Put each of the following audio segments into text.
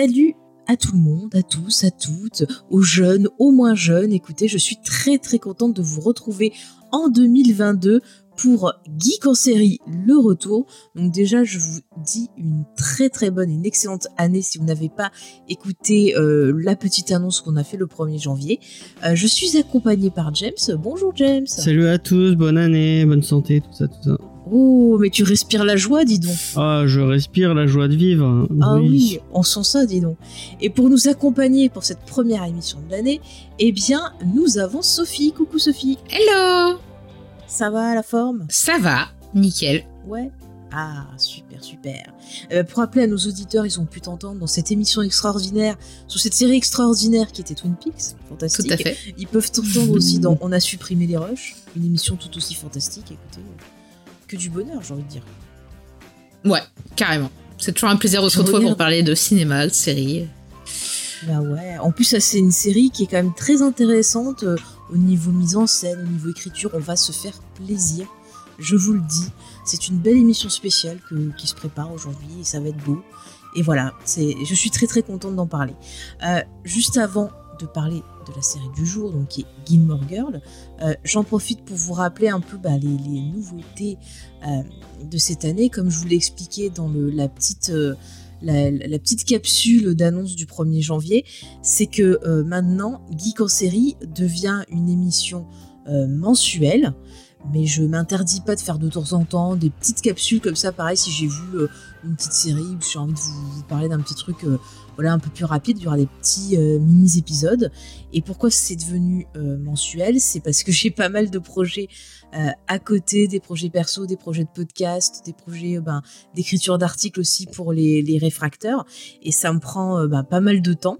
Salut à tout le monde, à tous, à toutes, aux jeunes, aux moins jeunes. Écoutez, je suis très très contente de vous retrouver en 2022 pour Geek en série, le retour. Donc déjà, je vous dis une très très bonne et une excellente année si vous n'avez pas écouté euh, la petite annonce qu'on a fait le 1er janvier. Euh, je suis accompagnée par James. Bonjour James. Salut à tous, bonne année, bonne santé, tout ça, tout ça. Oh, mais tu respires la joie, dis donc. Ah, je respire la joie de vivre. Ah oui, on sent ça, dis donc. Et pour nous accompagner pour cette première émission de l'année, eh bien, nous avons Sophie. Coucou Sophie. Hello Ça va la forme? Ça va, nickel. Ouais. Ah, super, super. Euh, pour rappeler à nos auditeurs, ils ont pu t'entendre dans cette émission extraordinaire, sur cette série extraordinaire qui était Twin Peaks. Fantastique. Tout à fait. Ils peuvent t'entendre aussi dans On a supprimé les rushs, une émission tout aussi fantastique. Écoutez, que du bonheur, j'ai envie de dire. Ouais, carrément. C'est toujours un plaisir de se retrouver pour parler de cinéma, de séries. Bah ouais. En plus, c'est une série qui est quand même très intéressante euh, au niveau mise en scène, au niveau écriture. On va se faire plaisir. Je vous le dis. C'est une belle émission spéciale que- qui se prépare aujourd'hui et ça va être beau. Et voilà, c'est, je suis très très contente d'en parler. Euh, juste avant de parler de la série du jour, donc qui est Gilmore Girl, euh, j'en profite pour vous rappeler un peu bah, les, nouveautés euh, de cette année. Comme je vous l'ai expliqué dans le, la petite... euh, la, petite capsule d'annonce du 1er janvier, c'est que maintenant, Geek en série devient une émission mensuelle. Mais je m'interdis pas de faire de temps en temps des petites capsules comme ça, pareil, si j'ai vu une petite série ou si j'ai envie de vous, parler d'un petit truc voilà, un peu plus rapide, il y aura des petits euh, mini-épisodes. Et pourquoi c'est devenu euh, mensuel? C'est parce que j'ai pas mal de projets euh, à côté, des projets perso, des projets de podcast, des projets ben, d'écriture d'articles aussi pour les, réfracteurs. Et ça me prend ben, pas mal de temps.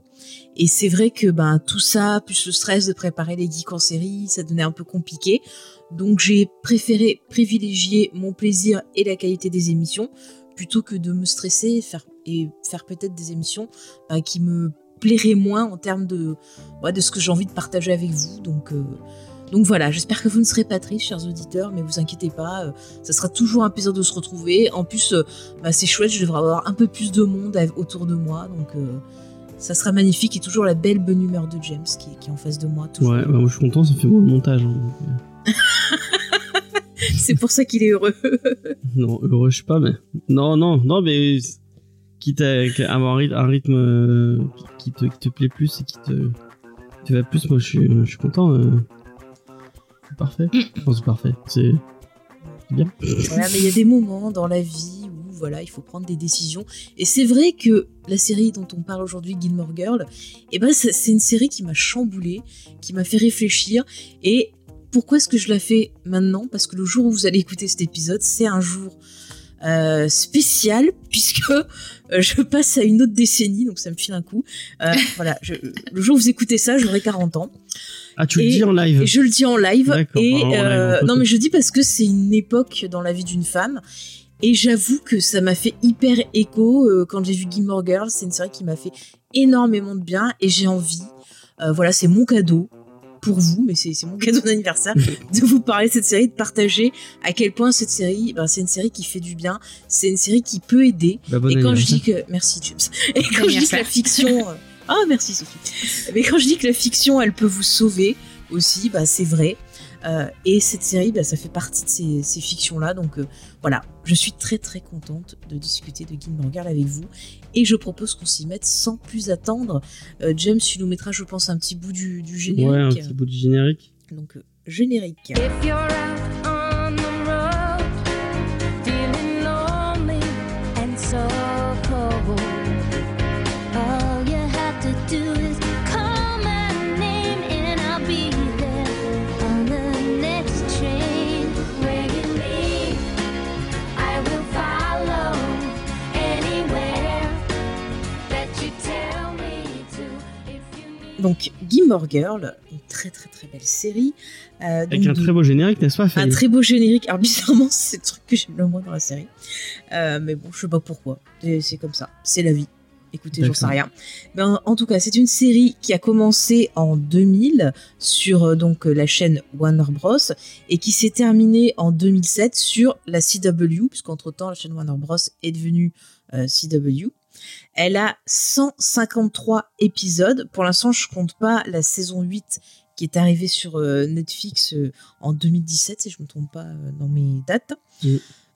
Et c'est vrai que ben, tout ça, plus le stress de préparer les geeks en série, ça devenait un peu compliqué. Donc j'ai préféré privilégier mon plaisir et la qualité des émissions plutôt que de me stresser et faire, et faire peut-être des émissions ben, qui me plairaient moins en termes de, ouais, de ce que j'ai envie de partager avec vous. Donc, euh, donc voilà, j'espère que vous ne serez pas tristes, chers auditeurs, mais vous inquiétez pas, euh, ça sera toujours un plaisir de se retrouver. En plus, euh, bah, c'est chouette, je devrais avoir un peu plus de monde à- autour de moi, donc euh, ça sera magnifique et toujours la belle bonne humeur de James qui, qui est en face de moi. Toujours. Ouais, bah, moi je suis content, ça fait moins de montage. hein, euh, C'est pour ça qu'il est heureux. Non, heureux, je sais pas, mais. Non, non, non, mais. Quitte à avoir un rythme, euh, qui, te, qui te plaît plus et qui te, te va plus, moi je suis, je suis content. euh. C'est parfait. Enfin, c'est parfait. C'est bien. Voilà, mais il y a des moments dans la vie où voilà, il faut prendre des décisions. Et c'est vrai que la série dont on parle aujourd'hui, Gilmore Girl, eh ben, c'est une série qui m'a chamboulé, qui m'a fait réfléchir. Et pourquoi est-ce que je la fais maintenant? Parce que le jour où vous allez écouter cet épisode, c'est un jour euh, spécial puisque euh, je passe à une autre décennie, donc ça me file un coup. Euh, voilà, je- le jour où vous écoutez ça, j'aurai 40 ans. Ah, tu le Et- dis en live Et je le dis en live. Et ah, en live, euh, en photo. non, mais je dis parce que c'est une époque dans la vie d'une femme. Et j'avoue que ça m'a fait hyper écho quand j'ai vu Gilmore Girls. C'est une série qui m'a fait énormément de bien et j'ai envie. voilà, c'est mon cadeau pour vous, mais c'est mon cadeau d'anniversaire de vous parler de cette série, de partager à quel point cette série, ben, c'est une série qui fait du bien. C'est une série qui peut aider. Bah, bon Et quand je dis que merci James. Et quand je dis que la fiction, ah merci Sophie. Mais quand je dis que la fiction, elle peut vous sauver aussi, bah c'est vrai. Euh, et cette série, bah, ça fait partie de ces, ces fictions-là. Donc euh, voilà, je suis très très contente de discuter de Gilmore Girl avec vous. Et je propose qu'on s'y mette sans plus attendre. Euh, James, tu nous mettras, je pense, un petit bout du, du générique. Ouais, un petit bout du générique. Donc euh, générique. If you're out donc Gilmore Girl, une très très très belle série. euh, Avec donc un très beau générique, n'est-ce pas un très beau générique. Alors bizarrement, c'est le truc que j'aime le moins dans la série. Euh, mais bon, je sais pas pourquoi. C'est comme ça. C'est la vie. Écoutez, j'en sais rien. Ben, en tout cas, c'est une série qui a commencé en 2000 sur euh, donc la chaîne Warner Bros et qui s'est terminée en 2007 sur la CW, puisqu'entre temps la chaîne Warner Bros est devenue euh, CW. Elle a 153 épisodes. Pour l'instant, je compte pas la saison 8 qui est arrivée sur euh, Netflix euh, en 2017, si je me trompe pas euh, dans mes dates.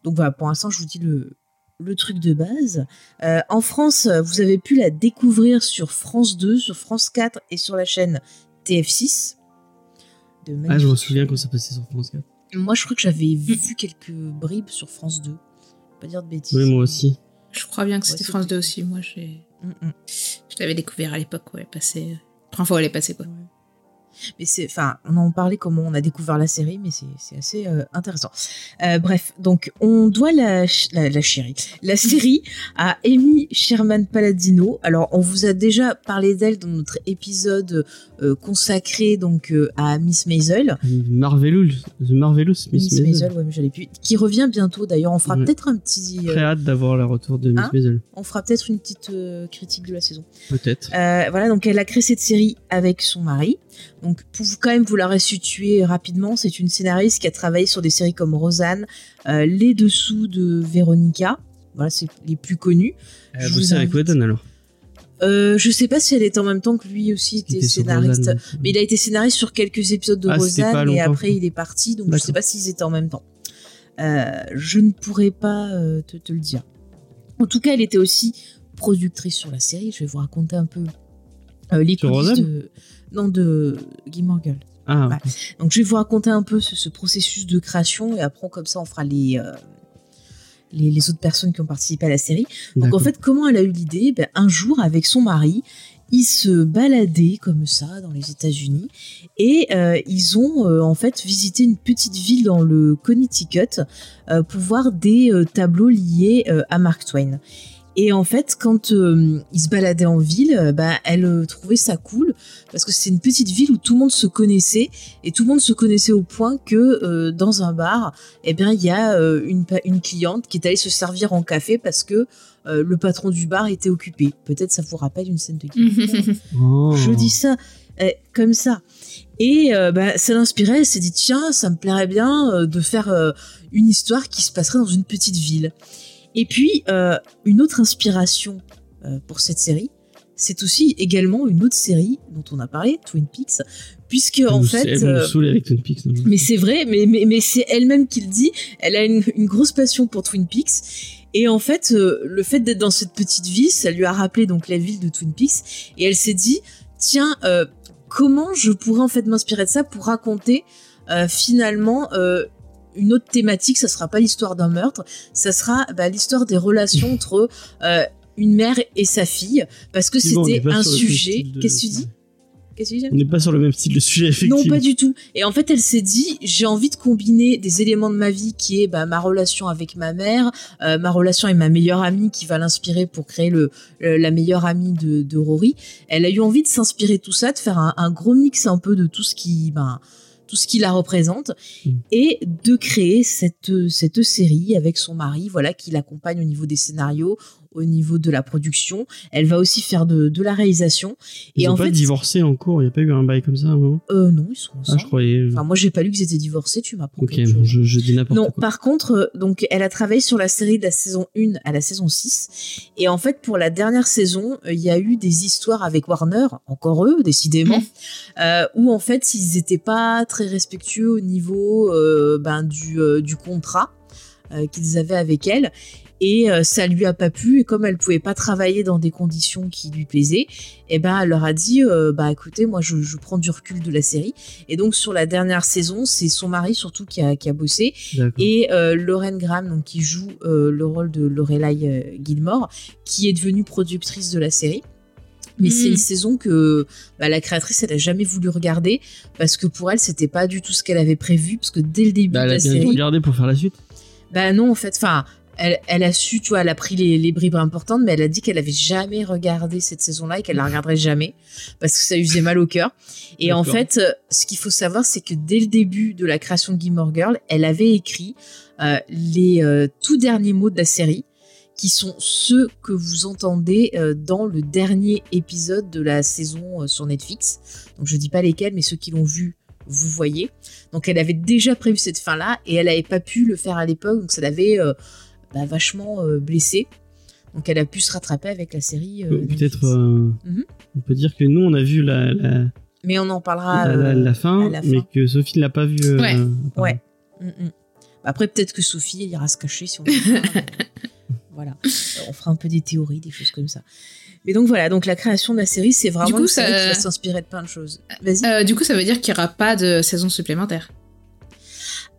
Donc voilà, pour l'instant, je vous dis le, le truc de base. Euh, en France, vous avez pu la découvrir sur France 2, sur France 4 et sur la chaîne TF6. De Ah, je me souviens quand ça passait sur France 4. Moi, je crois que j'avais vu quelques bribes sur France 2. Pas dire de bêtises. Oui, moi aussi. Je crois bien que Ouais, c'était France possible. 2 aussi. Moi, j'ai- Mm, mm. je l'avais découvert à l'époque, ouais, passé. Trois fois, elle est passée, quoi. Mais c'est, enfin, on en parlait comment on a découvert la série, mais c'est, assez euh, intéressant. Euh, bref, donc on doit la, la, la chérie, la série à Amy Sherman Palladino. Alors, on vous a déjà parlé d'elle dans notre épisode euh, consacré donc à Miss Maisel. Marvelous, The Marvelous Miss, Miss Maisel. Maisel, ouais, mais j'allais plus. Qui revient bientôt d'ailleurs. On fera Ouais. peut-être un petit, Très hâte d'avoir le retour de Miss Hein Maisel. on fera peut-être une petite critique de la saison. Peut-être. Voilà, donc elle a créé cette série avec son mari. Donc pour vous quand même vous la restituer rapidement, c'est une scénariste qui a travaillé sur des séries comme Rosanne, euh, Les Dessous de Véronica. Voilà, c'est les plus connus. A je vous avec invite. Alors. Euh, je sais pas si elle était en même temps que lui aussi était sur scénariste. Roseanne. Mais il a été scénariste sur quelques épisodes de Ah, Rosanne et après il est parti. Donc je D'accord. sais pas s'ils étaient en même temps. Euh, je ne pourrais pas euh, te, te le dire. En tout cas, elle était aussi productrice sur la série. Je vais vous raconter un peu euh, les Sur coulisses Roseanne de non de Girl. Ah, Ouais. Donc je vais vous raconter un peu ce, ce processus de création et après comme ça on fera les, euh, les les autres personnes qui ont participé à la série. Donc en fait, comment elle a eu l'idée? Ben, Un jour, avec son mari, ils se baladaient comme ça dans les États-Unis et euh, ils ont euh, en fait visité une petite ville dans le Connecticut pour voir des tableaux liés à Mark Twain. Et en fait, quand euh, ils se baladaient en ville, euh, bah, elle euh, trouvait ça cool parce que c'est une petite ville où tout le monde se connaissait et tout le monde se connaissait au point que euh, dans un bar, eh bien, il y a euh, une, cliente qui est allée se servir en café parce que euh, le patron du bar était occupé. Peut-être ça vous rappelle une scène de Girls. Oh. Je dis ça euh, comme ça. Et euh, bah, ça l'inspirait, elle s'est dit tiens, ça me plairait bien euh, de faire euh, une histoire qui se passerait dans une petite ville. Et puis, euh, une autre inspiration euh, pour cette série, c'est aussi également une autre série dont on a parlé, Twin Peaks, puisque Elle en fait... Euh, avec Twin Peaks. non, mais c'est vrai, mais, mais, mais c'est elle-même qui le dit. Elle a une, une grosse passion pour Twin Peaks. Et en fait, euh, le fait d'être dans cette petite ville, ça lui a rappelé donc la ville de Twin Peaks. Et elle s'est dit, tiens, comment je pourrais en fait m'inspirer de ça pour raconter finalement une autre thématique. Ça sera pas l'histoire d'un meurtre, ça sera bah, l'histoire des relations entre euh, une mère et sa fille, parce que c'était un sujet. de- Qu'est-ce que tu dis? On n'est pas sur le même style de sujet, effectivement. non, pas du tout. Et en fait, elle s'est dit, j'ai envie de combiner des éléments de ma vie qui est bah, ma relation avec ma mère, euh, ma relation avec ma meilleure amie qui va l'inspirer pour créer le, le- la meilleure amie de, de Rory. Elle a eu envie de s'inspirer de tout ça, de faire un, un gros mix un peu de tout ce qui, ben, tout ce qui la représente Mm. et de créer cette, cette série avec son mari, voilà, qui l'accompagne au niveau des scénarios, au niveau de la production. Elle va aussi faire de, de la réalisation. Ils et ont en pas fait, divorcé en cours, il n'y a pas eu un bail comme ça, non? Euh, non, ils sont Ah, ensemble. je croyais. Enfin, moi, j'ai pas lu qu'ils étaient divorcés, tu m'apprends ok, bon, je, je dis n'importe Non, quoi. par contre, euh, donc elle a travaillé sur la série de la saison 1 à la saison 6. Et en fait, pour la dernière saison, euh, il y a eu des histoires avec Warner, encore eux, décidément, euh, où en fait, ils étaient pas très respectueux au niveau euh, ben, du, du contrat qu'ils avaient avec elle. Et euh, ça lui a pas plu. Et comme elle pouvait pas travailler dans des conditions qui lui plaisaient, et ben elle leur a dit, euh, bah écoutez, moi je, je prends du recul de la série. Et donc sur la dernière saison, c'est son mari surtout qui a, qui a bossé et euh, Lauren Graham, donc, qui joue euh, le rôle de Lorelai euh, Gilmore, qui est devenue productrice de la série. Mais Mm. c'est une saison que bah, la créatrice, elle a jamais voulu regarder parce que pour elle, c'était pas du tout ce qu'elle avait prévu. Parce que dès le début Bah, de elle a la bien série, regardé pour faire la suite. bah non, en fait, enfin, elle, elle a su, tu vois, elle a pris les, les bribes importantes, mais elle a dit qu'elle avait jamais regardé cette saison-là et qu'elle la regarderait jamais parce que ça lui faisait mal au cœur. Et en fait, euh, ce qu'il faut savoir, c'est que dès le début de la création de Gilmore Girl, elle avait écrit euh, les euh, tout derniers mots de la série, qui sont ceux que vous entendez euh, dans le dernier épisode de la saison sur Netflix. Donc je dis pas lesquels, mais ceux qui l'ont vu, vous voyez. Donc elle avait déjà prévu cette fin-là et elle n'avait pas pu le faire à l'époque, donc ça l'avait bah, vachement euh, blessée. Donc elle a pu se rattraper avec la série. euh, Peut-être, euh, Mhm. on peut dire que nous, on a vu la, la, Mais on en parlera. la, la- la fin, à la mais que Sophie ne l'a pas vu. Ouais. Ouais. Mm, mm. Après, peut-être que Sophie elle ira se cacher si on voilà. On fera un peu des théories, des choses comme ça. Mais donc voilà, donc la création de la série, c'est vraiment Du coup, une série ça- qui va s'inspirer de plein de choses. Vas-y. Euh, du coup, ça veut dire qu'il n'y aura pas de saison supplémentaire?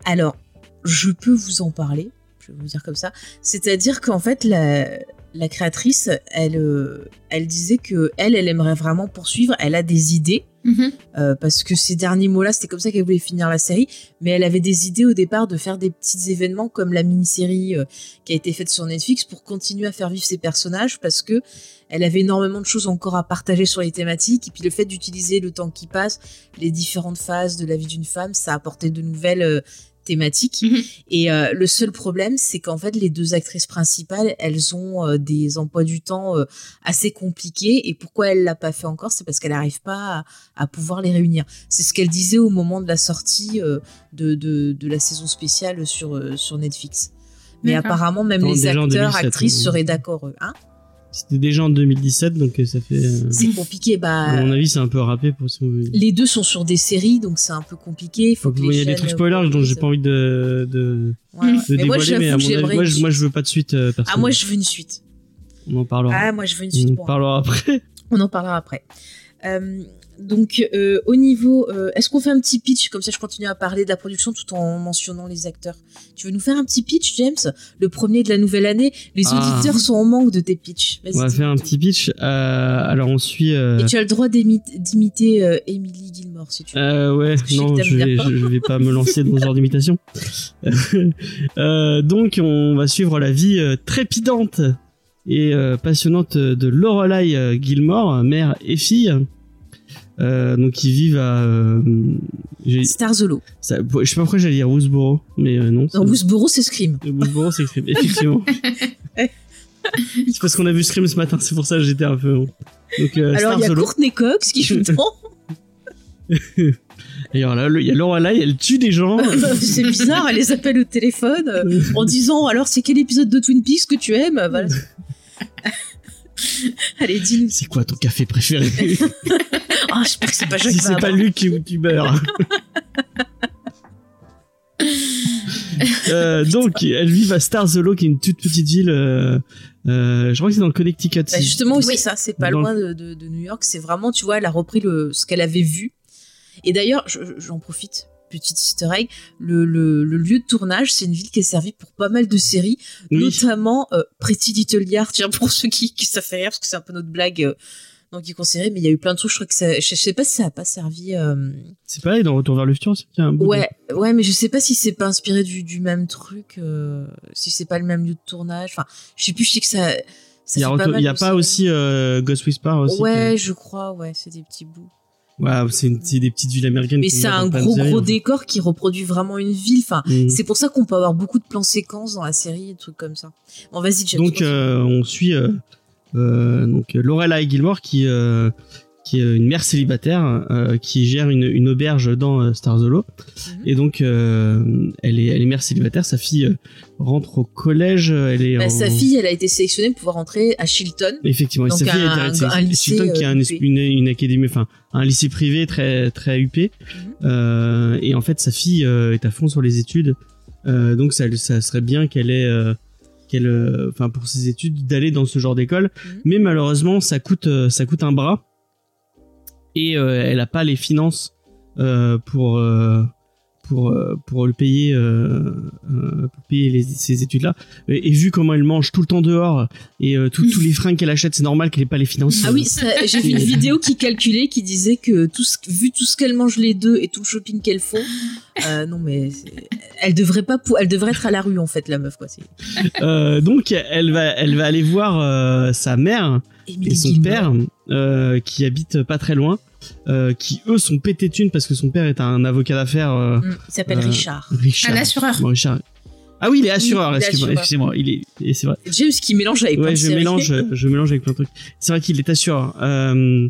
Alors, je peux vous en parler, je vais vous dire comme ça. C'est-à-dire qu'en fait, la, la créatrice, elle, euh, elle disait que elle, elle aimerait vraiment poursuivre. Elle a des idées. Euh, parce que ces derniers mots-là, c'était comme ça qu'elle voulait finir la série. Mais elle avait des idées au départ de faire des petits événements comme la mini-série euh, qui a été faite sur Netflix pour continuer à faire vivre ses personnages parce que elle avait énormément de choses encore à partager sur les thématiques. Et puis le fait d'utiliser le temps qui passe, les différentes phases de la vie d'une femme, ça a apporté de nouvelles thématiques. Mhm. Et euh, le seul problème, c'est qu'en fait, les deux actrices principales, elles ont euh, des emplois du temps euh, assez compliqués. Et pourquoi elle l'a pas fait encore, c'est parce qu'elle n'arrive pas à, à pouvoir les réunir. C'est ce qu'elle disait au moment de la sortie euh, de, de, de la saison spéciale sur, euh, sur Netflix. Mais apparemment, même les acteurs, 2007, actrices oui. seraient d'accord. eux, Hein? C'était déjà en 2017, donc euh, ça fait. euh, c'est compliqué. à Bah, mon avis, c'est un peu râpé pour son. les deux sont sur des séries, donc c'est un peu compliqué. Il faut que Il y a des trucs spoilers dont j'ai pas envie de, de, Ouais, ouais. de Mais moi, dévoiler, mais à mon avis, moi, je, moi, je veux pas de suite. euh. Ah, moi, je veux une suite. On en parlera. Ah, moi, je veux une suite. On en parlera après. On en parlera après. Euh, donc, euh, au niveau, euh, est-ce qu'on fait un petit pitch? Comme ça Je continue à parler de la production tout en mentionnant les acteurs. Tu veux nous faire un petit pitch, James? Le premier de la nouvelle année. Les Ah. auditeurs sont en manque de tes pitchs. On va faire un petit pitch. Euh, alors, on suit. Et tu as le droit d'imiter Emily Gilmore si tu veux. Ouais, non, je vais, bien. je, je vais pas me lancer dans ce genre d'imitation. Donc, on va suivre la vie trépidante et passionnante de Lorelai Gilmore, mère et fille. Euh, donc, ils vivent à. euh, Starzolo. ça- je sais pas pourquoi j'allais dire Woodsboro, mais euh, non. Non, c'est- Woodsboro, c'est Scream. Woodsboro, c'est Scream, effectivement. c'est parce qu'on a vu Scream ce matin, c'est pour ça que j'étais un peu. Donc, euh, Alors, il y a. Courtney Cox qui joue dedans. Et alors là, il y a Lorelai, elle tue des gens. c'est bizarre, elle les appelle au téléphone euh, en disant Alors, c'est quel épisode de Twin Peaks que tu aimes? Voilà. Allez, dis-nous. C'est quoi ton café préféré? Ah, j'espère que c'est pas Si c'est pas. Luc qui meurs. Euh, donc, elles vivent à Starzolo, qui est une toute petite ville. euh, euh, je crois que c'est dans le Connecticut. Bah, justement, Oui. ça, c'est pas Dans loin de, de- de New York. C'est vraiment, tu vois, elle a repris le, ce qu'elle avait vu. Et d'ailleurs, je- j'en profite, petite easter egg, le, le- le lieu de tournage, c'est une ville qui est servie pour pas mal de séries, Oui. notamment euh, Pretty Little Liars, tiens, pour ceux qui, qui ça fait rire, parce que c'est un peu notre blague. Euh, donc, qui considéré, mais il y a eu plein de trucs, je crois que ça, je, je sais pas si ça a pas servi, euh, C'est pareil, dans Retour vers le futur, c'est qu'il y a un bout de- ouais, ouais, mais je sais pas si c'est pas inspiré du, du même truc, euh, si c'est pas le même lieu de tournage, enfin, je sais plus, je sais que ça, Il y a, pas il y a séries. aussi euh, Ghost Whisper aussi. Ouais, je crois, ouais, c'est des petits bouts. Ouais, c'est des petites villes américaines. Mais c'est un gros gros en fait. décor qui reproduit vraiment une ville. Enfin, Mhm. c'est pour ça qu'on peut avoir beaucoup de plans séquences dans la série et des trucs comme ça. Bon, vas-y. Donc euh, on suit euh, euh, donc Lorelai Gilmore qui euh, qui est une mère célibataire euh, qui gère une, une auberge dans euh, Starzolo Mhm. et donc euh, elle est elle est mère célibataire sa fille rentre au collège elle est Bah, en- Sa fille, elle a été sélectionnée pour pouvoir rentrer à Shilton. effectivement et Donc sa fille un- a été un lycée, Chilton qui huppé. une, une académie enfin un lycée privé très très huppé Mhm. Et en fait sa fille est à fond sur les études donc ça ça serait bien qu'elle ait qu'elle euh, enfin pour ses études d'aller dans ce genre d'école Mhm. mais malheureusement ça coûte euh, ça coûte un bras et euh, elle a pas les finances pour pour euh, pour le payer euh, euh, pour payer les, ces études là et, et vu comment elle mange tout le temps dehors et tout- tous les fringues qu'elle achète c'est normal qu'elle ait pas les finances Ah oui, j'ai vu une vidéo qui calculait, qui disait que tout ce, vu tout ce qu'elles mangent les deux et tout le shopping qu'elles font, non mais elle devrait pas, elle devrait être à la rue en fait la meuf quoi. Donc elle va elle va aller voir sa mère Emily et son Gilmore. père euh, qui habitent pas très loin euh, qui eux sont pétés de thunes parce que son père est un avocat d'affaires euh, Mm, il s'appelle Euh, Richard. Richard Un assureur. Bon, Richard ah oui il est assureur excusez-moi il est et c'est vrai James qui mélange avec plein ouais de je séries. mélange je mélange avec plein de trucs c'est vrai qu'il est assureur euh,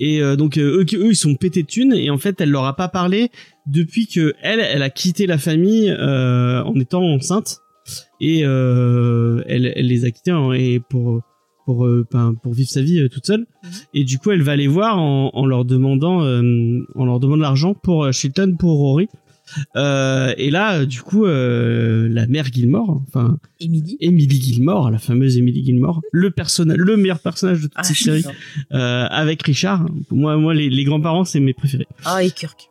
et euh, donc eux, eux ils sont pétés de thunes et en fait elle leur a pas parlé depuis que elle elle a quitté la famille euh, en étant enceinte et euh, elle, elle les a quittés en- et pour pour euh, ben, pour vivre sa vie euh, toute seule. Et du coup elle va les voir en, en leur demandant euh, en leur demandant de l'argent pour euh, Chilton pour Rory. Euh, et là euh, du coup euh, la mère Gilmore enfin Emily. Emily Gilmore la fameuse Emily Gilmore le personnage le meilleur personnage de toute Ah, cette série euh, avec Richard. Moi moi les, les grands-parents c'est mes préférés. Ah et Kirk.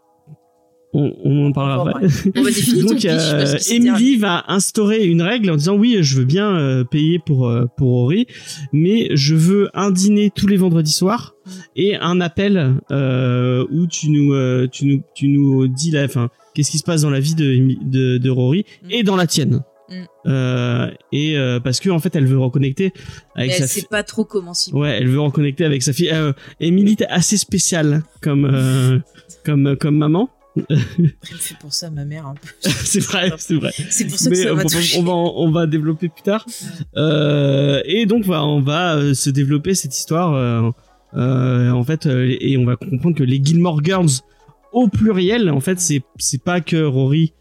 On, on en parlera après. On va ton donc parce euh, Emily va instaurer une règle en disant oui je veux bien euh, payer pour euh, pour Rory mais je veux un dîner tous les vendredis soirs et un appel où tu nous tu nous tu nous dis la enfin qu'est-ce qui se passe dans la vie de de, de Rory Mm. et dans la tienne Mm. Et parce que en fait elle veut reconnecter Mais avec elle sa sait pas trop comment s'y Ouais, elle veut reconnecter avec sa fille. Emily est assez spéciale comme comme comme maman. Elle me fait penser à ma mère un peu. c'est vrai, c'est vrai. C'est pour ça que Mais ça on, m'a va- touché. on va on va développer plus tard. Euh, et donc voilà, on va euh, se développer cette histoire euh, euh, en fait euh, et on va comprendre que les Gilmore Girls au pluriel en fait c'est c'est pas que Rory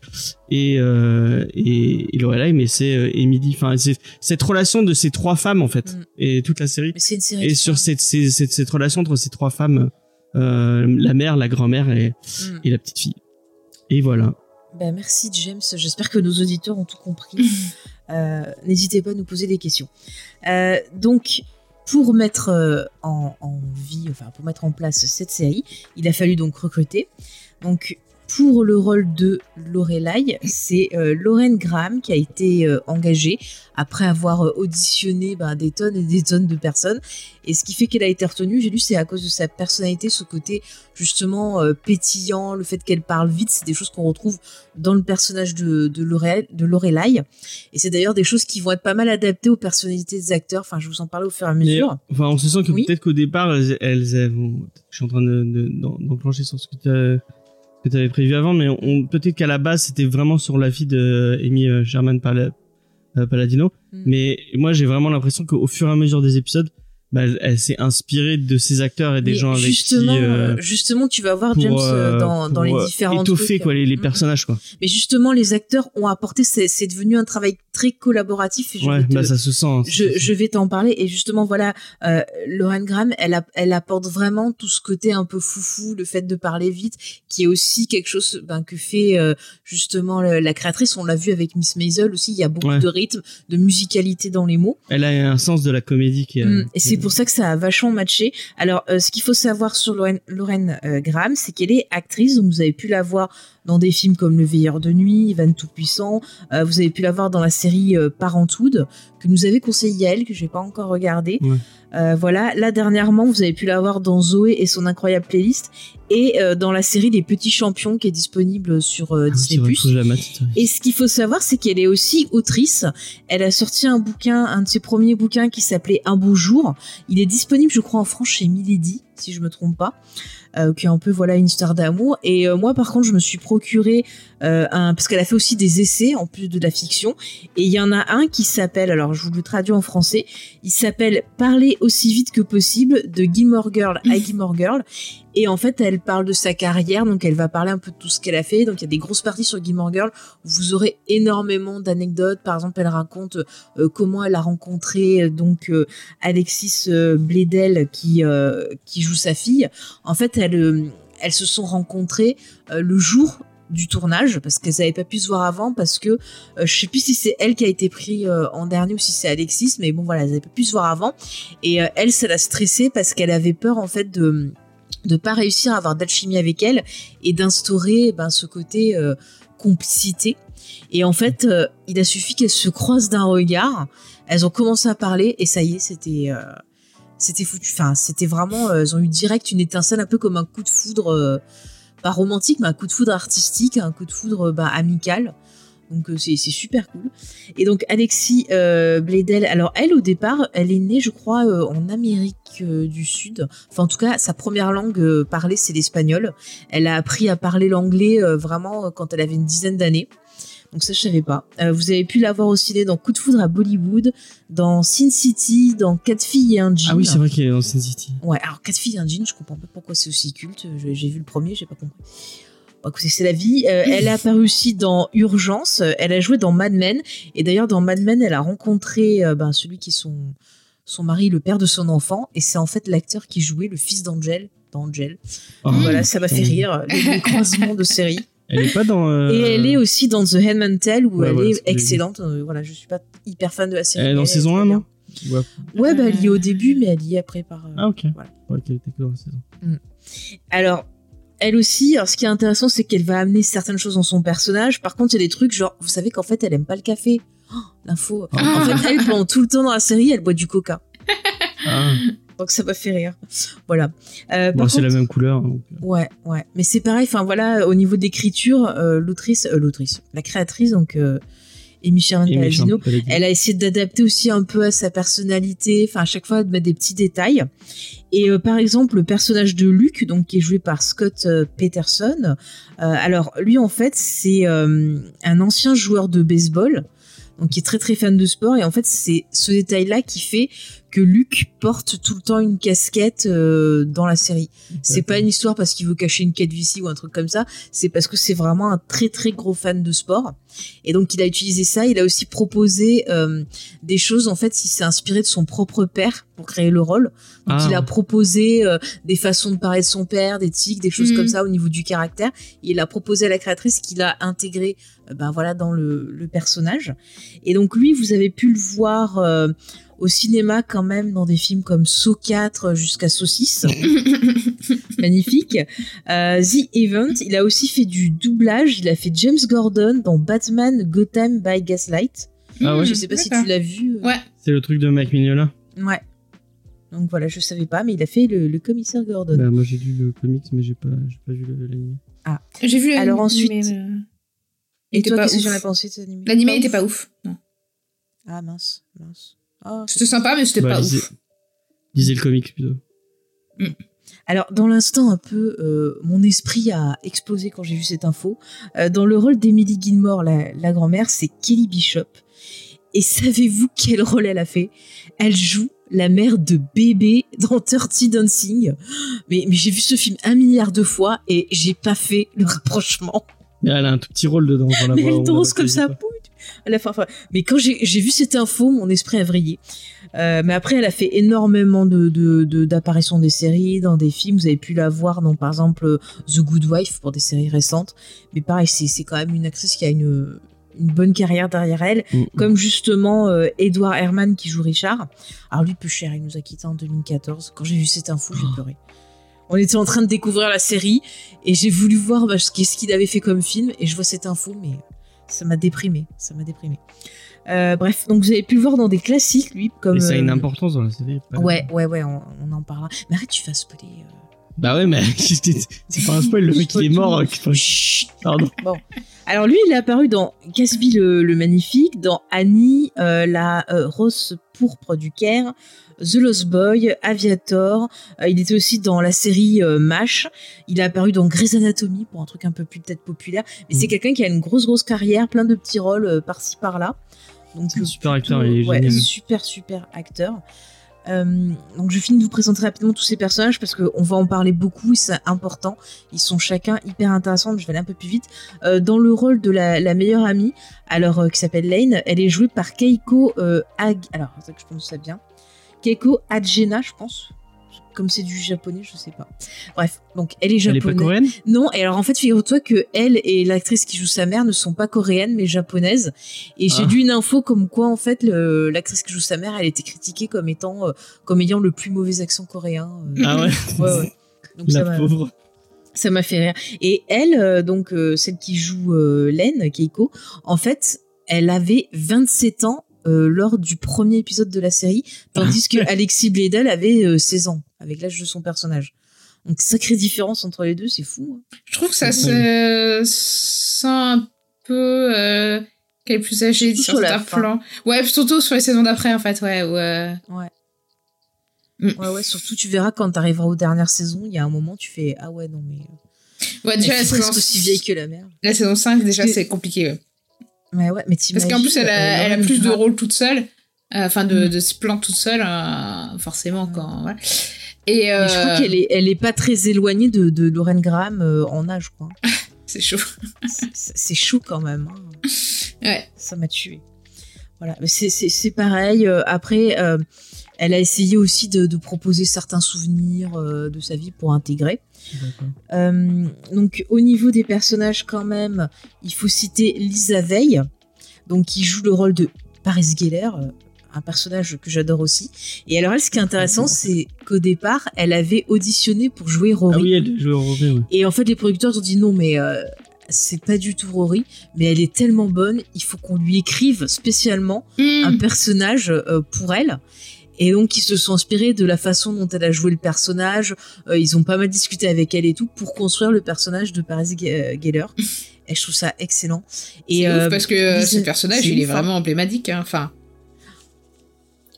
et euh, et, et Lorelai mais c'est euh, Emily enfin c'est cette relation de ces trois femmes en fait Mm. et toute la série Mais c'est une série. et sur cette, cette, cette, cette relation entre ces trois femmes, euh, la mère, la grand-mère et, Mm. et la petite fille. Et voilà. Bah, merci James, j'espère que nos auditeurs ont tout compris. Euh, N'hésitez pas à nous poser des questions. Euh, donc, pour mettre euh, en, en vie, enfin pour mettre en place cette série, il a fallu donc recruter. Donc, pour le rôle de Lorelai, c'est euh, Lauren Graham qui a été euh, engagée après avoir euh, auditionné bah, des tonnes et des tonnes de personnes. Et ce qui fait qu'elle a été retenue, j'ai lu, c'est à cause de sa personnalité, ce côté justement euh, pétillant, le fait qu'elle parle vite, c'est des choses qu'on retrouve dans le personnage de, de, Lorel- de Lorelai. Et c'est d'ailleurs des choses qui vont être pas mal adaptées aux personnalités des acteurs. Enfin, je vous en parle au fur et à Mais, mesure. enfin, on se sent que Oui. peut-être qu'au départ, elles, elles, je suis en train de, de- d'enclencher sur ce que tu que tu avais prévu avant, mais on, peut-être qu'à la base, c'était vraiment sur la vie de Amy euh, Sherman Pala- euh, Paladino. Mm. Mais moi, j'ai vraiment l'impression qu'au fur et à mesure des épisodes, bah, elle, elle s'est inspirée de ces acteurs et des Mais gens avec justement, qui... euh, justement, tu vas voir James euh, euh, dans, dans les euh, différents étoffer trucs. quoi les, les Mhm. personnages quoi Mais justement, les acteurs ont apporté, c'est devenu un travail très collaboratif. Et je ouais te- bah ça se sent hein, je, se sent. je vais t'en parler et justement voilà euh, Lauren Graham elle, a- elle apporte vraiment tout ce côté un peu foufou le fait de parler vite qui est aussi quelque chose ben, que fait euh, justement la créatrice on l'a vu avec Miss Maisel aussi il y a beaucoup Ouais. de rythme de musicalité dans les mots elle a un sens de la comédie qui est Mm, et c'est pour ça que ça a vachement matché. Alors, euh, ce qu'il faut savoir sur Lauren euh, Graham, c'est qu'elle est actrice. Donc, vous avez pu la voir dans des films comme Le Veilleur de Nuit, Ivan Tout-Puissant. Euh, vous avez pu la voir dans la série Parenthood, que nous avait conseillé elle, que j'ai pas encore regardé. Ouais. Euh, voilà. Là, dernièrement, vous avez pu la voir dans Zoé et son incroyable playlist. Et euh, dans la série Les Petits Champions, qui est disponible sur euh, Ah Disney+. série. Et ce qu'il faut savoir, c'est qu'elle est aussi autrice. Elle a sorti un bouquin, un de ses premiers bouquins qui s'appelait Un beau jour. Il est disponible, je crois, en France chez Milady, si je me trompe pas. Euh, qui est un peu voilà une histoire d'amour. Et euh, moi par contre je me suis procuré euh, un parce qu'elle a fait aussi des essais en plus de la fiction. Et il y en a un qui s'appelle alors je vous le traduis en français. Il s'appelle Parler aussi vite que possible de Gilmore Girl à Gilmore Girl et en fait elle parle de sa carrière donc elle va parler un peu de tout ce qu'elle a fait. Donc il y a des grosses parties sur Gilmore Girl où vous aurez énormément d'anecdotes. Par exemple elle raconte euh, comment elle a rencontré euh, donc euh, Alexis Bledel qui qui joue sa fille. En fait elles se sont rencontrées le jour du tournage parce qu'elles n'avaient pas pu se voir avant parce que euh, je sais plus si c'est elle qui a été pris euh, en dernier ou si c'est Alexis mais bon voilà elles n'avaient pas pu se voir avant. Et elle ça l'a stressée parce qu'elle avait peur en fait de de pas réussir à avoir d'alchimie avec elle et d'instaurer ben, ce côté euh, complicité. Et en fait, euh, il a suffi qu'elles se croisent d'un regard, elles ont commencé à parler et ça y est, c'était euh, c'était foutu. Enfin, c'était vraiment, euh, elles ont eu direct une étincelle, un peu comme un coup de foudre, euh, pas romantique, mais un coup de foudre artistique, un coup de foudre bah, amical. Donc euh, c'est super cool. Et donc Alexis euh, Bledel, alors elle au départ, elle est née, je crois, euh, en Amérique euh, du Sud. Enfin en tout cas, sa première langue parlée c'est l'espagnol. Elle a appris à parler l'anglais vraiment quand elle avait une dizaine d'années. Donc ça je savais pas. Vous avez pu la voir au ciné dans Coup de foudre à Bollywood, dans Sin City, dans Quatre filles et un jean. Ah oui, c'est vrai qu'il est dans Sin City. Ouais, alors Quatre filles et un jean, je comprends pas pourquoi c'est aussi culte. J'ai vu le premier, j'ai pas compris. Bon, écoutez, c'est la vie. Euh, elle a apparu aussi dans Urgence. Euh, Elle a joué dans Mad Men. Et d'ailleurs, dans Mad Men, elle a rencontré euh, ben, celui qui est son, son mari, le père de son enfant. Et c'est en fait l'acteur qui jouait le fils d'Angel dans Angel. Oh, Voilà, ça m'a fait putain. rire. Les croisements de séries. Elle est pas dans. euh, Et elle est aussi dans The Handmaid's Tale où Ouais, elle est excellente. Euh, Voilà, je suis pas hyper fan de la série. Elle est dans saison très 1, bien. non? Ouais. Ouais, bah, elle y est au début, mais elle y est après par. euh, Ah, ok. Voilà. Ouais, qu'elle était que dans la saison. Alors, elle aussi, alors ce qui est intéressant, c'est qu'elle va amener certaines choses dans son personnage. Par contre, il y a des trucs genre, vous savez qu'en fait, elle aime pas le café. Oh, L'info. Ah. En fait, elle, pendant tout le temps dans la série, elle boit du coca. Ah, Donc ça m'a fait rire. Voilà. Euh, bon, c'est la même couleur. donc, euh. Ouais, ouais. Mais c'est pareil, enfin voilà, au niveau de l'écriture, euh, l'autrice, euh, l'autrice, la créatrice, donc fallait dire. elle a essayé d'adapter aussi un peu à sa personnalité, enfin à chaque fois de mettre des petits détails. Et euh, par exemple, le personnage de Luke, donc qui est joué par Scott euh, Peterson, euh, alors lui en fait c'est un ancien joueur de baseball, donc qui est très très fan de sport. Et en fait c'est ce détail-là qui fait que Luke porte tout le temps une casquette euh, dans la série. C'est pas une histoire parce qu'il veut cacher une calvitie ou un truc comme ça. C'est parce que c'est vraiment un très très gros fan de sport. Et donc il a utilisé ça. Il a aussi proposé euh, des choses. En fait, il s'est inspiré de son propre père pour créer le rôle. Donc Ah. il a proposé euh, des façons de parler de son père, des tics, des choses Mhm. comme ça au niveau du caractère. Il a proposé à la créatrice qu'il a intégré, euh, ben voilà, dans le, le personnage. Et donc lui, vous avez pu le voir. Au cinéma quand même dans des films comme Saw 4 jusqu'à Saw 6 magnifique. Euh, The Event, il a aussi fait du doublage. Il a fait James Gordon dans Batman Gotham by Gaslight. Ah ouais Je sais pas si tu l'as vu. euh. Ouais. C'est le truc de Mike Mignola. Ouais. Donc voilà, je savais pas, mais il a fait le, le commissaire Gordon. Bah, moi j'ai lu le comics, mais j'ai pas, j'ai pas vu le- l'anime. J'ai vu Alors l'anime, ensuite- mais, il Et était toi, pas qu'est-ce que ouf. j'en ai pensé de cet anime L'animé Pas était pas ouf. Non. Ah mince, mince. Ah, C'était sympa, mais c'était Bah, pas lisez, ouf. lisez le comics plutôt. Alors, dans l'instant, un peu, euh, mon esprit a explosé quand j'ai vu cette info. Euh, dans le rôle d'Emily Gilmore, la, la grand-mère, c'est Kelly Bishop. Et savez-vous quel rôle elle a fait? Elle joue la mère de bébé dans Dirty Dancing. Mais, mais j'ai vu ce film un milliard de fois et j'ai pas fait le rapprochement. Mais elle a un tout petit rôle dedans. la Mais elle danse comme ça. enfin, mais quand j'ai vu cette info, mon esprit a vrillé. Euh, mais après, elle a fait énormément de de- de- d'apparitions des séries, dans des films. Vous avez pu la voir dans, par exemple, The Good Wife pour des séries récentes. Mais pareil, c'est c'est quand même une actrice qui a une, une bonne carrière derrière elle. Mm. Comme justement euh, Edward Herman qui joue Richard. Alors lui, peu cher, il nous a quittés en 2014. Quand j'ai vu cette info, j'ai pleuré. On était en train de découvrir la série et j'ai voulu voir bah, ce qu'il avait fait comme film et je vois cette info, mais ça m'a déprimé. Ça m'a déprimé. Euh, bref, donc vous avez pu le voir dans des classiques, lui, comme. Mais ça a une euh, importance dans la série. Ouais, ouais, ouais, on, on en parlera. Mais arrête, tu vas spoiler. euh. Bah ouais, mais c'est pas un spoil, le mec il est mort. Chut. Pardon. Bon. Alors lui, il est apparu dans Gatsby le, le Magnifique, dans Annie, euh, la euh, rose pourpre du Caire, The Lost Boy, Aviator. Euh, il était aussi dans la série euh, MASH. Il est apparu dans Grey's Anatomy pour un truc un peu plus peut-être populaire. Mais c'est Mhm. quelqu'un qui a une grosse grosse carrière, plein de petits rôles euh, par-ci par-là. Donc super plutôt- acteur, il est ouais, super super acteur. Euh, donc je finis de vous présenter rapidement tous ces personnages parce qu'on va en parler beaucoup c'est important. Ils sont chacun hyper intéressants, je vais aller un peu plus vite. Euh, dans le rôle de la, meilleure amie, alors euh, qui s'appelle Lane, elle est jouée par Keiko Ag... Alors, que je prononce ça bien. Keiko Adjena, je pense. Comme c'est du japonais, je sais pas. Bref, donc elle est Elle est japonaise. pas coréenne? Non, et alors en fait, figure-toi que elle et l'actrice qui joue sa mère ne sont pas coréennes mais japonaises. Et j'ai Ah. lu une info comme quoi en fait l'actrice qui joue sa mère, elle était critiquée comme étant euh, comme ayant le plus mauvais accent coréen. euh. Ah ouais Ouais, ouais. Donc ça La m'a- pauvre. ça m'a fait rire. Et elle, euh, donc celle qui joue Len, Keiko, en fait, elle avait 27 ans euh, lors du premier épisode de la série, tandis que Alexis Bledel avait euh, 16 ans, avec l'âge de son personnage. Donc sacrée différence entre les deux, c'est fou. hein. Je trouve que ça se sent un peu euh, qu'elle est plus âgée Surtout sur certains fin. plans. Ouais, surtout sur les saisons d'après, en fait, ouais. ouais. Mm. Ouais, ouais, surtout tu verras quand t'arriveras aux dernières saisons, il y a un moment tu fais ah ouais non mais euh, Ouais, déjà, la saison, aussi vieille que la mère. la saison 5, déjà, c'est compliqué. ouais. Ouais ouais, mais Parce qu'en plus, elle a, t'imagines, elle a euh, plus de rôles toute seule. euh, Enfin, de, Mm. de se planter toute seule, euh, forcément, quand. Voilà. Et Mais je crois qu'elle est, elle est pas très éloignée de, de Lorraine Graham en âge, quoi. c'est chaud. C'est chaud quand même. hein. Ouais. Ça m'a tué. Voilà, mais c'est- pareil. après, elle a essayé aussi de, de proposer certains souvenirs euh, de sa vie pour intégrer. Euh, donc, au niveau des personnages, quand même, il faut citer Lisa Veil, donc qui joue le rôle de Paris Geller, euh, un personnage que j'adore aussi. Et alors, elle, ce qui est intéressant, c'est qu'au départ, elle avait auditionné pour jouer Rory. Ah oui, elle joue au Rory, ouais. Et en fait, les producteurs ont dit non, mais euh, c'est pas du tout Rory, mais elle est tellement bonne, il faut qu'on lui écrive spécialement Mm. un personnage euh, pour elle. Et donc, ils se sont inspirés de la façon dont elle a joué le personnage. Euh, ils ont pas mal discuté avec elle et tout pour construire le personnage de Paris euh, Geller. Et je trouve ça excellent. Et C'est euh, ouf parce que euh, Lisa- ce personnage, il est vraiment emblématique. hein. Enfin,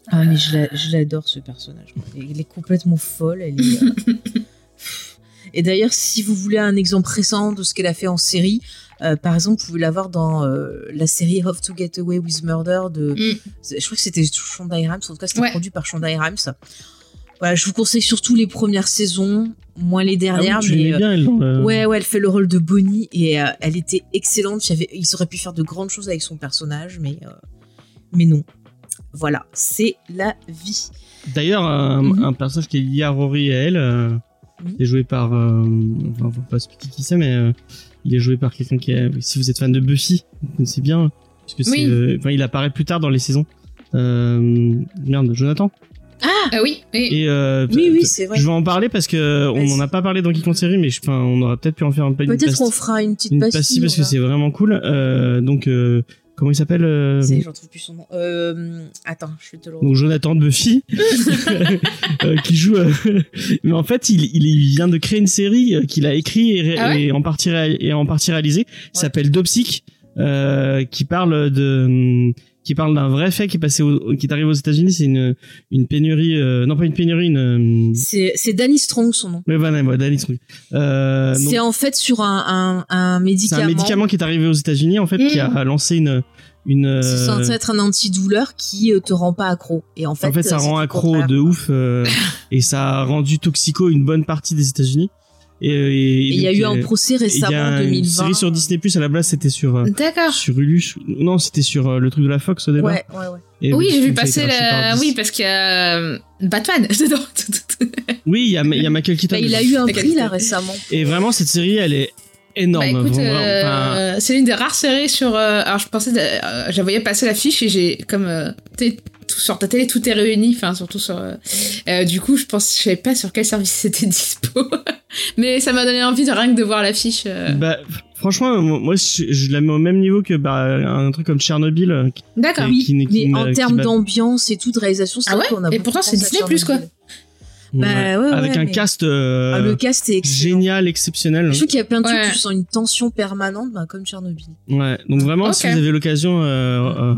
Ah, mais je la- je l'adore ce personnage. Elle est complètement folle. Elle est, Et d'ailleurs, si vous voulez un exemple récent de ce qu'elle a fait en série, euh, par exemple, vous pouvez la voir dans euh, la série How to Get Away with Murder de. Mm. Je crois que c'était Shonda Rhimes, en tout cas, c'était Ouais. produit par Shonda Rhimes. Voilà, je vous conseille surtout les premières saisons, moins les Ah oui, dernières. mais, bien, elle. Ouais, ouais, elle fait le rôle de Bonnie et euh, elle était excellente. Il, y avait- il aurait pu faire de grandes choses avec son personnage, mais, euh, mais non. Voilà, c'est la vie. D'ailleurs, un, Mhm. un personnage qui est lié à Rory et à elle, euh, qui est joué par. Euh, enfin, faut pas expliquer qui c'est, mais euh, il est joué par quelqu'un qui est. Si vous êtes fan de Buffy, vous connaissez bien. Parce que c'est. Oui. euh, Enfin, il apparaît plus tard dans les saisons. Euh, merde, Jonathan. ah oui, oui. Et euh, Oui, oui, c'est vrai. Je vais en parler parce que on n'en a pas parlé dans Geek série, mais je, enfin, on aurait peut-être pu en faire un peu une Peut-être qu'on fera une petite une pastille. parce on que c'est vraiment cool. Euh, donc, euh, comment il s'appelle euh, J'en trouve plus son nom. Euh, attends, je vais te le donc Jonathan de Buffy euh, qui joue euh, mais en fait il, vient de créer une série euh, qu'il a écrit et, ré- Ah ouais et en partie ré- et en partie réalisée Ouais. s'appelle Dopsic euh, qui parle de qui parle d'un vrai fait qui est passé au- qui est arrivé aux États-Unis c'est une une pénurie euh, non pas une pénurie une euh, C'est c'est Danny Strong son nom. ouais, voilà, ouais, Danny Strong. Euh, C'est en fait sur un, un, un c'est médicament. un médicament qui est arrivé aux États-Unis en fait Mm. qui a lancé une une C'est euh, censé être un antidouleur qui euh, te rend pas accro. Et en fait, en fait, ça rend accro de ouf euh, et ça a rendu toxico une bonne partie des États-Unis. Et euh, et- il y a eu un euh, procès récemment en 2020. une série sur Disney Plus à la base c'était sur euh, D'accord. sur Ulus non c'était sur le truc de la Fox au départ. Ouais, ouais, ouais. Et Oui, j'ai vu passer la. Oui, parce qu'il y a Batman dedans. Oui il y a il y a Michael Keaton. Bah, il a eu un prix là récemment. Et vraiment cette série elle est énorme. Bah écoute, euh, enfin, c'est l'une des rares séries sur. euh, alors je pensais, de- euh, je la voyais passer l'affiche et j'ai comme euh, t'es- tout sur ta télé tout est réuni, enfin surtout sur. euh, euh, du coup, je pense, je savais pas sur quel service c'était dispo, mais ça m'a donné envie de rien que de voir l'affiche. euh. bah, franchement moi je, je la mets au même niveau que bah, un truc comme Tchernobyl. D'accord. Oui, qui n'est- qui mais en termes d'ambiance et tout, de réalisation, c'est Ah vrai ouais? qu'on a Et pourtant, c'est Disney+, quoi. Tchernobyl. Bah, ouais, avec ouais, un mais- cast euh, Ah, le cast est excellent. génial exceptionnel. Je trouve qu'il y a plein de trucs où tu sens une tension permanente, bah, comme Tchernobyl. Ouais, donc vraiment, si vous avez l'occasion, euh, euh,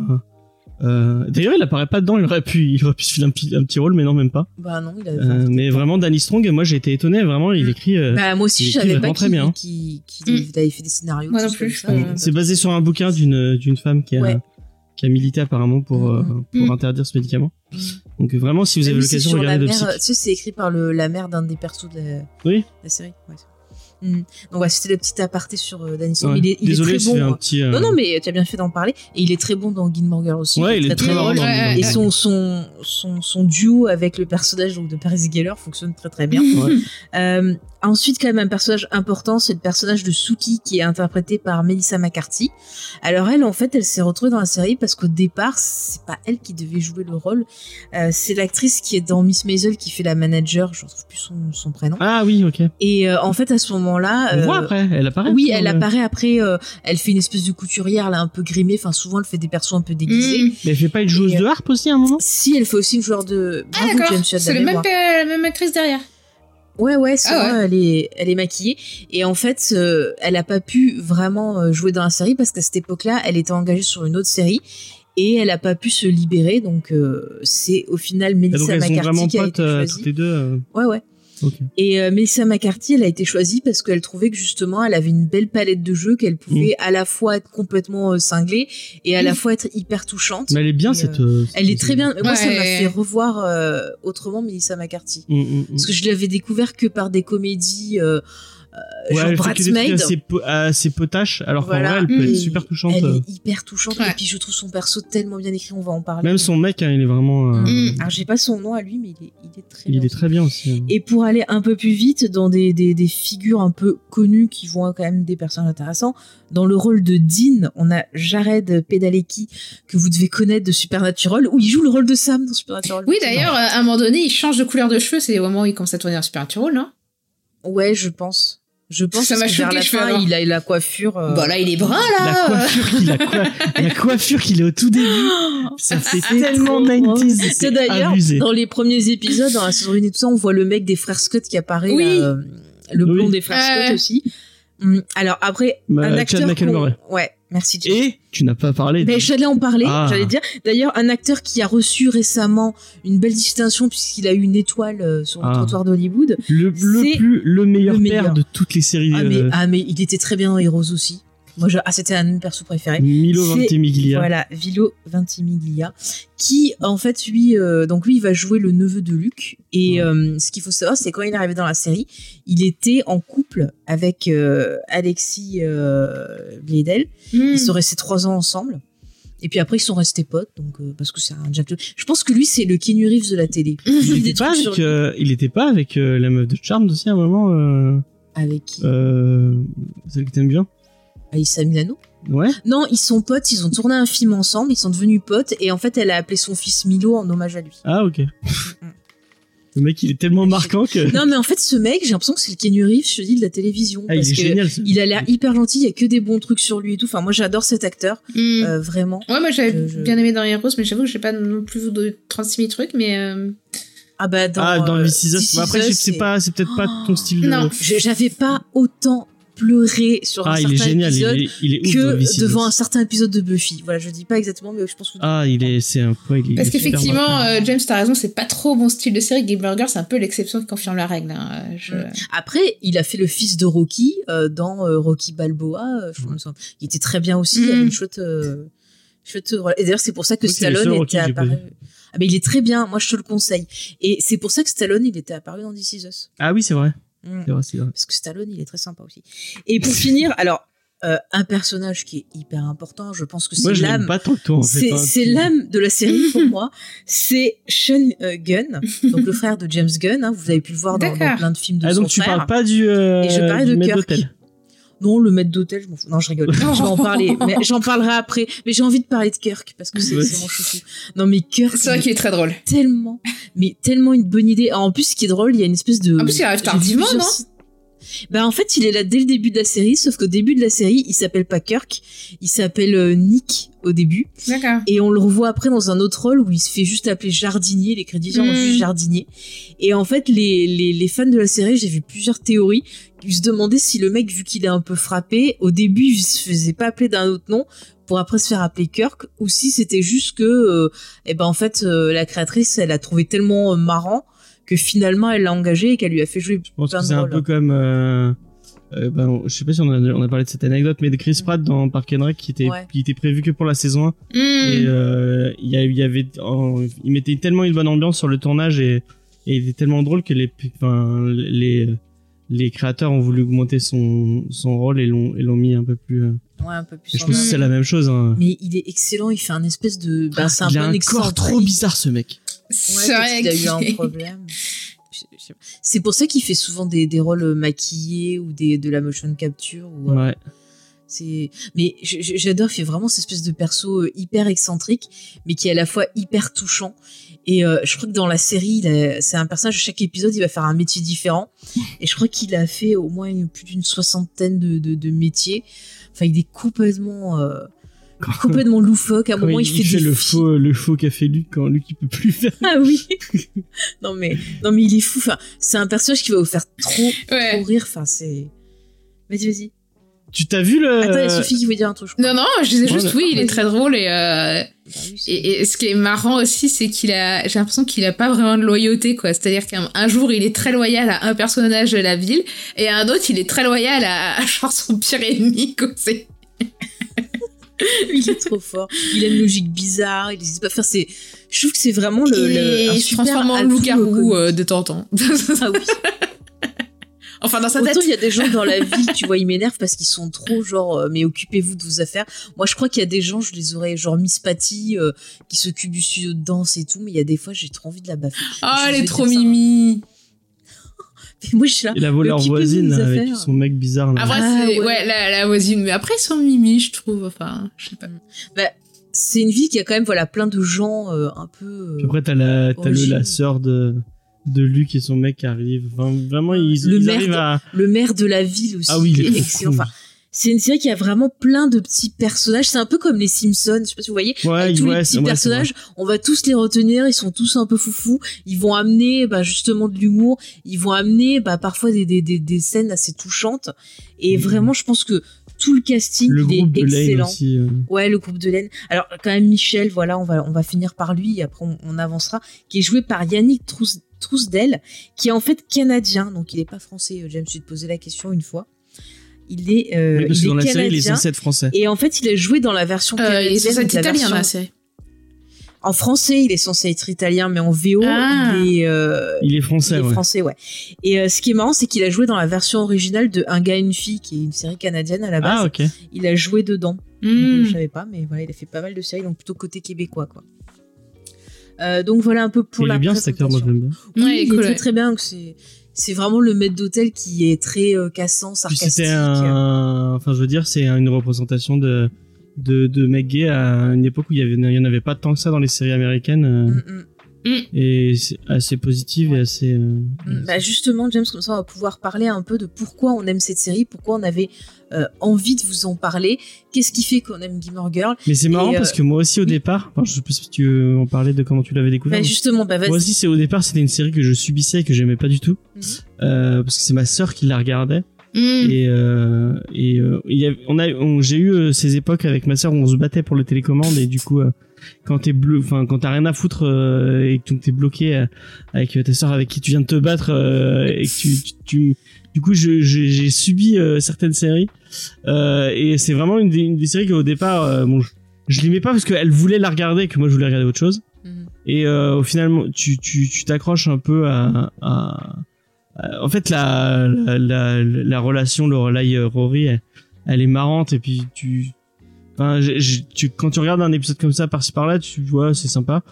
euh, d'ailleurs, il apparaît pas dedans, il aurait pu, il aurait pu se filer un petit, un petit rôle, mais non, même pas. Bah non, il avait Euh, mais vraiment, Danny Strong, moi, j'ai été étonné, vraiment, il écrit. euh, Bah, moi aussi, savais pas très qu'il bien. qu'il- qu'il Mm. avait fait des scénarios. Moi non plus, euh, c'est basé sur un bouquin d'une d'une femme qui a Ouais. qui a milité apparemment pour euh, Mm, pour mm. interdire ce médicament. Mm. Donc vraiment, si vous avez l'occasion, Dopsic. Tu sais, c'est écrit par le, la mère d'un des persos de la, Oui. la série. Ouais. Donc voilà, c'était le petit aparté sur euh, Danny Sand. Ouais. Il est, il Désolé, est très un bon. petit. euh, Non, non, mais tu as bien fait d'en parler. Et il est très bon dans Gilmore aussi. Ouais, il est très drôle. Ouais, Et son, son, son, son duo avec le personnage de Paris Geller fonctionne très très bien. Ouais. Euh, ensuite, quand même, un personnage important, c'est le personnage de Suki qui est interprété par Melissa McCarthy. Alors elle, en fait, elle s'est retrouvée dans la série parce qu'au départ, c'est pas elle qui devait jouer le rôle. Euh, c'est l'actrice qui est dans Miss Maisel qui fait la manager, je ne trouve plus son, son prénom. Ah oui, ok. Et euh, en fait, à ce moment-là... On euh, voit après, elle apparaît. oui, après, elle le- apparaît après. euh, elle fait une espèce de couturière là, un peu grimée. Enfin, souvent, elle fait des persos un peu déguisés. Mm. Mais elle fait pas une joueuse Et, euh, de harpe aussi à un moment? Si, elle fait aussi une joueur de. Ah d'accord, c'est la le même, mémoire. la même actrice derrière. Ouais, ouais, c'est Ah vrai, elle est, elle est maquillée. Et en fait, euh, elle a pas pu vraiment euh, jouer dans la série parce qu'à cette époque-là, elle était engagée sur une autre série et elle a pas pu se libérer. Donc, euh, c'est au final Melissa McCarthy vraiment qui a potes été euh, choisie. toutes les deux. euh, Ouais, ouais. Et euh, Melissa McCarthy, elle a été choisie parce qu'elle trouvait que justement, elle avait une belle palette de jeux, qu'elle pouvait Mm. à la fois être complètement euh, cinglée et à la fois être hyper touchante. Mais elle est bien Et, cette. euh, Elle est très bien. Moi, ça m'a fait revoir euh, autrement Melissa McCarthy. Mm, mm. Parce que je l'avais découvert que par des comédies Ouais, genre Bridesmaid. assez, po- assez potaches, alors qu'en Voilà. vrai, elle peut être super touchante. Elle euh. est hyper touchante. Ouais. Et puis je trouve son perso tellement bien écrit, on va en parler. Même son mec, hein, il est vraiment. euh, Mm. Alors j'ai pas son nom à lui, mais il est, il est très Il bien. est très bien aussi. hein. Et pour aller un peu plus vite dans des, des, des figures un peu connues qui vont quand même des personnages intéressants, dans le rôle de Dean, on a Jared Padalecki que vous devez connaître de Supernatural, où il joue le rôle de Sam dans Supernatural. Oui, d'ailleurs, euh, à un moment donné, il change de couleur de cheveux. C'est au moment où il commence à tourner en Supernatural, non Ouais, je pense. Je pense Ça que m'a vers choqué, la je fin, il a la coiffure. euh, Bah là, il est brun, La là coiffure qu'il a, la coiffure qu'il est au tout début, ça fait C'est tellement trop drôle. 90s, Que c'est d'ailleurs, dans les premiers épisodes, dans la saison 1 et tout ça, on voit le mec des frères Scott qui apparaît, Oui. là, euh, le Oui. blond des frères Scott aussi. Hum, Alors après, Bah, un Chad acteur. Ouais, merci. Jim. Et tu n'as pas parlé. Mais de- j'allais en parler, Ah. j'allais dire. D'ailleurs, un acteur qui a reçu récemment une belle distinction puisqu'il a eu une étoile euh, sur le Ah. trottoir d'Hollywood. le, plus le meilleur le père de toutes les séries. Ah mais, euh, ah mais il était très bien dans Heroes aussi. Moi, je- ah, c'était un de mes persos préférés. Milo Ventimiglia. Voilà, Vilo Ventimiglia, qui en fait lui, euh, donc lui, il va jouer le neveu de Luc. Et Ouais. euh, ce qu'il faut savoir, c'est quand il est arrivé dans la série, il était en couple avec euh, Alexis euh, Bledel. Hmm. Ils sont restés trois ans ensemble. Et puis après, ils sont restés potes, donc euh, parce que c'est un Jack. Je pense que lui, c'est le Keanu Reeves de la télé. Il des était pas sur- euh, il était pas avec euh, la meuf de Charmed aussi à un moment. Euh, avec qui? euh, celle que t'aimes bien? Aïssa Milano. Ouais. Non, ils sont potes. Ils ont tourné un film ensemble. Ils sont devenus potes. Et en fait, elle a appelé son fils Milo en hommage à lui. Ah ok. Le mec, il est tellement marquant que. Non, mais en fait, ce mec, j'ai l'impression que c'est le Reeves, je te dis, de la télévision. Ah, il parce est que génial. ce- il a l'air hyper gentil, il y a que des bons trucs sur lui et tout. Enfin, moi, j'adore cet acteur, Hmm. euh, vraiment. Ouais, moi j'avais je- bien aimé dans Heroes, mais j'avoue que j'ai pas non plus de 36 000 trucs, mais. euh, Ah bah, dans, ah, dans euh, This Is Us. Après, c'est pas, c'est peut-être pas ton style. de- Non. Je- J'avais pas autant pleuré sur un Ah, il certain est génial. Il épisode est, il est ouf dans que devant un certain épisode de Buffy. Voilà, je dis pas exactement, mais je pense que... Ah, il est, c'est un ouais, il Parce qu'effectivement, euh, James, t'as raison, c'est pas trop mon style de série. Game Burger, c'est un peu l'exception qui confirme la règle. hein. Euh, je-. Après, il a fait le fils de Rocky euh, dans euh, Rocky Balboa. je il était très bien aussi. Il avait Mm. une chouette, euh, chouette. Et d'ailleurs, c'est pour ça que Oui, Stallone était apparu. Ah, mais il est très bien. Moi, je te le conseille. Et c'est pour ça que Stallone, il était apparu dans This Is Us. Ah oui, c'est vrai. Mm. C'est vrai, c'est vrai. Parce que Stallone, il est très sympa aussi. Et pour finir, alors, euh, un personnage qui est hyper important, je pense que Moi, c'est je l'aime l'âme. pas fait. C'est hein. c'est l'âme de la série pour moi. C'est Sean euh, Gunn, donc le frère de James Gunn. hein, vous avez pu le voir dans, plein de films de Ah, son donc tu frère. parles pas du. euh, Et je parlais du de Kirk. Non, le maître d'hôtel, je m'en fous. Non, je rigole. je vais en parler. Mais j'en parlerai après. Mais j'ai envie de parler de Kirk parce que c'est mon chouchou. Non, mais Kirk, C'est vrai il qu'il est très drôle. tellement, mais tellement une bonne idée. En plus, ce qui est drôle, il y a une espèce de. En plus, il arrive tardivement, non Bah en fait, il est là dès le début de la série, sauf qu'au début de la série, il s'appelle pas Kirk, il s'appelle euh, Nick au début, D'accord. et on le revoit après dans un autre rôle où il se fait juste appeler jardinier, les crédits sont Mm. juste jardinier. Et en fait, les, les, les fans de la série, j'ai vu plusieurs théories, qui se demandaient si le mec, vu qu'il est un peu frappé, au début, il se faisait pas appeler d'un autre nom pour après se faire appeler Kirk, ou si c'était juste que, euh, eh ben en fait, euh, la créatrice, elle a trouvé tellement euh, marrant que finalement, elle l'a engagé et qu'elle lui a fait jouer Je pense plein que c'est un peu comme. Euh, euh, ben, je sais pas si on a, on a parlé de cette anecdote, mais de Chris Pratt dans Park and Rec qui était, Ouais. qui était prévu que pour la saison 1. Hmm. Et euh, il y, a- il y avait, en- il mettait tellement une bonne ambiance sur le tournage et, et il était tellement drôle que les, enfin, les, les créateurs ont voulu augmenter son son rôle et l'ont et l'ont mis un peu plus. euh, Ouais, un peu plus. et je en pense que c'est la même chose. Hein. Mais il est excellent, il fait un espèce de. Bah, c'est un il a un corps trop bizarre ce mec. Ouais, C'est peut-être vrai qu'il a eu qu'il- un problème. Je- je- C'est pour ça qu'il fait souvent des, des rôles maquillés ou des, de la motion capture. Ou, euh, Ouais. c'est... Mais j'adore, il fait vraiment cette espèce de perso euh, hyper excentrique, mais qui est à la fois hyper touchant. Et euh, je crois que dans la série, c'est un personnage, chaque épisode, il va faire un métier différent. Et je crois qu'il a fait au moins une- plus d'une soixantaine de, de, de métiers. Enfin, il est complètement, euh, complètement loufoque. À un Quand moment, il, il, fait, fait des le faux le faux café Luc quand Luc il peut plus faire. Ah oui. non mais non mais il est fou. Enfin, c'est un personnage qui va vous faire trop Ouais. trop rire. Enfin, c'est. Vas-y, vas-y. Tu t'as vu le Attends, il y a Sophie qui veut dire un truc. Je crois. Non, non, je disais Ouais, juste, oui, il est très drôle et, euh, Bah et, et ce qui est marrant aussi, c'est qu'il a, j'ai l'impression qu'il a pas vraiment de loyauté, quoi. C'est-à-dire qu'un un jour, il est très loyal à un personnage de la ville et à un autre, il est très loyal à, à genre son pire ennemi, quoi. C'est- il est trop fort. Il a une logique bizarre. Il n'hésite pas à faire ses. Je trouve que c'est vraiment le. et le il se transforme en loup-garou euh, de temps en temps. Ah oui. enfin, dans sa tête. Autant il y a des gens dans la ville, tu vois, ils m'énervent parce qu'ils sont trop genre, euh, mais occupez-vous de vos affaires. Moi, je crois qu'il y a des gens, je les aurais genre Miss Patty euh, qui s'occupe du studio de danse et tout, mais il y a des fois, j'ai trop envie de la baffer. Ah, elle est trop ça. mimi. Mais moi, je suis là. Il a volé leur Occupez-vous voisine avec son mec bizarre. Là. Après, Ah, c'est, ouais. ouais, la, la voisine. Mais après, sont mimi, je trouve. Enfin, je sais pas. C'est une ville qui a quand même voilà plein de gens euh, un peu. euh, Puis après t'as la t'as le la sœur de de Luc et son mec qui arrive. Enfin, vraiment ils, Le ils maire arrivent de- à le maire de la ville aussi. ah oui il est est trop excellent. fou. Enfin, c'est une série qui a vraiment plein de petits personnages. C'est un peu comme les Simpsons. Je sais pas si vous voyez. Ouais, Avec tous ouais, les petits ouais, personnages, on va tous les retenir. Ils sont tous un peu foufous. Ils vont amener bah, justement de l'humour. Ils vont amener bah, parfois des, des, des, des scènes assez touchantes. Et Mhm. vraiment, je pense que tout le casting Le il groupe est excellent. aussi. euh. Ouais, le groupe de laine. Alors quand même Michel, voilà, on va on va finir par lui et après on, on avancera, qui est joué par Yannick Trousdel, qui est en fait canadien, donc il est pas français. euh, James, je te posé la question une fois. Il est, euh, Oui, parce il que est dans la série il est censé être français. et en fait il a joué dans la version Euh, canadienne. il est censé être donc italien, version- là, c'est. En français, il est censé être italien, mais en VO, Ah. il est, euh, Il est il français est ouais. français, ouais. Et euh, ce qui est marrant, c'est qu'il a joué dans la version originale de Un gars et une fille, qui est une série canadienne à la base. Ah ok. Il a joué dedans. Donc, euh, Hmm. Je savais pas, mais voilà, il a fait pas mal de séries, donc plutôt côté québécois, quoi. Euh, donc voilà un peu pour il la est bien cet acteur moi l'aime bien. Oui, Ouais, il est il cool, très ouais. très bien. donc C'est c'est vraiment le maître d'hôtel qui est très euh, cassant, sarcastique. c'était un enfin je veux dire c'est une représentation de de de mec gay à une époque où il y avait il y en avait pas tant que ça dans les séries américaines euh, Mm, mm. et c'est assez positive et assez euh, Mm, Bah justement, James, comme ça, on va pouvoir parler un peu de pourquoi on aime cette série, pourquoi on avait euh, envie de vous en parler, qu'est-ce qui fait qu'on aime Gilmore Girl. Mais c'est marrant Et, euh, parce que moi aussi au départ, enfin, je sais pas si tu veux en parler de comment tu l'avais découvert. Bah justement, bah vas-y. moi aussi, c'est au départ, c'était une série que je subissais et que j'aimais pas du tout, Mhm. euh, parce que c'est ma sœur qui la regardait. Et, euh, et euh, y on a, on- j'ai eu euh, ces époques avec ma sœur où on se battait pour le télécommande et du coup, euh, quand t'es bleu, enfin quand t'as rien à foutre euh, et que t'es bloqué euh, avec ta sœur avec qui tu viens de te battre euh, et que tu, tu, tu- du coup, je- je- j'ai subi euh, certaines séries euh, et c'est vraiment une des, une des séries qu'au départ, euh, bon, je, je l'aimais pas parce qu'elle voulait la regarder et que moi je voulais regarder autre chose. Mhm. Et euh, au final, tu tu tu t'accroches un peu à, à- en fait la la, la, la relation Lorelai Rory, elle, elle est marrante et puis tu enfin tu quand tu regardes un épisode comme ça par-ci par-là, tu vois c'est sympa.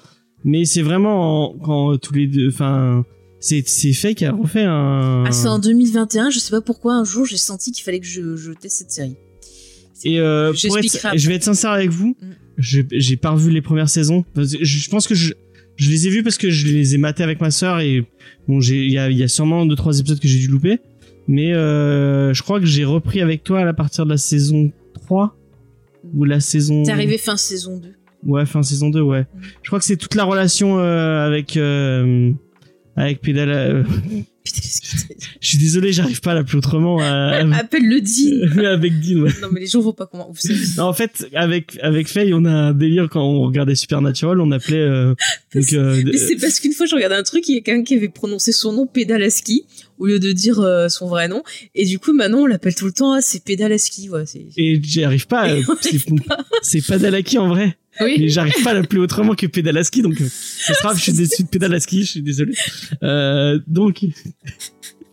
Mais c'est vraiment en- quand tous les deux, enfin c'est c'est fait qui a refait un. Ah, c'est en 2021, je sais pas pourquoi, un jour, j'ai senti qu'il fallait que je, je teste cette série. Et euh, pour être, je vais être sincère avec vous, Mm. j'ai pas revu les premières saisons. Je, pense que je, je les ai vues parce que je les ai matés avec ma sœur et bon, j'ai il y a, y a sûrement deux trois épisodes que j'ai dû louper. Mais euh, je crois que j'ai repris avec toi à partir de la saison 3 ou la saison. T'es arrivé fin saison 2. Ouais, fin saison 2, ouais. Mm. Je crois que c'est toute la relation euh, avec euh, avec Pédale. euh, je suis désolé, j'arrive pas à l'appeler autrement. euh, Appelle le Dean. avec Dean, ouais. Non, mais les gens vont pas comment. Non, en fait, avec avec Faye, on a un délire quand on regardait Supernatural, on appelait euh, donc euh, Mais c'est parce qu'une fois, je regardais un truc, il y a quelqu'un qui avait prononcé son nom Pédalaski au lieu de dire euh, son vrai nom. Et du coup, maintenant, on l'appelle tout le temps, ah, c'est Pédalaski. Ouais, et j'y arrive pas. c'est Padalaki en vrai, Oui. mais j'arrive pas à l'appeler autrement que Pédalaski, donc euh, ce sera. Je suis déçu de Pédalaski, je suis désolé. Euh, donc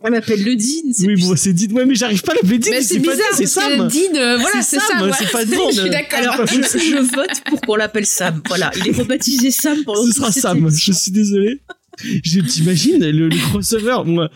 Elle m'appelle le Dean. c'est Oui, bon, c'est dit. Ouais, mais j'arrive pas à l'appeler Dean. Mais c'est bizarre, Dean, c'est Sam. Dean, euh, voilà, C'est c'est Sam, moi. c'est pas Je Dean. suis d'accord. Alors, je, je vote pour qu'on l'appelle Sam. Voilà, il est rebaptisé Sam pendant Ce sera Sam. émission. Je suis désolé. Je t'imagine le, le crossover, moi,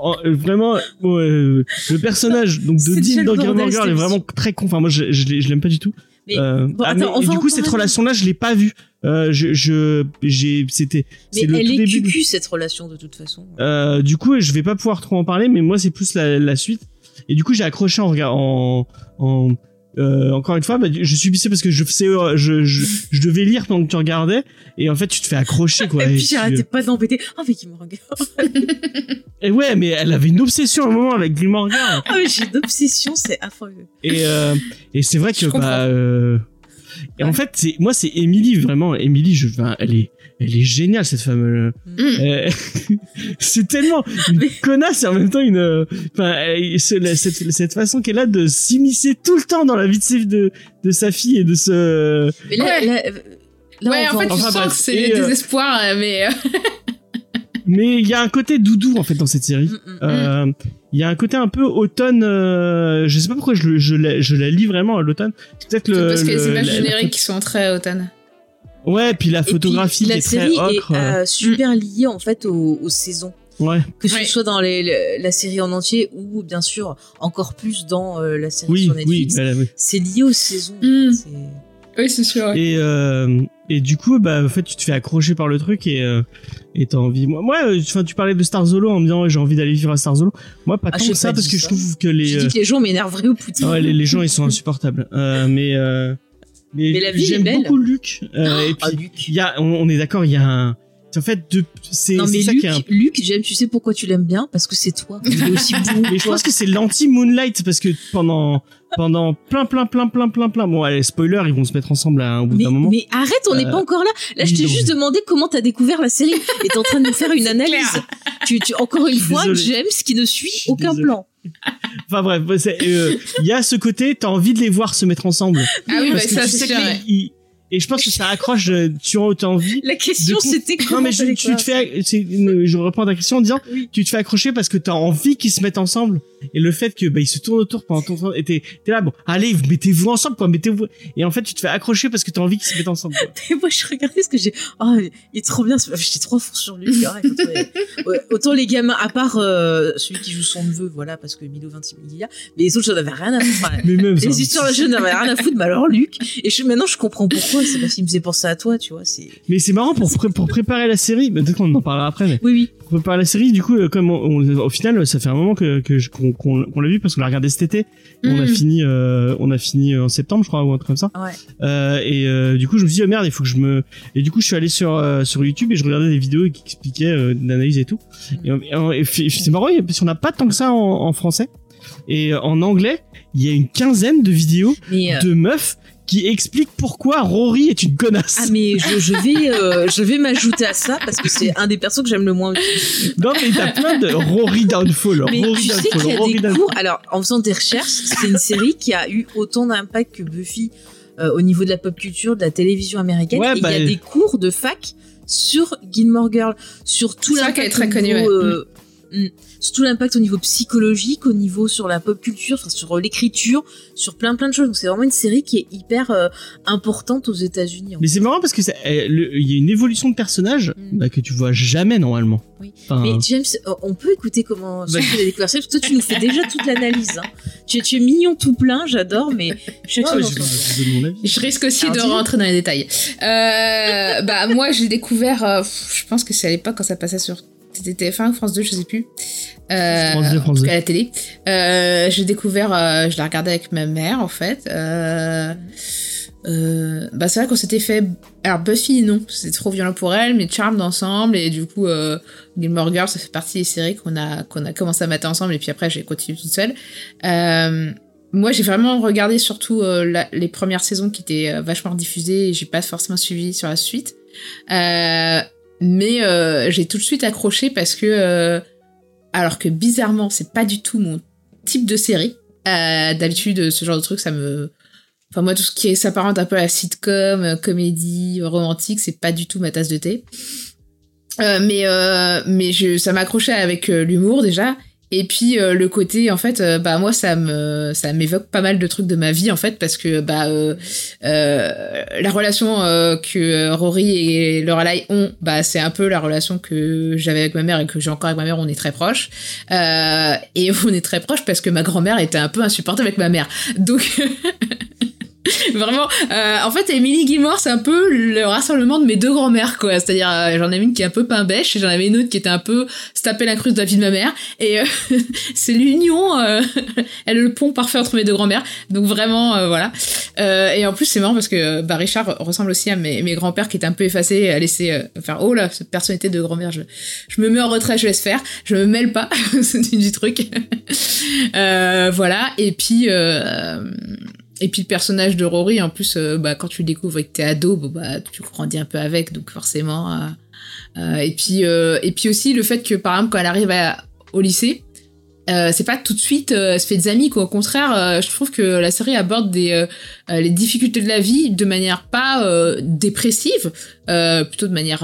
en- euh, vraiment, ouais, euh, le personnage donc de C'est Dean dans cette Girl est vraiment très con. Enfin, moi, je, je, je l'aime pas du tout. Mais, Euh, bon, ah, attends, mais- on et va du coup, cette relation-là, je l'ai pas vue. Euh, je, je, j'ai, c'était, mais le elle est de- cucu cette relation de toute façon. Euh, du coup, je vais pas pouvoir trop en parler, mais moi, c'est plus la, la suite. Et du coup, j'ai accroché en regard, en, en euh, encore une fois, bah, je subissais parce que je faisais, je, je, je devais lire pendant que tu regardais, et en fait, tu te fais accrocher, quoi. et puis j'arrêtais pas d'embêter. Oh, mais regarde. Et ouais, mais elle avait une obsession à un moment avec Gilmore Girl. Ah, mais j'ai une obsession, c'est affreux. Et, euh, et c'est vrai que bah euh, et en fait c'est moi c'est Emily vraiment Emily je elle est elle est géniale cette femme euh, Mm. euh, c'est tellement une Mais- connasse et en même temps une euh, enfin cette, cette façon qu'elle a de s'immiscer tout le temps dans la vie de, de, de sa fille et de se Mais là, Ouais. là, là, ouais, en fait, tu Enfin, sens que c'est euh, désespoir, mais mais il y a un côté doudou en fait dans cette série Mm, mm. Il y a un côté un peu automne euh, je sais pas pourquoi je, le- je, la, je la lis vraiment à l'automne c'est peut-être le parce que le- les images génériques qui sont très automne. Ouais, puis la puis, photographie la est très série ocre. est euh, euh, super liée en fait aux, aux saisons. Ouais, Que ce Ouais. soit dans les, la série en entier ou bien sûr encore plus dans euh, la série oui, sur oui, Netflix. a- oui. C'est lié aux saisons. Mm. Oui, c'est sûr. ouais. Et euh, et du coup, bah en fait, tu te fais accrocher par le truc et euh, et t'as envie. Moi, moi, euh, enfin, tu parlais de Star Zolo en me disant j'ai envie d'aller vivre à Star Zolo. Moi, pas Ah, tant que ça parce que je trouve que les Je euh, dis que les gens m'énerveraient au Poutine. ouais, les, les gens ils sont insupportables. Euh, mais euh, mais, Mais la vie, j'aime beaucoup Luc. Euh, et Ah, puis Luc. il y a, on, on est d'accord, il y a un. En fait, c'est ça Luc, qui est un Luc, j'aime, tu sais pourquoi tu l'aimes bien? Parce que c'est toi. Il est aussi bon. Mais je pense que c'est l'anti-Moonlight parce que pendant pendant plein plein plein plein plein plein bon allez spoiler ils vont se mettre ensemble à un bout d'un moment. mais arrête, on n'est Euh, pas encore là. Là, je t'ai juste demandé comment t'as découvert la série. Et t'es en train de nous faire une analyse. Tu, tu, encore une fois, Désolé. James qui ne suit aucun désolé. plan. Enfin bref, euh, il y a ce côté t'as envie de les voir se mettre ensemble Ah oui, bah, parce que ça, tu c'est sais et je pense que ça accroche tu as t'as envie La question, De c'était non comment mais je, tu te fais je reprends ta question en disant Oui. tu te fais accrocher parce que t'as envie qu'ils se mettent ensemble et le fait que bah ils se tournent autour pendant ton temps et t'es là bon allez vous mettez-vous ensemble quoi mettez-vous et en fait tu te fais accrocher parce que t'as envie qu'ils se mettent ensemble quoi. Et moi, je regardais ce que j'ai. Oh, il est trop bien. J'étais trop fort sur lui. Arrête, autant, les... ouais, autant les gamins, à part euh, celui qui joue son neveu, voilà, parce que Milo 26 milliards. Mais les autres, j'en avais rien à foutre. Mais même les histoires de jeunes, j'en avais rien à foutre. Mais alors, Luc. Et je, maintenant, je comprends pourquoi. C'est parce qu'il me faisait penser à toi, tu vois. Mais c'est marrant pour pré- pour préparer la série peut-être qu'on en parlera après mais Oui, oui. pour préparer la série du coup euh, comme on- on- au final ça fait un moment que qu'on qu'on qu'on l'a vu parce qu'on l'a regardé cet été on a Mm. fini euh, on a fini en septembre je crois ou un truc comme ça Ouais. Euh, et euh, du coup je me suis dit oh merde il faut que je me et du coup je suis allé sur euh, sur YouTube et je regardais des vidéos qui expliquaient euh, l'analyse et tout et, et- et c'est marrant parce qu'on n'a pas tant que ça en, en français et euh, en anglais il y a une quinzaine de vidéos euh, de meufs qui expliquent pourquoi Rory est une connasse Ah mais je, je vais euh, je vais m'ajouter à ça parce que c'est un des persos que j'aime le moins. non mais t'as plein de Rory Downfall Mais Rory tu sais Downfall qu'il y a Rory des Downfall. cours. Alors en faisant des recherches, c'est une série qui a eu autant d'impact que Buffy euh, au niveau de la pop culture, de la télévision américaine. Ouais, Et il bah, y a des cours de fac sur Gilmore Girl, sur tout C'est vrai l'impact qu'elle est très au connue, niveau, ouais. Euh, mm, sur tout l'impact au niveau psychologique, au niveau sur la pop culture, enfin, sur l'écriture, sur plein plein de choses. Donc c'est vraiment une série qui est hyper euh, importante aux États-Unis. Mais c'est marrant parce que il y a une évolution de personnage Mm. bah, que tu vois jamais normalement. Oui. Enfin, Mais James, euh, on peut écouter comment Bah- tu as découvert ça parce que toi tu nous fais déjà toute l'analyse. Hein. Tu, tu es mignon tout plein, j'adore, mais je, risque aussi Alors, de rentrer dans les détails. Euh, bah moi j'ai découvert, euh, pff, je pense que c'est à l'époque quand ça passait sur c'était TF1 ou France 2, je sais plus. Euh, France 2, en France tout 2. cas à la télé. Euh, j'ai découvert, euh, je la regardais avec ma mère en fait. Euh, bah c'est vrai qu'on s'était fait, alors Buffy non, c'était trop violent pour elle, mais Charmed ensemble et du coup Gilmore Girls ça fait partie des séries qu'on a qu'on a commencé à mater ensemble et puis après j'ai continué toute seule. Moi, j'ai vraiment regardé surtout la- les premières saisons qui étaient vachement diffusées et j'ai pas forcément suivi sur la suite. Euh, mais euh, j'ai tout de suite accroché parce que, euh, alors que bizarrement, c'est pas du tout mon type de série. Euh, D'habitude, ce genre de truc, ça me. Enfin, moi, tout ce qui s'apparente un peu à la sitcom, comédie, romantique, c'est pas du tout ma tasse de thé. Euh, mais euh, mais je, ça m'a accroché avec euh, l'humour déjà Et puis euh, le côté en fait euh, bah moi ça me ça m'évoque pas mal de trucs de ma vie en fait parce que bah euh, euh, la relation que Rory et Lorelai ont bah c'est un peu la relation que j'avais avec ma mère et que j'ai encore avec ma mère. On est très proches. Et on est très proches parce que ma grand-mère était un peu insupportable avec ma mère. Donc Vraiment, euh, en fait, Emily Gilmore, c'est un peu le rassemblement de mes deux grand-mères, quoi. C'est-à-dire, euh, j'en avais une qui est un peu pain bêche, et j'en avais une autre qui était un peu se taper la cruche de la vie de ma mère. Et euh, c'est l'union, euh, elle est le pont parfait entre mes deux grand-mères. Donc vraiment, euh, voilà. Et en plus, c'est marrant parce que bah, Richard ressemble aussi à mes, mes grands-pères qui étaient un peu effacés, à laisser faire oh là, cette personnalité de grand-mère, je, je me mets en retrait, je laisse faire, je me mêle pas, du truc. Voilà. Et puis. Et puis le personnage de Rory, en plus, euh, bah, quand tu le découvres et que t'es ado, bah, tu grandis un peu avec, donc forcément. euh, euh, et puis euh, et puis aussi le fait que par exemple quand elle arrive à- au lycée, euh, c'est pas tout de suite elle se fait des amis quoi. Au contraire, je trouve que la série aborde des les difficultés de la vie de manière pas dépressive, plutôt de manière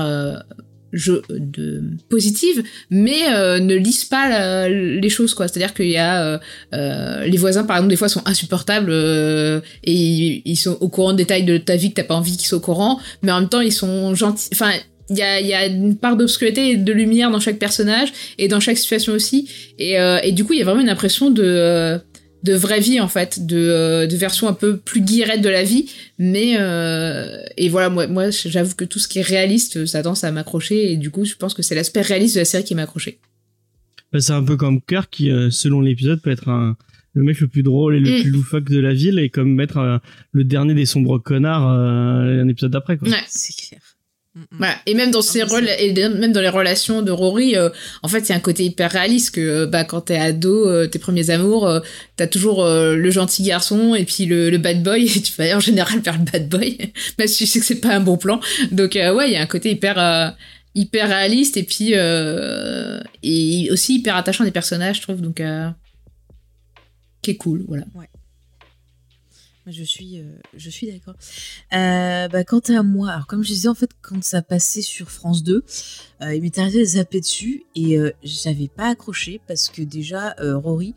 je, de positive, mais euh, ne lisse pas les choses quoi. C'est-à-dire qu'il y a euh, euh, les voisins par exemple des fois sont insupportables euh, et ils, sont au courant de détails de ta vie que t'as pas envie qu'ils soient au courant, mais en même temps ils sont gentils. Enfin il y a, y a une part d'obscurité et de lumière dans chaque personnage et dans chaque situation aussi. Et, euh, et du coup, il y a vraiment une impression de, euh, de vraie vie, en fait, de, euh, de version un peu plus guillerette de la vie. Mais, euh, et voilà, moi, moi j'avoue que tout ce qui est réaliste, ça tendance à m'accrocher. Et du coup, je pense que c'est l'aspect réaliste de la série qui m'a accroché. Bah, c'est un peu comme Kirk qui, euh, selon l'épisode, peut être un, le mec le plus drôle et le Mm. plus loufoque de la ville et comme mettre euh, le dernier des sombres connards euh, un épisode d'après. Quoi. Ouais. C'est clair. Voilà. Et même dans ces et même dans les relations de Rory, euh, en fait, il y a un côté hyper réaliste que euh, bah quand t'es ado, euh, tes premiers amours, euh, t'as toujours euh, le gentil garçon et puis le, le bad boy et tu vas en général vers le bad boy, même si tu sais que c'est pas un bon plan. Donc euh, ouais, il y a un côté hyper euh, hyper réaliste et puis euh, et aussi hyper attachant des personnages, je trouve. Donc euh, qui est cool, voilà. Je suis, euh, suis d'accord. Euh, bah, quant à moi, alors comme je disais, en fait, quand ça passait sur France 2, euh, il m'est arrivé de zapper dessus et j'avais pas accroché parce que déjà, Rory,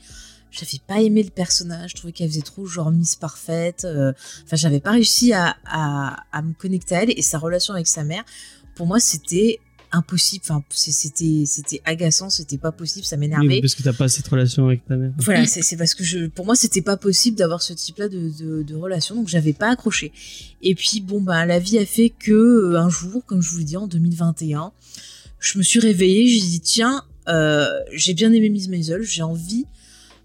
j'avais pas aimé le personnage, je trouvais qu'elle faisait trop genre Miss Parfaite. Enfin, j'avais pas réussi à, à, à me connecter à elle et sa relation avec sa mère, pour moi, c'était impossible. Enfin, c'était, c'était agaçant, c'était pas possible, ça m'énervait. Oui, parce que t'as pas cette relation avec ta mère. Voilà, c'est parce que je, pour moi, c'était pas possible d'avoir ce type-là de, de, de relation, donc j'avais pas accroché. Et puis, bon, ben, la vie a fait que euh, un jour, comme je vous le dis, en 2021, je me suis réveillée, j'ai dit, tiens, euh, j'ai bien aimé Miss Maisel, j'ai envie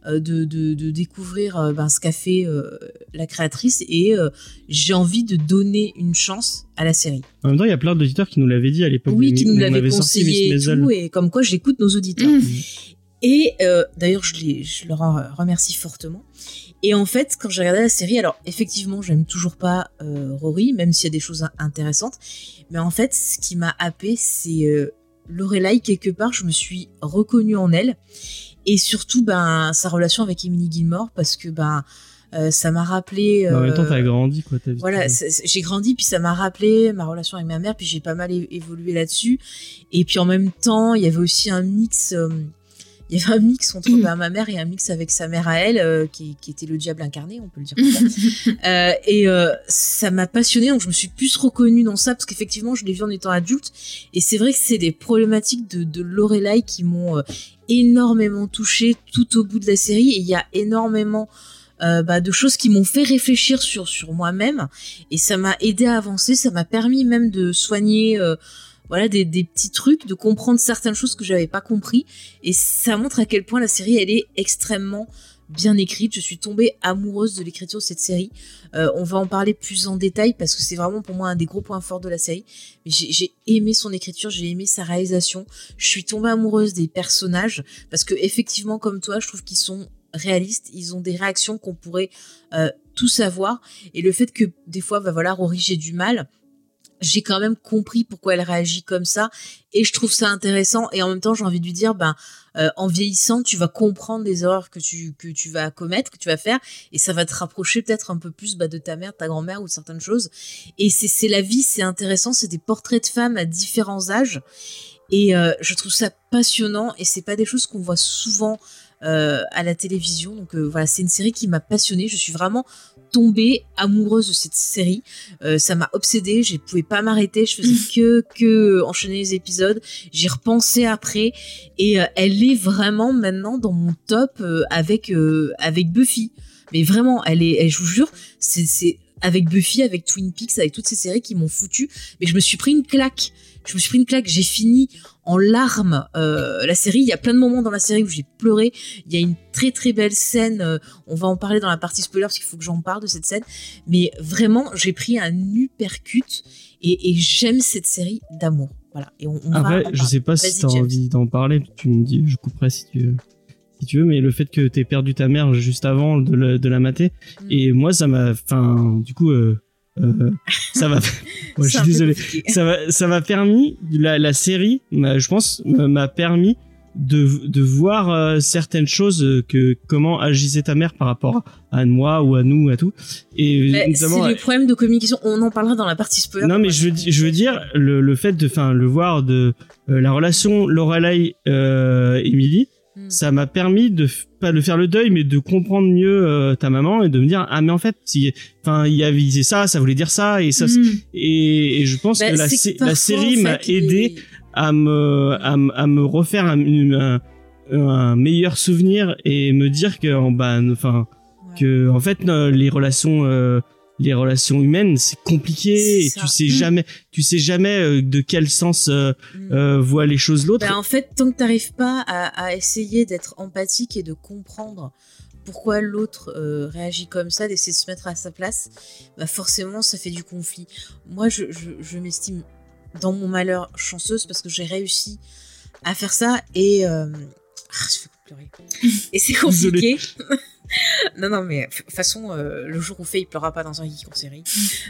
de, de, de découvrir euh, ben, ce qu'a fait euh, la créatrice et euh, j'ai envie de donner une chance à la série. En même temps, il y a plein d'auditeurs qui nous l'avaient dit à l'époque. Oui, qui nous l'avaient conseillé et tout, et comme quoi j'écoute nos auditeurs. Mmh. Et euh, d'ailleurs, je, les, je leur en remercie fortement. Et en fait, quand j'ai regardé la série, alors effectivement, j'aime toujours pas euh, Rory, même s'il y a des choses in- intéressantes. Mais en fait, ce qui m'a happé, c'est euh, Lorelai, quelque part, je me suis reconnue en elle. Et surtout, ben, sa relation avec Emily Gilmore, parce que ben, euh, ça m'a rappelé. En même temps, euh, t'as grandi, quoi. t'as vu voilà, j'ai grandi, puis ça m'a rappelé ma relation avec ma mère, puis j'ai pas mal évolué là-dessus. Et puis en même temps, il y avait aussi un mix, euh, il y avait un mix entre bah, ma mère et un mix avec sa mère à elle, euh, qui, qui était le diable incarné, on peut le dire comme ça. Euh, et euh, ça m'a passionnée, donc je me suis plus reconnue dans ça, parce qu'effectivement, je l'ai vu en étant adulte. Et c'est vrai que c'est des problématiques de, de Lorelai qui m'ont euh, énormément touchée tout au bout de la série. Et il y a énormément euh, bah, de choses qui m'ont fait réfléchir sur, sur moi-même. Et ça m'a aidé à avancer, ça m'a permis même de soigner... euh, voilà des, petits trucs, de comprendre certaines choses que j'avais pas compris. Et ça montre à quel point la série, elle est extrêmement bien écrite. Je suis tombée amoureuse de l'écriture de cette série. Euh, on va en parler plus en détail parce que c'est vraiment pour moi un des gros points forts de la série. J'ai aimé son écriture, j'ai aimé sa réalisation. Je suis tombée amoureuse des personnages parce que effectivement, comme toi, je trouve qu'ils sont réalistes. Ils ont des réactions qu'on pourrait euh, tous avoir. Et le fait que des fois, bah voilà, Rory, du mal j'ai quand même compris pourquoi elle réagit comme ça et je trouve ça intéressant et en même temps j'ai envie de lui dire ben euh, en vieillissant tu vas comprendre les erreurs que tu que tu vas commettre que tu vas faire et ça va te rapprocher peut-être un peu plus bah, de ta mère ta grand-mère ou certaines choses et c'est c'est la vie c'est intéressant c'est des portraits de femmes à différents âges Et euh, je trouve ça passionnant et c'est pas des choses qu'on voit souvent euh, à la télévision. Donc voilà, c'est une série qui m'a passionnée. Je suis vraiment tombée amoureuse de cette série. Euh, ça m'a obsédée. Je pouvais pas m'arrêter. Je faisais que que enchaîner les épisodes. J'y repensais après et euh, elle est vraiment maintenant dans mon top euh, avec avec Buffy. Mais vraiment, elle est, elle, je vous jure, c'est c'est avec Buffy, avec Twin Peaks, avec toutes ces séries qui m'ont foutu. Mais je me suis pris une claque. Je me suis pris une claque. J'ai fini en larmes euh, la série. Il y a plein de moments dans la série où j'ai pleuré. Il y a une très très belle scène. euh, on va en parler dans la partie spoiler parce qu'il faut que j'en parle de cette scène. Mais vraiment, j'ai pris un uppercut et, et j'aime cette série d'amour. Voilà. Et on, on va Après, en je sais pas si t'as envie d'en parler. Tu me dis, je couperai si tu veux. Si tu veux, mais le fait que t'aies perdu ta mère juste avant de la, de la mater, Mm. et moi, ça m'a, enfin, du coup, euh, euh, ça va. Ouais, je suis désolé. Ça m'a, ça m'a permis, la, la série, je pense, m'a permis de, de voir euh, certaines choses euh, que comment agissait ta mère par rapport à moi ou à nous à tout et notamment c'est le problème de communication. On en parlera dans la partie spoiler. non mais je veux, je veux dire le, le fait de enfin le voir de euh, la relation Lorelai euh, Emily Hmm. ça m'a permis de pas de faire le deuil mais de comprendre mieux euh, ta maman et de me dire ah mais en fait si enfin il avait disait ça ça voulait dire ça et ça Mm. et, et je pense Bah, que la, parfois, série en m'a aidé à me à, me- à me refaire un, un, un meilleur souvenir et me dire que en bah enfin Ouais. que en fait euh, les relations euh, les relations humaines c'est compliqué et tu sais jamais tu sais jamais euh, de quel sens euh, Mm. euh, voit les choses l'autre Ben, en fait, tant que t'arrives pas à, à essayer d'être empathique et de comprendre pourquoi l'autre euh, réagit comme ça, d'essayer de se mettre à sa place, bah forcément, ça fait du conflit. Moi, je, je, je m'estime dans mon malheur chanceuse parce que j'ai réussi à faire ça et ah, je fais pleurer. Et c'est compliqué. non, non, mais de toute façon, euh, le jour où Faye pleura pas dans un geek en série.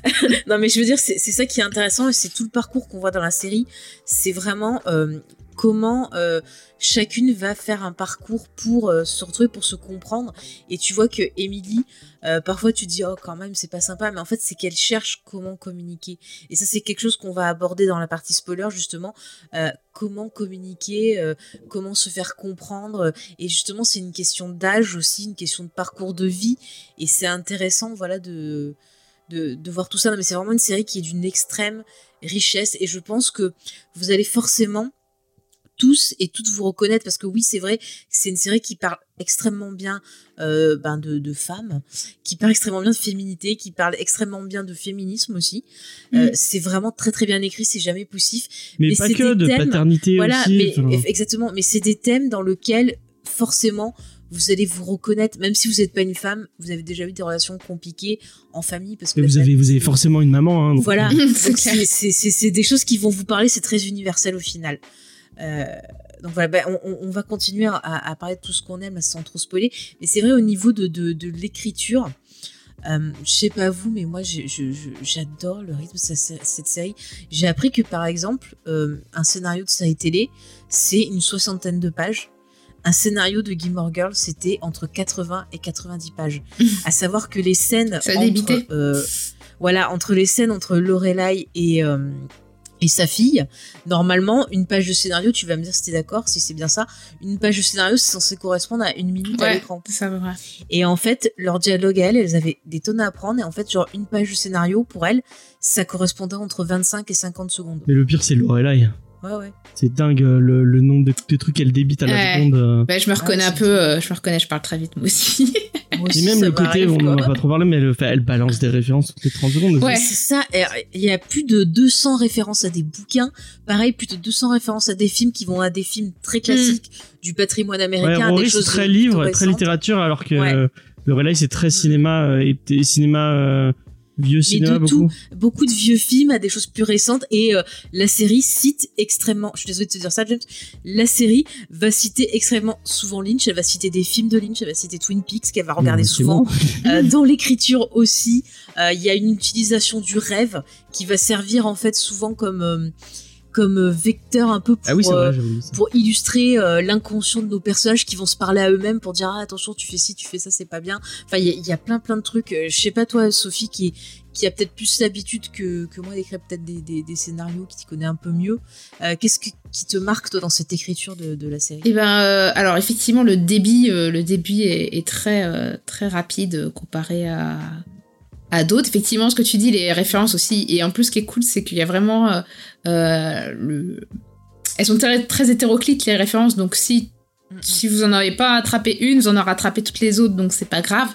non, mais je veux dire, c'est ça qui est intéressant c'est tout le parcours qu'on voit dans la série. C'est vraiment euh, comment euh, chacune va faire un parcours pour euh, se retrouver, pour se comprendre. Et tu vois que Emily, euh, parfois tu te dis, oh, quand même, c'est pas sympa, mais en fait, c'est qu'elle cherche comment communiquer. Et ça, c'est quelque chose qu'on va aborder dans la partie spoiler, justement. Comment communiquer, comment se faire comprendre. Et justement, c'est une question d'âge aussi, une question de parcours de vie. Et c'est intéressant, voilà, de, voir tout ça. Mais c'est vraiment une série qui est d'une extrême richesse. Et je pense que vous allez forcément tous et toutes vous reconnaître parce que oui c'est vrai c'est une série qui parle extrêmement bien euh, ben de, de femmes qui parle extrêmement bien de féminité qui parle extrêmement bien de féminisme aussi Euh, Mm. c'est vraiment très très bien écrit c'est jamais poussif mais, mais pas que de thèmes, paternité voilà aussi mais enfin. exactement mais c'est des thèmes dans lesquels forcément vous allez vous reconnaître même si vous n'êtes pas une femme vous avez déjà eu des relations compliquées en famille parce que vous avez vous avez forcément une maman hein, donc, voilà euh, c'est des choses qui vont vous parler, c'est très universel au final. Euh, donc voilà, ben, on, va continuer à, à parler de tout ce qu'on aime sans trop spoiler. Mais c'est vrai au niveau de, de, de l'écriture, euh, je sais pas vous, mais moi j'adore le rythme de cette, série. J'ai appris que par exemple, euh, un scénario de série télé, c'est une soixantaine de pages. Un scénario de Gilmore Girls, c'était entre 80 et 90 pages. à savoir que les scènes Ça entre, euh, voilà, entre les scènes entre Lorelai et, et sa fille, normalement, une page de scénario, tu vas me dire si t'es d'accord, si c'est bien ça, une page de scénario, c'est censé correspondre à une minute à l'écran. ça va. vrai. Et en fait, leur dialogue à elles, elles avaient des tonnes à apprendre, et en fait, genre, une page de scénario, pour elles, ça correspondait entre 25 et 50 secondes. mais le pire c'est Lorelai Ouais, ouais. c'est dingue euh, le, le nombre de, de trucs qu'elle débite à la Ouais. seconde euh. Bah, je me reconnais Ah, un peu, euh, je me reconnais, je parle très vite moi aussi. Moi et même le côté on n'en quoi. a pas trop parlé mais elle, fait- elle balance des références toutes les 30 secondes Ouais. C'est ça, il y a plus de 200 références à des bouquins, pareil, plus de 200 références à des films qui vont à des films très classiques du patrimoine Ouais, américain, à des choses très livre, très littérature, alors que Ouais. euh, le Relay, c'est très cinéma euh, et, et cinéma euh, vieux cinéma de beaucoup. beaucoup de vieux films à des choses plus récentes. Et euh, la série cite extrêmement je suis désolée de te dire ça James la série va citer extrêmement souvent Lynch. Elle va citer des films de Lynch. Elle va citer Twin Peaks qu'elle va regarder Non, c'est souvent. bon. Euh, dans l'écriture aussi euh, il y a une utilisation du rêve qui va servir en fait souvent comme comme euh, vecteur un peu pour, Ah oui, c'est euh, vrai, pour illustrer euh, l'inconscient de nos personnages qui vont se parler à eux-mêmes pour dire ah, attention tu fais ci tu fais ça c'est pas bien. Enfin il y, a- il y a plein plein de trucs. Je sais pas toi Sophie qui qui a peut-être plus l'habitude que, que moi d'écrire peut-être des, des, des scénarios qui t'y connaît un peu mieux. Euh, qu'est-ce que- qui te marque toi dans cette écriture de, de la série? Eh ben, euh, alors effectivement, le débit, euh, le débit est, est très euh, très rapide comparé à à d'autres. Effectivement, ce que tu dis, les références aussi. Et en plus, ce qui est cool, c'est qu'il y a vraiment euh, euh, le. Elles sont très, très hétéroclites les références. Donc si si vous en avez pas attrapé une, vous en aurez rattrapé toutes les autres, donc c'est pas grave.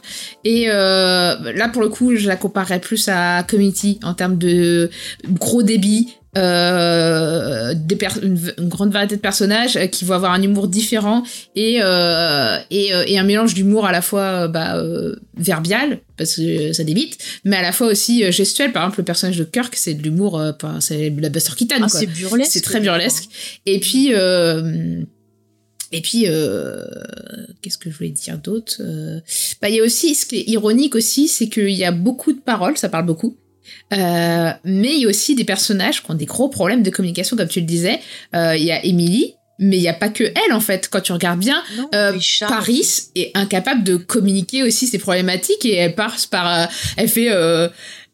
Et euh, là, pour le coup, je la comparerais plus à Community en termes de gros débit, euh, des une, une grande variété de personnages euh, qui vont avoir un humour différent et euh, et, euh, et un mélange d'humour à la fois euh, bah, euh, verbial parce que ça débite, mais à la fois aussi gestuel. Par exemple, le personnage de Kirk, c'est de l'humour, c'est la Buster Keaton. Ah, c'est burlesque C'est très burlesque. Et puis, euh, et puis, euh, qu'est-ce que je voulais dire d'autre Euh, Bah, il y a aussi, ce qui est ironique aussi, c'est qu'il y a beaucoup de paroles, ça parle beaucoup. Euh, mais il y a aussi des personnages qui ont des gros problèmes de communication, comme tu le disais. Euh, Il y a Emily, mais il y a pas que elle en fait. Quand tu regardes bien, Non, euh, Paris est incapable de communiquer aussi ses problématiques et elle passe par, euh, elle fait, euh,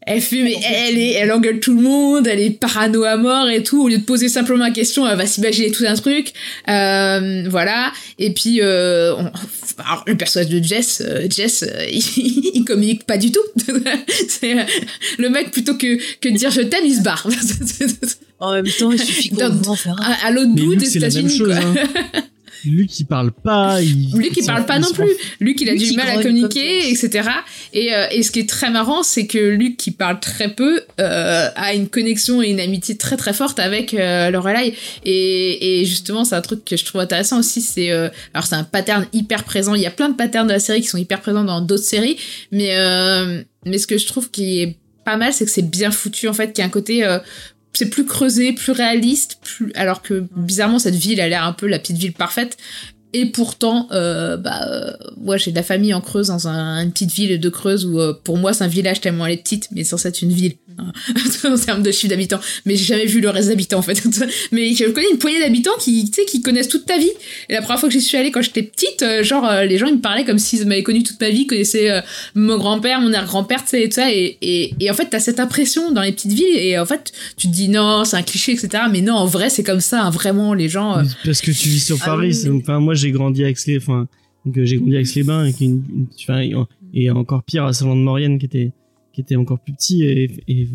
elle fait, mais elle, est, elle engueule tout le monde, elle est parano à mort et tout. Au lieu de poser simplement la question, elle va s'imaginer tout un truc, euh, voilà. Et puis, euh, on- alors, le personnage de Jess, euh, Jess, euh, il, il communique pas du tout. C'est euh, le mec plutôt que que de dire je t'aime, il se barre. en même temps il suffit qu'on Dans- voit en faire un. à à l'autre bout des c'est la même États-Unis. hein. Luc, il parle pas. Il... Qui il parle pas non plus. Luc, il a Luc du mal à communiquer, etc. Et, euh, et ce qui est très marrant, c'est que Luc, qui parle très peu, euh, a une connexion et une amitié très très forte avec euh, Lorelai. Et, et justement, c'est un truc que je trouve intéressant aussi. C'est euh, alors c'est un pattern hyper présent. Il y a plein de patterns de la série qui sont hyper présents dans d'autres séries, mais euh, mais ce que je trouve qui est pas mal, c'est que c'est bien foutu en fait, qu'il y a un côté euh, c'est plus creusé, plus réaliste, plus alors que bizarrement cette ville a l'air un peu la petite ville parfaite. Et pourtant, euh, bah, euh, moi j'ai de la famille en Creuse, dans un- une petite ville de Creuse où euh, pour moi c'est un village tellement elle est petite, mais c'est censé être une ville hein, en termes de chiffre d'habitants. Mais j'ai jamais vu le reste d'habitants en fait. mais je connais une poignée d'habitants qui, qui connaissent toute ta vie. Et la première fois que j'y suis allée quand j'étais petite, euh, genre euh, les gens ils me parlaient comme s'ils m'avaient connu toute ma vie, connaissaient euh, mon grand-père, mon arrière-grand-père, tu sais, et tout ça. Et, et, et en fait t'as cette impression dans les petites villes et en fait tu te dis non c'est un cliché etc. Mais non en vrai c'est comme ça, hein, vraiment les gens. euh, Parce que tu vis sur Ah Paris. oui. Enfin, moi, j'ai grandi à Aix-les, enfin, donc j'ai grandi à Aix-les-Bains avec une, une- enfin, et- encore pire à Salon de Maurienne qui était, qui était encore plus petit et, et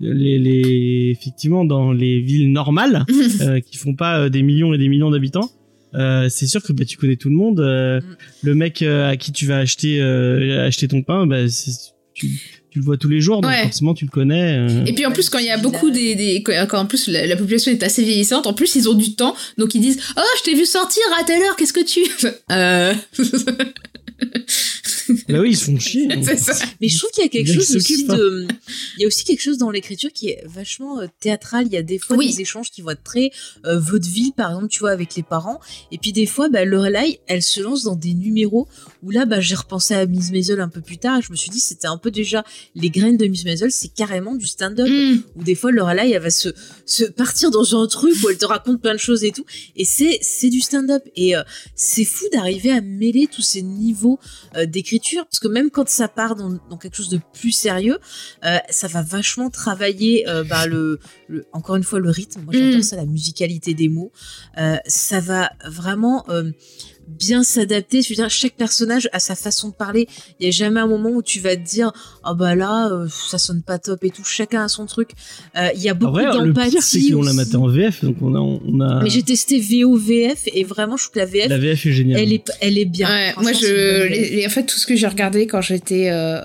les, les, effectivement, dans les villes normales, euh, qui font pas euh, des millions et des millions d'habitants, euh, c'est sûr que bah, tu connais tout le monde. euh, Mm. Le mec à qui tu vas acheter, acheter ton pain, bah, tu, tu le vois tous les jours, donc Ouais. forcément tu le connais. euh. Et puis en plus, quand il y a beaucoup des, des quand en plus la, la population est assez vieillissante, en plus ils ont du temps, donc ils disent oh je t'ai vu sortir à telle heure, qu'est-ce que tu? Euh... Bah oui, ils se font chier. ça. Mais je trouve qu'il y a quelque chose aussi hein. de. Il y a aussi quelque chose dans l'écriture qui est vachement euh, théâtral. Il y a des fois Oui. des échanges qui vont être très euh, vaudeville, par exemple, tu vois, avec les parents. Et puis des fois, bah, Lorelai, elle se lance dans des numéros où là, bah, j'ai repensé à Miss Maisel un peu plus tard et je me suis dit, c'était un peu déjà les graines de Miss Maisel, c'est carrément du stand-up Mm. où des fois Lorelai elle va se se partir dans un truc où elle te raconte plein de choses et tout et c'est c'est du stand-up et euh, c'est fou d'arriver à mêler tous ces niveaux euh, parce que même quand ça part dans, dans quelque chose de plus sérieux euh, ça va vachement travailler euh, bah, le, le encore une fois le rythme moi j'adore Mm. ça la musicalité des mots Euh, ça va vraiment bien s'adapter. Je veux dire, chaque personnage a sa façon de parler. Il y a jamais un moment où tu vas te dire, ah bah là, euh, ça sonne pas top et tout. Chacun a son truc. Euh, Il y a beaucoup le d'empathie. pire, c'est qu'on l'a maté en VF, donc on a, on a. Mais j'ai testé VO, VF et vraiment, je trouve que la VF, La VF est géniale. elle est, elle est bien. Ouais, moi je, VF. les- les- en fait tout ce que j'ai regardé quand j'étais euh,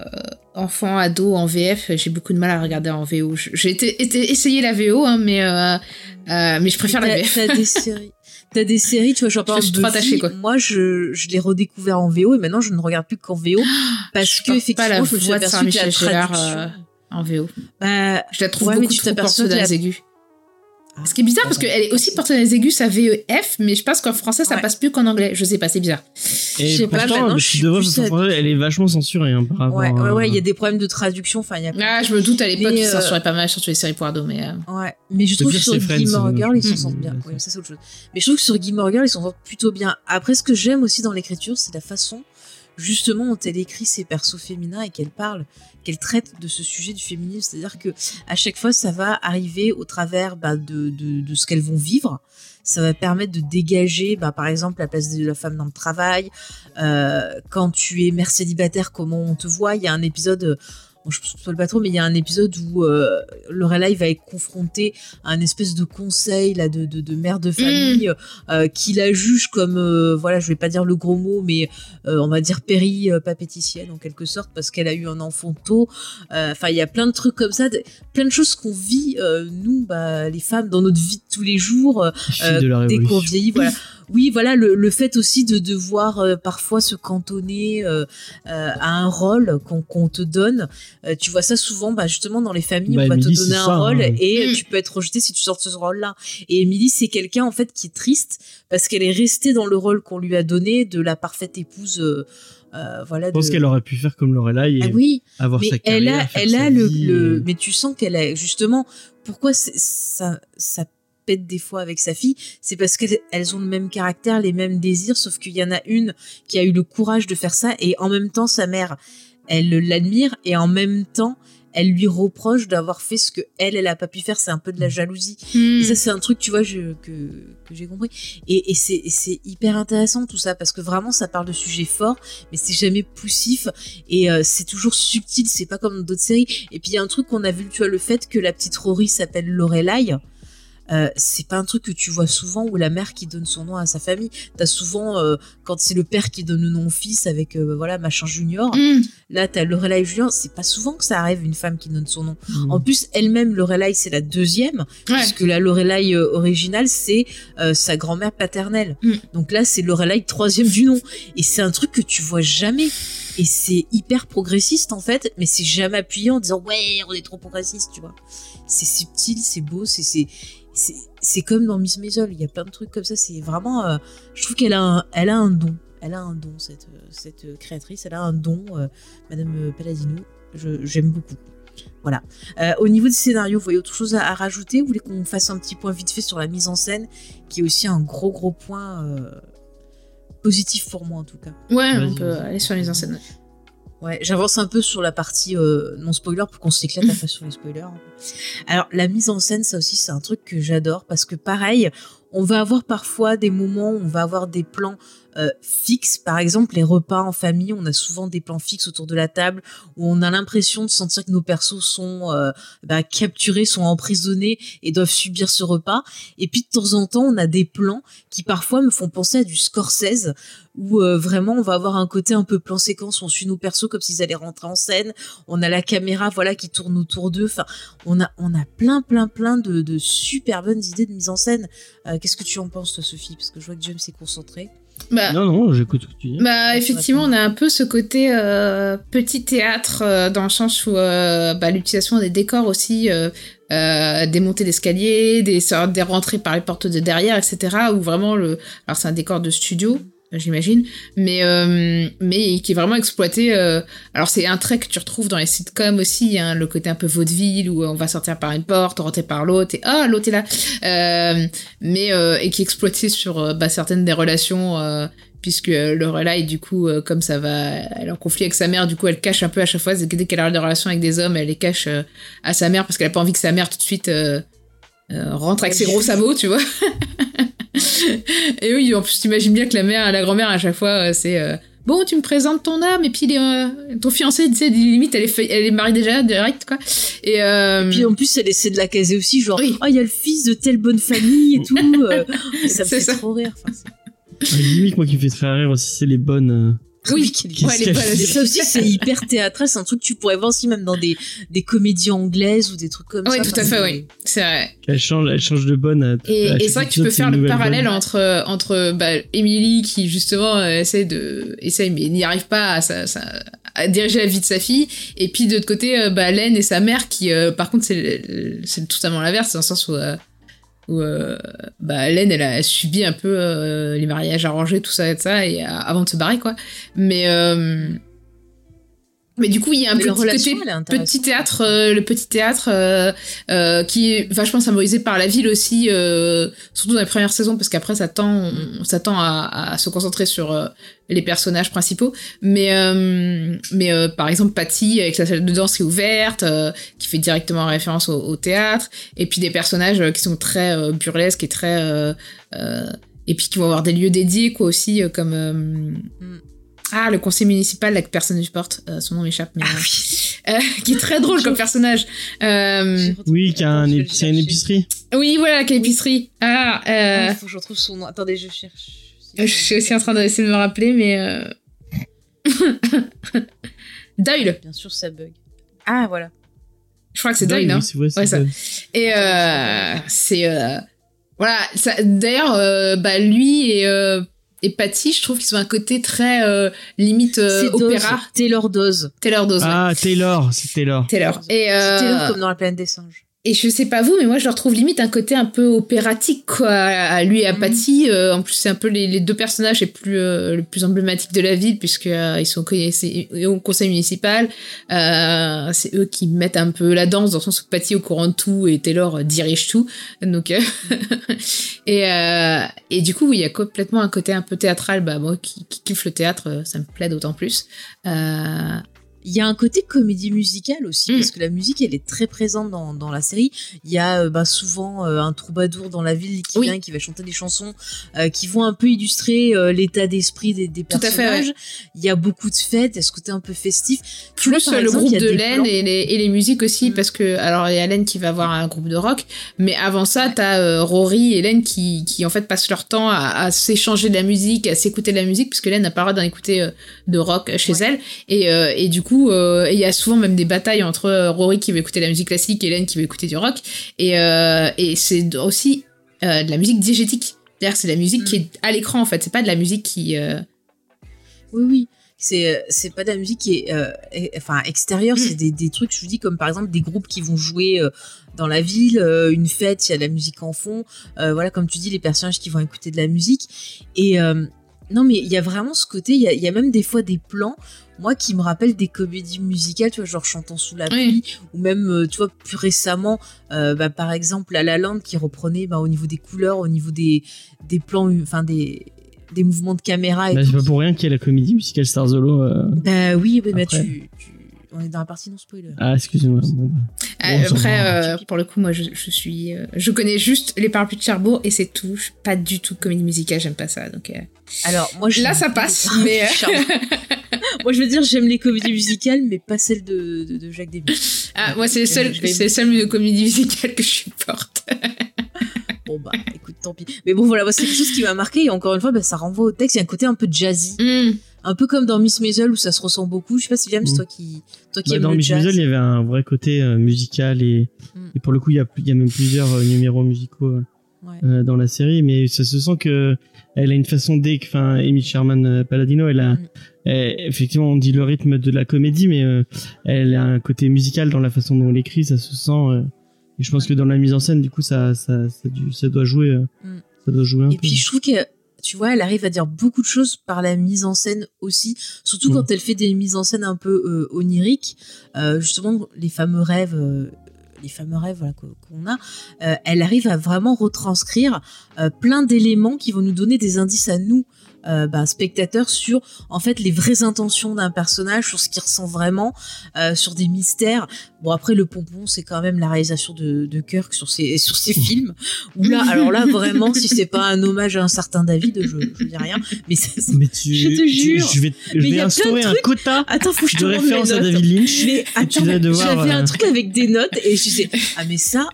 enfant, ado en VF, j'ai beaucoup de mal à regarder en VO. J'ai été, été- essayé la VO, hein, mais euh, euh, mais je préfère la VF. T'as des séries. T'as des séries, tu vois, genre par exemple, Buffy, quoi. Moi, je, je l'ai redécouvert en VO et maintenant, je ne regarde plus qu'en VO parce Je que effectivement, je me suis aperçue que la traduction, euh, en VO. bah, Je la trouve Ouais, mais beaucoup tu trop t'aperçois Ce qui est bizarre parce qu'elle est aussi portée dans les aigus, ça VEF, mais je pense qu'en français ça Ouais. passe plus qu'en anglais. Je sais pas, c'est bizarre. Et Je sais pas, pourtant, maintenant, le je suis de voix plus à- elle est vachement censurée hein, par rapport Ouais, ouais, il y a des problèmes de traduction. Enfin, y a. Ah, je me doute à l'époque Mais, qu'ils euh, censuraient pas mal, surtout les séries Poirot, mais. euh, Ouais, mais je trouve que sur Gilmore euh, Girl, ils s'en sortent bien. Oui, ça c'est autre chose. Mais je trouve que sur Gilmore Girl, ils s'en sortent plutôt bien. Après, ce que j'aime aussi dans l'écriture, c'est la façon, justement, dont elle écrit ses persos féminins et qu'elle parle, qu'elle traite de ce sujet du féminisme. C'est-à-dire que à chaque fois, ça va arriver au travers bah, de, de, de ce qu'elles vont vivre. Ça va permettre de dégager, bah, par exemple, la place de la femme dans le travail. Euh, quand tu es mère célibataire, comment on te voit? Il y a un épisode, bon, je ne pas trop, mais il y a un épisode où euh, Lorelai va être confrontée à un espèce de conseil là de, de, de mère de famille euh, qui la juge comme, euh, voilà, je vais pas dire le gros mot, mais euh, on va dire péri-papéticienne en quelque sorte parce qu'elle a eu un enfant tôt. Euh, Enfin, il y a plein de trucs comme ça, de- plein de choses qu'on vit euh, nous, bah, les femmes, dans notre vie de tous les jours. euh, dès qu'on vieillit, voilà. Oui, voilà, le, le fait aussi de devoir euh, parfois se cantonner euh, euh, à un rôle qu'on qu'on te donne. Euh, tu vois ça souvent, bah, justement, dans les familles, Bah, on va Emily, te donner un ça, rôle hein. et Mm. tu peux être rejeté si tu sors de ce rôle-là. Et Emily, c'est quelqu'un, en fait, qui est triste parce qu'elle est restée dans le rôle qu'on lui a donné de la parfaite épouse. euh, euh, voilà, Je pense de- qu'elle aurait pu faire comme Lorelai et ah oui, avoir mais sa elle carrière. a, faire elle sa a le, vie, le- et- mais tu sens qu'elle a justement. Pourquoi c'est- ça, ça pète des fois avec sa fille C'est parce qu'elles elles ont le même caractère, les mêmes désirs, sauf qu'il y en a une qui a eu le courage de faire ça et en même temps sa mère, elle l'admire et en même temps elle lui reproche d'avoir fait ce que elle, elle a pas pu faire. C'est un peu de la jalousie. Et hmm. ça, c'est un truc, tu vois, je, que, que j'ai compris. Et, et c'est hyper intéressant tout ça, parce que vraiment, ça parle de sujets forts, mais c'est jamais poussif, et euh, c'est toujours subtil, c'est pas comme d'autres séries. Et puis, il y a un truc qu'on a vu, tu vois, le fait que la petite Rory s'appelle Lorelai, euh, c'est pas un truc que tu vois souvent où la mère qui donne son nom à sa famille. T'as souvent, euh, quand c'est le père qui donne le nom au fils avec, euh, voilà, machin junior. Hmm. Là, t'as Lorelai Junior. C'est pas souvent que ça arrive, une femme qui donne son nom. Mm. En plus, elle-même, Lorelai, c'est la deuxième, Ouais. puisque la Lorelai euh, originale, c'est euh, sa grand-mère paternelle. Mm. Donc là, c'est Lorelai troisième du nom. Et c'est un truc que tu vois jamais. Et c'est hyper progressiste, en fait, mais c'est jamais appuyé en disant, ouais, on est trop progressiste, tu vois. C'est subtil, c'est beau, c'est, c'est, comme dans Miss Maisel. Il y a plein de trucs comme ça. C'est vraiment, euh, je trouve qu'elle a un, elle a un don. Elle a un don, cette, cette créatrice. Elle a un don, euh, Madame euh, Palladino. Je, j'aime beaucoup. Voilà. Euh, au niveau du scénario, vous voyez autre chose à, à rajouter? Vous voulez qu'on fasse un petit point vite fait sur la mise en scène, qui est aussi un gros gros point euh, positif pour moi en tout cas? Ouais, on peut aller sur les enseignes. Ouais, j'avance un peu sur la partie euh, non spoiler pour qu'on s'éclate après sur les spoilers. Alors la mise en scène, ça aussi c'est un truc que j'adore parce que pareil, on va avoir parfois des moments où on va avoir des plans euh, fixes. Par exemple, les repas en famille, on a souvent des plans fixes autour de la table où on a l'impression de sentir que nos persos sont euh, bah, capturés, sont emprisonnés et doivent subir ce repas. Et puis de temps en temps, on a des plans qui parfois me font penser à du Scorsese où euh, vraiment on va avoir un côté un peu plan séquence, on suit nos persos comme s'ils allaient rentrer en scène, on a la caméra voilà qui tourne autour d'eux, enfin on a on a plein plein plein de, super bonnes idées de mise en scène. Qu'est-ce que tu en penses toi Sophie? Parce que je vois que James s'est concentré. Bah, Non, non, j'écoute ce que tu dis. Bah effectivement, on a un peu ce côté euh, petit théâtre euh, dans le sens où euh, bah, l'utilisation des décors aussi, des montées d'escalier, des sortes des rentrées par les portes de derrière, etc. Où vraiment le, alors c'est un décor de studio, j'imagine, mais euh, mais qui est vraiment exploité. euh, alors c'est un trait que tu retrouves dans les sitcoms aussi, hein, le côté un peu vaudeville où on va sortir par une porte, rentrer par l'autre et ah l'autre est là, euh, mais euh, et qui est exploité sur euh, bah, certaines des relations. euh, puisque Lorelai du coup euh, comme ça va elle est en conflit avec sa mère du coup elle cache un peu à chaque fois dès qu'elle a des relations avec des hommes elle les cache à sa mère parce qu'elle a pas envie que sa mère tout de suite rentre avec ses gros sabots tu vois et oui en plus t'imagines bien que la mère la grand-mère à chaque fois euh, c'est euh, bon tu me présentes ton âme et puis les, euh, ton fiancé tu sais limite elle est elle est mariée déjà direct quoi et, euh, Puis en plus elle essaie de la caser aussi genre Oui. oh il y a le fils de telle bonne famille et tout. ça me C'est fait ça. trop rire. Enfin, La limite, moi qui me fait très rire aussi, c'est les bonnes. Oui ouais, ça aussi, c'est hyper théâtral. C'est un truc que tu pourrais voir aussi même dans des, des comédies anglaises ou des trucs comme Oui, ça. tout à fait, oui. C'est vrai. Elle change, elle change de bonne. à- Et, à et chaque c'est vrai que tu peux faire le parallèle bonne. entre entre bah, Emily qui justement euh, essaie de essaie mais n'y arrive pas à, sa- sa- à diriger la vie de sa fille et puis de l'autre côté euh, bah, Len et sa mère qui euh, par contre c'est c'est totalement l'inverse dans le sens où euh, où euh, bah, Hélène, elle a subi un peu euh, les mariages arrangés, tout ça et ça, et, euh, avant de se barrer, quoi. Mais, euh, mais du coup, il y a un Mais petit relation, côté petit théâtre, euh, le petit théâtre euh, euh, qui est vachement symbolisé par la ville aussi, euh, surtout dans les premières saisons, parce qu'après ça tend, on, ça tend à, à se concentrer sur euh, les personnages principaux. Mais, euh, mais euh, par exemple, Patty avec sa salle de danse qui est ouverte, euh, qui fait directement référence au, au théâtre, et puis des personnages qui sont très burlesques et très euh, euh, et puis qui vont avoir des lieux dédiés quoi aussi, comme euh, ah le conseil municipal là, que personne ne supporte, euh, son nom m'échappe, mais Ah oui. euh, qui est très drôle comme personnage. Euh, Oui, qui a un c'est une épicerie. oui, voilà, quelle épicerie. Ah, euh, Ah, faut que je retrouve son nom. Attendez, je cherche. je suis aussi en train d'essayer de me rappeler, mais euh... Doyle. Bien sûr, ça bug. Ah, voilà. Je crois que c'est Doyle, hein. Oui, c'est vrai, c'est Ouais, ça-. Et euh, c'est euh, voilà. ça- D'ailleurs, euh, bah lui et euh, et Patty, je trouve qu'ils ont un côté très euh, limite euh, opéra. Taylor Dose. Taylor Dose. ouais. Ah, Taylor, c'est Taylor. Taylor. Et C'est euh, Taylor comme dans la planète des singes. Et je sais pas vous, mais moi je leur trouve limite un côté un peu opératique quoi, à lui et à Mhm. Patty. Euh, en plus, c'est un peu les, les deux personnages les plus euh, les plus emblématiques de la ville puisque euh, ils sont au conseil municipal. C'est eux qui mettent un peu la danse dans le sens où Patty est au courant de tout et Taylor dirige tout. Donc euh, et et du coup, oui, il y a complètement un côté un peu théâtral. Bah moi qui, qui kiffe le théâtre, ça me plaît d'autant plus. Il y a un côté comédie musicale aussi, Mm. parce que la musique, elle est très présente dans, dans la série. Il y a euh, bah, souvent euh, un troubadour dans la ville qui Oui. vient, qui va chanter des chansons euh, qui vont un peu illustrer l'état d'esprit des, des Tout à fait, personnages. Il y a beaucoup de fêtes, il y a ce côté un peu festif. Plus par le exemple, groupe de plans- et les, et les musiques aussi Mm. parce que alors il y a Len qui va avoir un groupe de rock mais avant ça t'as euh, Rory et Len qui, qui en fait passent leur temps à, à s'échanger de la musique à s'écouter de la musique puisque Len n'a pas le droit d'en écouter euh, de rock chez Ouais. elle et, euh, et du coup euh, il y a souvent même des batailles entre euh, Rory qui veut écouter la musique classique et Len qui veut écouter du rock et, euh, et c'est aussi euh, de la musique diégétique c'est-à-dire que c'est de la musique Mm. qui est à l'écran en fait c'est pas de la musique qui Oui, oui. C'est c'est pas de la musique qui est est- enfin extérieure, Mm. c'est des, des trucs, je vous dis, comme par exemple des groupes qui vont jouer dans la ville, une fête, il y a de la musique en fond. Voilà, comme tu dis, les personnages qui vont écouter de la musique. Et non, mais il y a vraiment ce côté, il y a, il y a même des fois des plans, moi, qui me rappellent des comédies musicales, tu vois, genre chantant sous la Oui. pluie, ou même, euh, tu vois, plus récemment, euh, bah, par exemple, La La Land qui reprenait bah, au niveau des couleurs, au niveau des, des plans, enfin des, des mouvements de caméra et Bah, tout. c'est pas pour rien qu'il y a la comédie musicale Starzolo. Euh... Bah oui, mais tu, tu- On est dans la partie non spoiler. Ah, excusez-moi. Bon, bah. Ah, Bon, ça après, euh, pour le coup, moi, je, je suis, euh, je connais juste les parapluies de Cherbourg et c'est tout. Je suis pas du tout comédie musicale, j'aime pas ça. Donc euh, Alors, moi, je là, ça passe. mais euh, moi, je veux dire, j'aime les comédies musicales, mais pas celles de, de, de Jacques Demy. ah, moi, c'est les seules, c'est les seules comédies musicales que je supporte. Bon, bah, écoute, tant pis. Mais bon, voilà, c'est quelque chose qui m'a marqué. Et encore une fois, bah, ça renvoie au texte. Il y a un côté un peu jazzy. Hmm. Un peu comme dans Miss Maisel où ça se ressent beaucoup. Je sais pas si James, Mm. toi qui, toi qui Bah, aimes dans le Miss jazz. Maisel, il y avait un vrai côté euh, musical et, Mm. et pour le coup, il y a, il y a même plusieurs euh, numéros musicaux euh, Ouais. euh, dans la série, mais ça se sent que elle a une façon dès que, enfin, Amy Sherman euh, Palladino, elle a, Mm. elle- effectivement, on dit le rythme de la comédie, mais euh, elle a un côté musical dans la façon dont elle écrit, ça se sent. Et je pense Ouais. que dans la mise en scène, du coup, ça, ça, ça, doit jouer, euh, Mm. ça doit jouer un Et peu. puis je trouve que tu vois, elle arrive à dire beaucoup de choses par la mise en scène aussi, surtout Mm. quand elle fait des mises en scène un peu euh, oniriques, Euh, justement les fameux rêves. euh, les fameux rêves voilà, qu'o- qu'on a, elle arrive à vraiment retranscrire plein d'éléments qui vont nous donner des indices à nous, euh, bah, spectateurs, sur en fait les vraies intentions d'un personnage, sur ce qu'il ressent vraiment, euh, sur des mystères. Bon après le pompon c'est quand même la réalisation de, de Kirk sur ses sur ses films. Où là alors là vraiment si c'est pas un hommage à un certain David je je dis rien. Mais c'est- Mais tu, Je te tu- jure. je vais, je Mais il y vais a plein de instaurer un trucs. quota attends faut que je te de référence à. David Lynch. Mais attends, tu j'avais euh, un truc avec des notes et je disais ah mais ça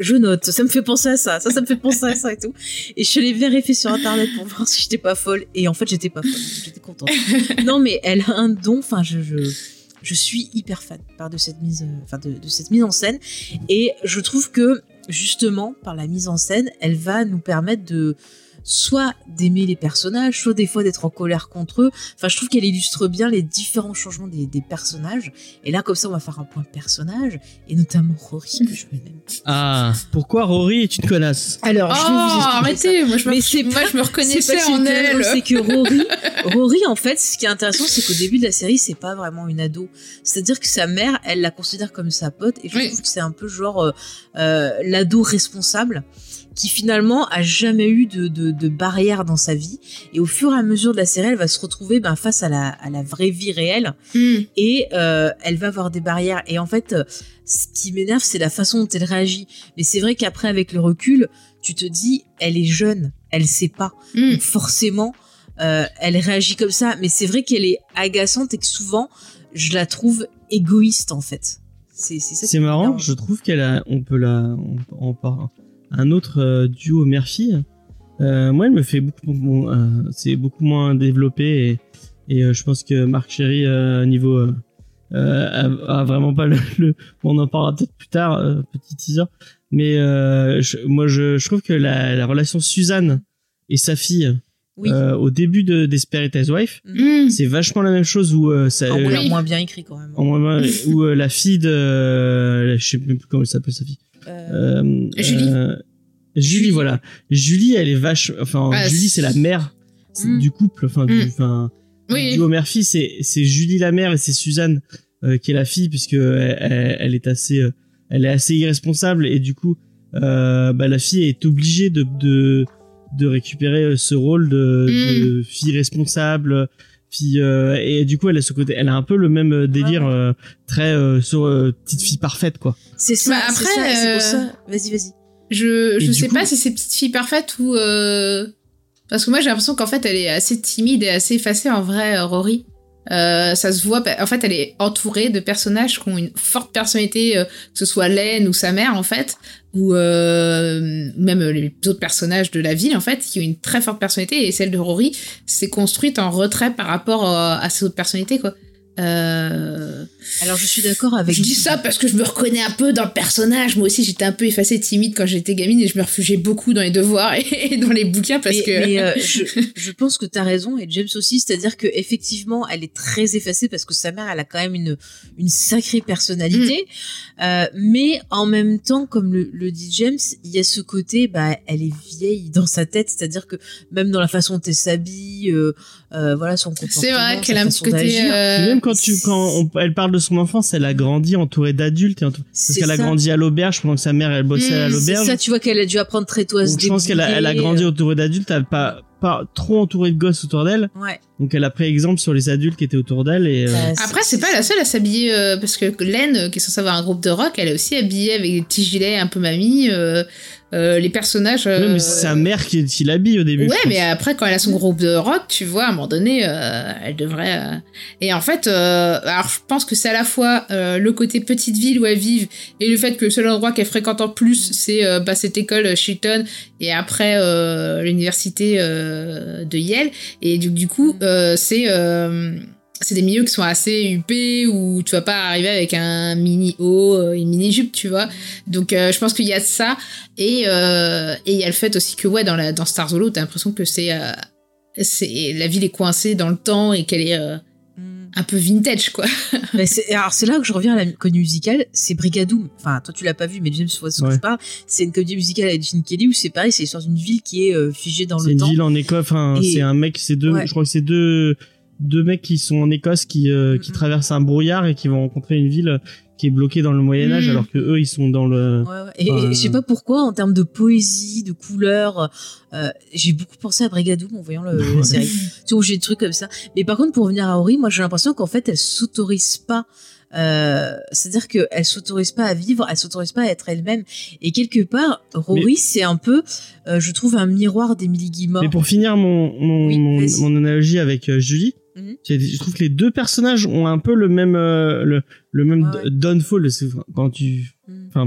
je note, ça me fait penser à ça, ça ça me fait penser à ça et tout. Et je allée vérifier sur internet pour voir si j'étais pas folle. Et en fait j'étais pas folle, j'étais contente. non mais elle a un don, enfin je, je je suis hyper fan par de cette mise euh, enfin de, de cette mise en scène. Et je trouve que justement par la mise en scène, elle va nous permettre de soit d'aimer les personnages, soit des fois d'être en colère contre eux. Enfin, je trouve qu'elle illustre bien les différents changements des, des personnages. Et là, comme ça, on va faire un point personnage, et notamment Rory, que je m'aime. Ah, pourquoi Rory est une connasse Alors, je vais vous Oh, ça. arrêtez, moi je, me, Mais c'est moi, pas- je me reconnaissais pas en elle. C'est que Rory, Rory, en fait, ce qui est intéressant, c'est qu'au début de la série, c'est pas vraiment une ado. C'est-à-dire que sa mère, elle la considère comme sa pote, et je Oui. trouve que c'est un peu genre euh, euh, l'ado responsable qui finalement a jamais eu de, de, de barrière dans sa vie. Et au fur et à mesure de la série, elle va se retrouver ben, face à la, à la vraie vie réelle Hmm. et euh, elle va avoir des barrières. Et en fait, euh, ce qui m'énerve, c'est la façon dont elle réagit. Mais c'est vrai qu'après, avec le recul, tu te dis, elle est jeune, elle sait pas. Hmm. Donc forcément, euh, elle réagit comme ça. Mais c'est vrai qu'elle est agaçante et que souvent, je la trouve égoïste en fait. C'est c'est ça qui C'est marrant, je trouve qu'elle a, on peut la, on, on part un autre euh, duo mère-fille. Euh, moi, elle me fait beaucoup, bon, euh, c'est beaucoup moins développé et, et je pense que Marc Chéry niveau euh, a, a vraiment pas le, on en parlera peut-être plus tard, euh, petit teaser. Mais euh, je- moi, je, je trouve que la, la relation Suzanne et sa fille Oui. au début de Desperate Housewives, Hmm. c'est vachement la même chose où ça, En moins, bien écrit quand même. en moins- où la fille de, je sais même plus comment elle s'appelle sa fille. Euh, Euh, Julie. Julie, voilà. Julie, elle est vache. Enfin, Ah, Julie, c'est la mère Mm. du couple. Enfin, du, Mm. enfin, Oui. du mère-fille, c'est c'est Julie la mère et c'est Suzanne euh, qui est la fille puisque elle, elle- est assez, euh, elle est assez irresponsable et du coup, euh, bah, la fille est obligée de de de récupérer ce rôle de, Mm. de fille responsable. Euh, et du coup elle a ce côté elle a un peu le même euh, délire euh, très euh, sur euh, petite fille parfaite quoi c'est ça, Bah, c'est après, ça, et c'est euh, pour ça. Vas-y, vas-y. Je, je sais coup- pas si c'est petite fille parfaite ou. euh, Parce que moi j'ai l'impression qu'en fait elle est assez timide et assez effacée en vrai, Rory. Euh, ça se voit, en fait elle est entourée de personnages qui ont une forte personnalité, euh, que ce soit Len ou sa mère en fait, ou euh, même les autres personnages de la ville en fait, qui ont une très forte personnalité et celle de Rory s'est construite en retrait par rapport euh, à ces autres personnalités quoi. Euh... Alors, je suis d'accord avec. Je dis ça parce que je me reconnais un peu dans le personnage. Moi aussi, j'étais un peu effacée, timide quand j'étais gamine et je me réfugiais beaucoup dans les devoirs et dans les bouquins parce mais, que. mais, euh, je, je pense que tu as raison et James aussi, c'est-à-dire que effectivement, elle est très effacée parce que sa mère, elle a quand même une une sacrée personnalité, Mm. Euh, mais en même temps, comme le, le dit James, il y a ce côté, bah, elle est vieille dans sa tête, c'est-à-dire que même dans la façon dont elle s'habille, euh, euh, voilà, son comportement, C'est vrai qu'elle sa a un petit façon côté. d'agir. euh, Même quand tu quand on- elle parle de son enfance, elle a grandi entourée d'adultes et entourée- parce qu'elle a grandi à l'auberge pendant que sa mère elle bossait Mmh, à C'est l'auberge. ça, tu vois qu'elle a dû apprendre très tôt à se je pense qu'elle a, elle a débrouiller, grandi entourée d'adultes, elle pas pas trop entourée de gosses autour d'elle. euh, Ouais. Donc elle a pris exemple sur les adultes qui étaient autour d'elle et euh, Bah, Après, c'est pas la seule à s'habiller euh, parce que Len, euh, qui est censée avoir un groupe de rock, elle est aussi habillée avec des petits gilets un peu mamie. euh, euh, les personnages. euh, mais c'est sa mère qui, qui l'habille au début. Ouais, mais après, quand elle a son groupe de rock, tu vois, à un moment donné, euh, elle devrait. euh, Et en fait, euh, alors je pense que c'est à la fois euh, le côté petite ville où elle vit et le fait que le seul endroit qu'elle fréquente en plus, c'est euh, bah, cette école euh, Chilton et après euh, l'université euh, de Yale. Et du, du coup, euh, c'est. euh, c'est des milieux qui sont assez huppés où tu vas pas arriver avec un mini haut, euh, une mini jupe, tu vois. Donc euh, je pense qu'il y a de ça et euh, et il y a le fait aussi que ouais dans la dans Star Solo t'as l'impression que c'est euh, c'est la ville est coincée dans le temps et qu'elle est euh. Un peu vintage quoi. Mais c'est- alors c'est là que je reviens à la comédie musicale, c'est Brigadoum. Enfin, toi tu l'as pas vu, mais James que Ouais. je parle. C'est une comédie musicale avec Gene Kelly où c'est pareil, c'est l'histoire d'une ville qui est euh, figée dans C'est le une temps. ville en Écosse. C'est un mec, c'est deux. Ouais. Je crois que c'est deux deux mecs qui sont en Écosse qui euh, qui traversent un brouillard et qui vont rencontrer une ville qui est bloquée dans le Moyen Âge Mhm. alors que eux ils sont dans le. Ouais, ouais. Et, et je sais pas pourquoi, en termes de poésie, de couleurs, euh, j'ai beaucoup pensé à Brigadoum en voyant le, la série. tu vois, j'ai des trucs comme ça. Mais par contre, pour revenir à Ori, moi j'ai l'impression qu'en fait, elle s'autorise pas. Euh, c'est-à-dire qu'elle s'autorise pas à vivre, elle s'autorise pas à être elle-même. Et quelque part, Rory, c'est un peu, euh, je trouve, un miroir d'Emily Gilmore. Mais pour finir mon mon, Oui, mon, analogie avec euh, Julie, Mhm. je trouve que les deux personnages ont un peu le même euh, le le même Ouais, downfall c'est quand tu Mm.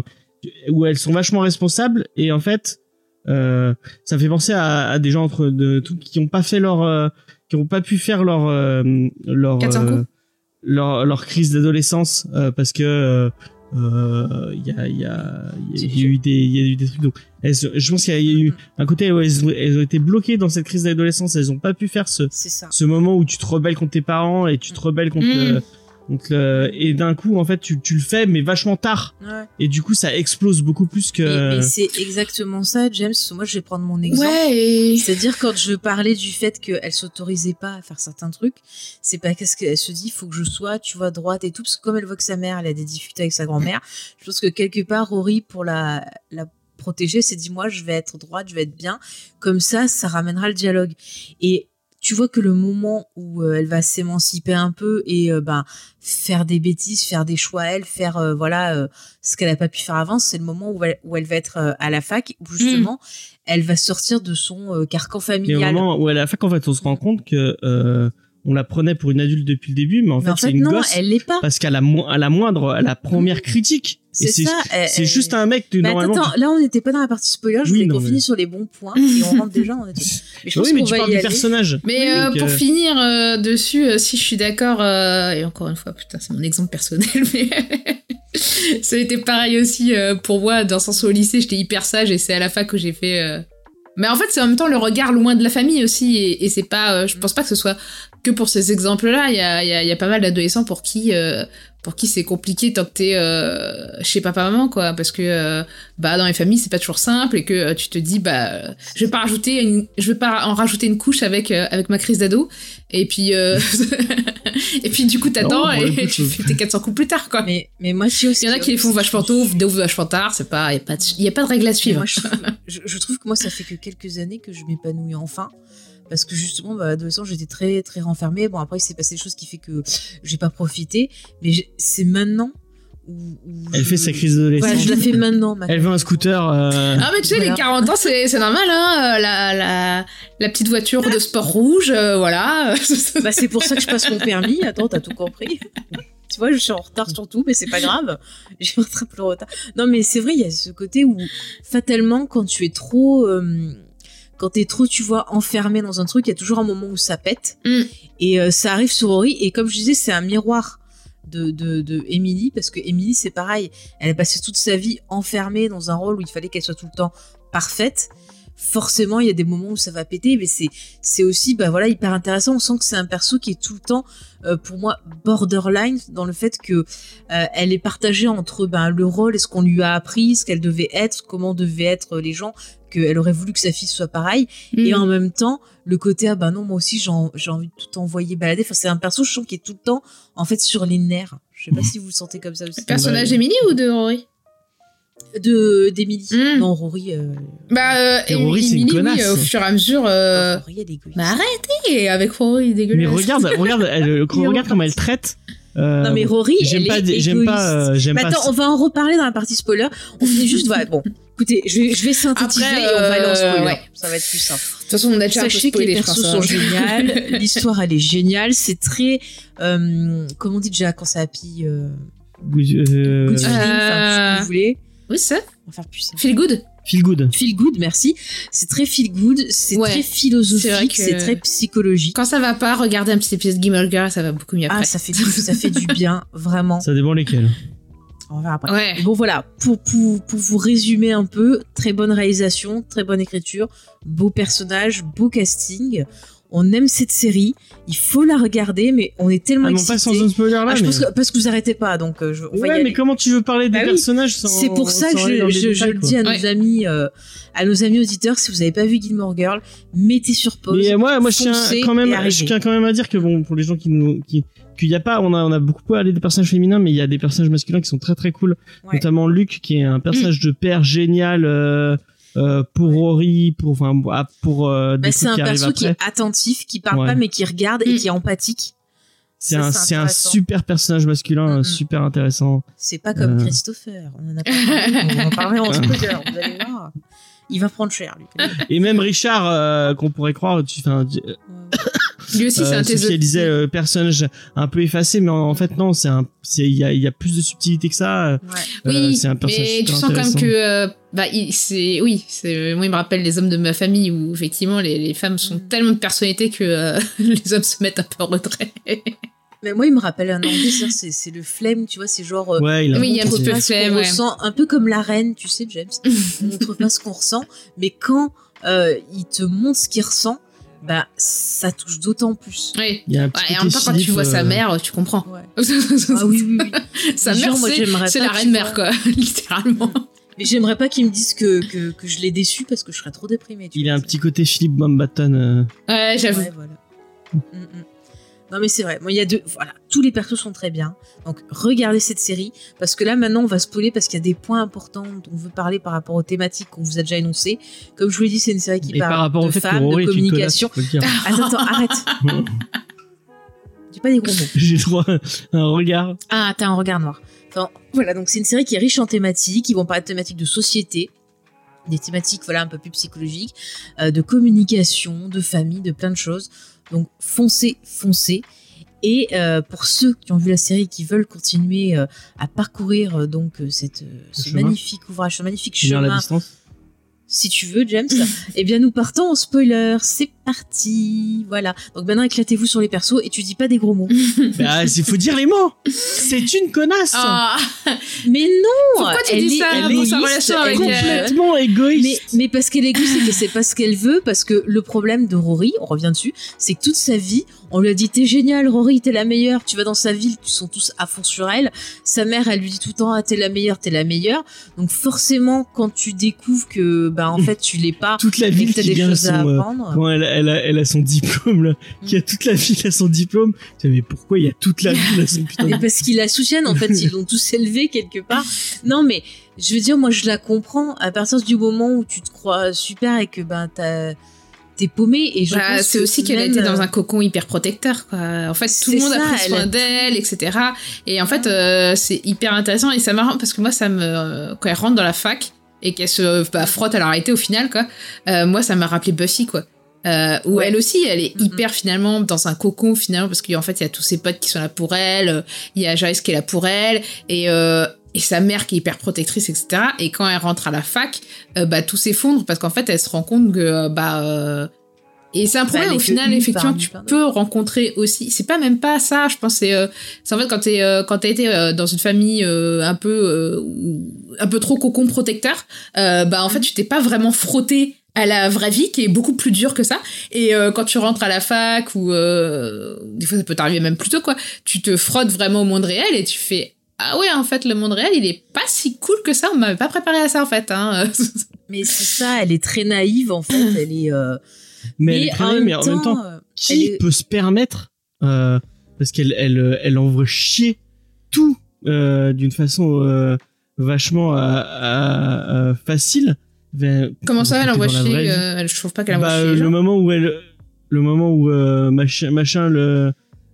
où elles sont vachement responsables et en fait euh, ça fait penser à, à des gens entre de tout qui ont pas fait leur euh, qui ont pas pu faire leur euh, leur 400 euh, leur leur crise d'adolescence parce que euh, il y a il y a il y a eu des il y a eu des trucs donc elles, je pense qu'il y a eu un côté où elles, ont- elles ont été bloquées dans cette crise d'adolescence. Elles ont pas pu faire ce, ce moment où tu te rebelles contre tes parents et tu te rebelles contre, Mm. Le- et d'un coup en fait tu, tu le fais mais vachement tard Ouais. et du coup ça explose beaucoup plus que Mais, mais c'est exactement ça, James. Moi, je vais prendre mon exemple. Ouais, et... C'est-à-dire quand je parlais du fait qu'elle s'autorisait pas à faire certains trucs, c'est pas qu'est-ce qu'elle se dit, il faut que je sois, tu vois, droite et tout, parce que comme elle voit que sa mère, elle a des difficultés avec sa grand-mère, je pense que quelque part, Rory, pour la, la protéger, s'est dit, moi, je vais être droite, je vais être bien. Comme ça, ça ramènera le dialogue. Et tu vois que le moment où euh, elle va s'émanciper un peu et ben faire des bêtises, faire des choix à elle, faire euh, voilà ce qu'elle a pas pu faire avant, c'est le moment où elle, où elle va être à la fac où justement elle va sortir de son carcan mais au familial. moment où à la fac en fait on se rend compte que euh, on la prenait pour une adulte depuis le début mais en Mais fait en c'est une non, gosse elle l'est pas. parce qu'à la, mo- à la moindre à la première critique C'est ça. juste un mec Mais normalement attends, là on n'était pas dans la partie spoiler, je Oui, voulais non, qu'on mais- finisse sur les bons points et on rentre déjà Mais je pense oui mais qu'on tu va parles y du aller. personnage Mais euh, Donc, pour euh, finir euh, dessus, euh, si je suis d'accord, euh, et encore une fois, putain, c'est mon exemple personnel, mais ça a été pareil aussi euh, pour moi, dans le sens où au lycée, j'étais hyper sage et c'est à la fac que j'ai fait. euh, Mais en fait, c'est en même temps le regard loin de la famille aussi, et, et c'est pas, euh, je pense pas que ce soit que pour ces exemples-là. Il y a, il y, a, il y a pas mal d'adolescents pour qui, euh, pour qui c'est compliqué tant que t'es euh, chez papa-maman, quoi, parce que euh, bah dans les familles c'est pas toujours simple et que euh, tu te dis bah je vais pas rajouter une, je vais pas en rajouter une couche avec euh, avec ma crise d'ado et puis euh, et puis du coup t'attends et écoute, tu fais tes 400 coups plus tard quoi. Mais, mais moi si aussi. Il y en a qui les font vachement tôt, d'autres vachement tard, c'est pas, y a pas de, y a pas de règle à suivre. moi, je, trouve, je, je trouve que moi, ça fait que quelques années que je m'épanouis enfin. Parce que justement, bah, adolescent, j'étais très, très renfermée. Bon, après, il s'est passé des choses qui fait que j'ai pas profité. Mais c'est maintenant où, où elle je- fait sa crise d'adolescence Voilà, je la fais maintenant. ma- elle veut un scooter euh, Ah mais tu sais Voilà. les 40 ans c'est normal hein, euh, la, la la petite voiture de sport rouge euh, voilà. Bah, c'est pour ça que je passe mon permis. Attends, t'as tout compris. Tu vois, je suis en retard sur tout, mais c'est pas grave. J'ai un très peu de retard. Non, mais c'est vrai, il y a ce côté où, fatalement, quand tu es trop, euh, quand t'es trop, tu vois, enfermé dans un truc, il y a toujours un moment où ça pète. Mm. Et euh, ça arrive sur Rory. Et comme je disais, c'est un miroir de, de, de Emily, parce que Emily, c'est pareil. Elle a passé toute sa vie enfermée dans un rôle où il fallait qu'elle soit tout le temps parfaite. Forcément, il y a des moments où ça va péter, mais c'est c'est aussi bah voilà hyper intéressant. On sent que c'est un perso qui est tout le temps, euh, pour moi, borderline dans le fait que euh, elle est partagée entre ben le rôle et ce qu'on lui a appris, ce qu'elle devait être, comment devaient être les gens, qu'elle aurait voulu que sa fille soit pareille, et en même temps le côté ah ben non moi aussi j'ai en- j'ai envie de tout envoyer balader. Enfin c'est un perso je sens qui est tout le temps en fait sur les nerfs. Je sais pas si vous le sentez comme ça aussi. Personnage Ouais. Emily ou de Rory? De d'Emily. Mm. Non Rory. Euh, Bah euh, Et Rory, c'est une connasse. au fur et à mesure. euh, Rory est dégueulasse. Bah arrêtez avec Rory mais dégueulasse. regarde regarde elle, quand on Il est regarde comment elle traite euh, non mais Rory j'aime elle pas est j'aime pas euh, j'aime Mais pas attends, on va en reparler dans la partie spoiler. On finit juste. voilà, bon, écoutez, je vais, je vais synthétiser Après, et on va aller en euh, spoiler. ouais. Ça va être plus simple. De toute façon, on a déjà un peu Sachez que spoilé, les persos hein. sont géniales, l'histoire elle est géniale, c'est très. Euh, comment on dit déjà quand ça appuie euh, euh, good feeling, enfin, que vous voulez. Oui, c'est ça. On va faire plus simple. Feel good. feel good Feel good, merci. C'est très feel good, c'est Ouais. très philosophique, que- c'est très psychologique. Quand ça va pas, regardez un petit épisode de Gilmore Girls, ça va beaucoup mieux Ah, après. ça fait, du, ça fait du bien, vraiment. ça dépend lesquels On va après. Ouais. Bon voilà, pour, pour, pour vous résumer un peu, très bonne réalisation, très bonne écriture, beau personnage, beau casting. On aime cette série, il faut la regarder, mais on est tellement ah non pas excités. sans un spoiler là Ah, je mais... pense que, parce que vous arrêtez pas, donc euh, je, on va y ouais aller. mais comment tu veux parler des Bah oui. personnages sans C'est pour ça que je, le dis à nos amis, euh, à nos amis auditeurs, si vous n'avez pas vu Gilmore Girl, mettez sur pause. Mais euh, moi, moi, je tiens quand même, je tiens quand même à dire que bon, pour les gens qui nous, qui, qu'il y a pas, on a, on a beaucoup parlé des personnages féminins, mais il y a des personnages masculins qui sont très très cool, Ouais. notamment Luc, qui est un personnage de père génial euh, euh, pour Rory, pour, enfin, pour euh, des Bah, c'est un perso qui est attentif, qui parle Ouais. pas mais qui regarde et Mm. qui est empathique. C'est un, c'est un super personnage masculin, Mm, mm. super intéressant. C'est pas comme Euh. Christopher. On en a parlé, on va en parler en spoiler. Vous allez voir. Il va prendre cher, lui. Et même Richard, euh, qu'on pourrait croire, tu, enfin, tu- Lui aussi, c'est euh, un elle disait euh, personnage un peu effacé, mais en, en fait non, c'est un, c'est, il y a, il y a plus de subtilité que ça. Ouais. Euh, Oui, c'est un personnage mais tu sens quand même que, euh, bah, c'est, oui, c'est, moi, il me rappelle les hommes de ma famille où effectivement les, les femmes sont Mm. tellement de personnalité que euh, les hommes se mettent un peu en retrait. Mais moi, il me rappelle un anglais, c'est- c'est le flemme, tu vois, c'est genre. euh, Ouais, il a Oui, il y a un peu de flemme, ouais. ressent, un peu comme la reine, tu sais, James. on montre pas ce qu'on ressent, mais quand euh, il te montre ce qu'il ressent, bah ça touche d'autant plus. Oui. il y a un Ouais, petit et en même temps, quand tu vois sa euh, mère, tu comprends. Ouais. Ah oui, oui, oui. Sa mère, moi, c'est la reine mère, vois. quoi, littéralement. Mais j'aimerais pas qu'il me dise que, que, que je l'ai déçu parce que je serais trop déprimée. Il a un petit côté Philippe Mountbatten. euh, Ouais, j'avoue. Ouais, voilà. Mm, mm. Non mais c'est vrai. Moi, il y a deux. Voilà, tous les persos sont très bien. Donc regardez cette série parce que là maintenant on va spoiler parce qu'il y a des points importants dont on veut parler par rapport aux thématiques qu'on vous a déjà énoncées. Comme je vous l'ai dit, c'est une série qui Et parle par de femmes, de communication. Attends, attends, arrête. Dis pas des gros mots. J'ai droit un regard. Ah, t'as un regard noir. Enfin, voilà, donc c'est une série qui est riche en thématiques. Ils vont parler de thématiques de société, des thématiques voilà un peu plus psychologiques, euh, de communication, de famille, de plein de choses. Donc foncez, foncez. Et euh, pour ceux qui ont vu la série et qui veulent continuer euh, à parcourir euh, donc cette, ce chemin. magnifique ouvrage, ce magnifique la chemin, distance. si tu veux, James, eh bien nous partons en spoiler. C'est parti. Voilà. Donc maintenant éclatez-vous sur les persos et tu dis pas des gros mots. Bah, il faut dire les mots. C'est une connasse. Ah, Mais non Pourquoi tu elle dis est- ça elle est elle euh. Complètement égoïste. Mais, mais parce qu'elle est égoïste, c'est que c'est pas ce qu'elle veut, parce que le problème de Rory, on revient dessus, c'est que toute sa vie, on lui a dit t'es génial, Rory, t'es la meilleure, tu vas dans sa ville, tu sont tous à fond sur elle. Sa mère, elle lui dit tout le temps ah, t'es la meilleure, t'es la meilleure. Donc forcément, quand tu découvres que bah en fait tu l'es pas, toute la et ville que t'as des choses à euh, apprendre. quand elle, elle, a, elle a son diplôme là, qui a toute la ville à son diplôme. Tu sais, mais pourquoi il y a toute la ville à son putain de... parce qu'il la soutiennent, en fait, ils l'ont tous élevé quelque part. Non, mais je veux dire, moi, je la comprends à partir du moment où tu te crois super et que ben t'as t'es paumé. Et je Bah, pense c'est que aussi qu'elle a été dans euh, un cocon hyper protecteur quoi. En fait, tout le monde a ça, pris soin d'elle, etc. Et en fait, euh, c'est hyper intéressant et c'est marrant parce que moi, ça me euh, quand elle rentre dans la fac et qu'elle se bah, frotte à la réalité au final quoi. euh, moi, ça m'a rappelé Buffy quoi. Euh, où Ouais. elle aussi, elle est hyper finalement dans un cocon finalement parce qu'en fait il y a tous ses potes qui sont là pour elle, euh, il y a Joyce qui est là pour elle et euh, et sa mère qui est hyper protectrice etc. Et quand elle rentre à la fac, euh, bah tout s'effondre parce qu'en fait elle se rend compte que euh, bah euh, et c'est un Bah, problème au final effectivement tu peux rencontrer aussi. C'est pas même pas ça, je pense c'est euh, c'est en fait quand t'es euh, quand t'as été euh, dans une famille euh, un peu euh, un peu trop cocon protecteur, euh, bah en fait tu t'es pas vraiment frotté à la vraie vie qui est beaucoup plus dure que ça et euh, quand tu rentres à la fac ou euh, des fois ça peut t'arriver même plus tôt quoi tu te frottes vraiment au monde réel et tu fais ah ouais en fait le monde réel il est pas si cool que ça on m'avait pas préparé à ça en fait hein. Mais c'est ça, elle est très naïve, en fait. Elle est. euh, Mais, elle est très naïve, mais en même temps, elle qui est- peut se permettre euh, parce qu'elle elle, elle envoie chier tout euh, d'une façon euh, vachement euh, euh, euh, facile. Ben, comment ça elle envoie chier euh, elle- je trouve pas qu'elle envoie Bah, chier le moment où elle le moment où euh, machin, machin le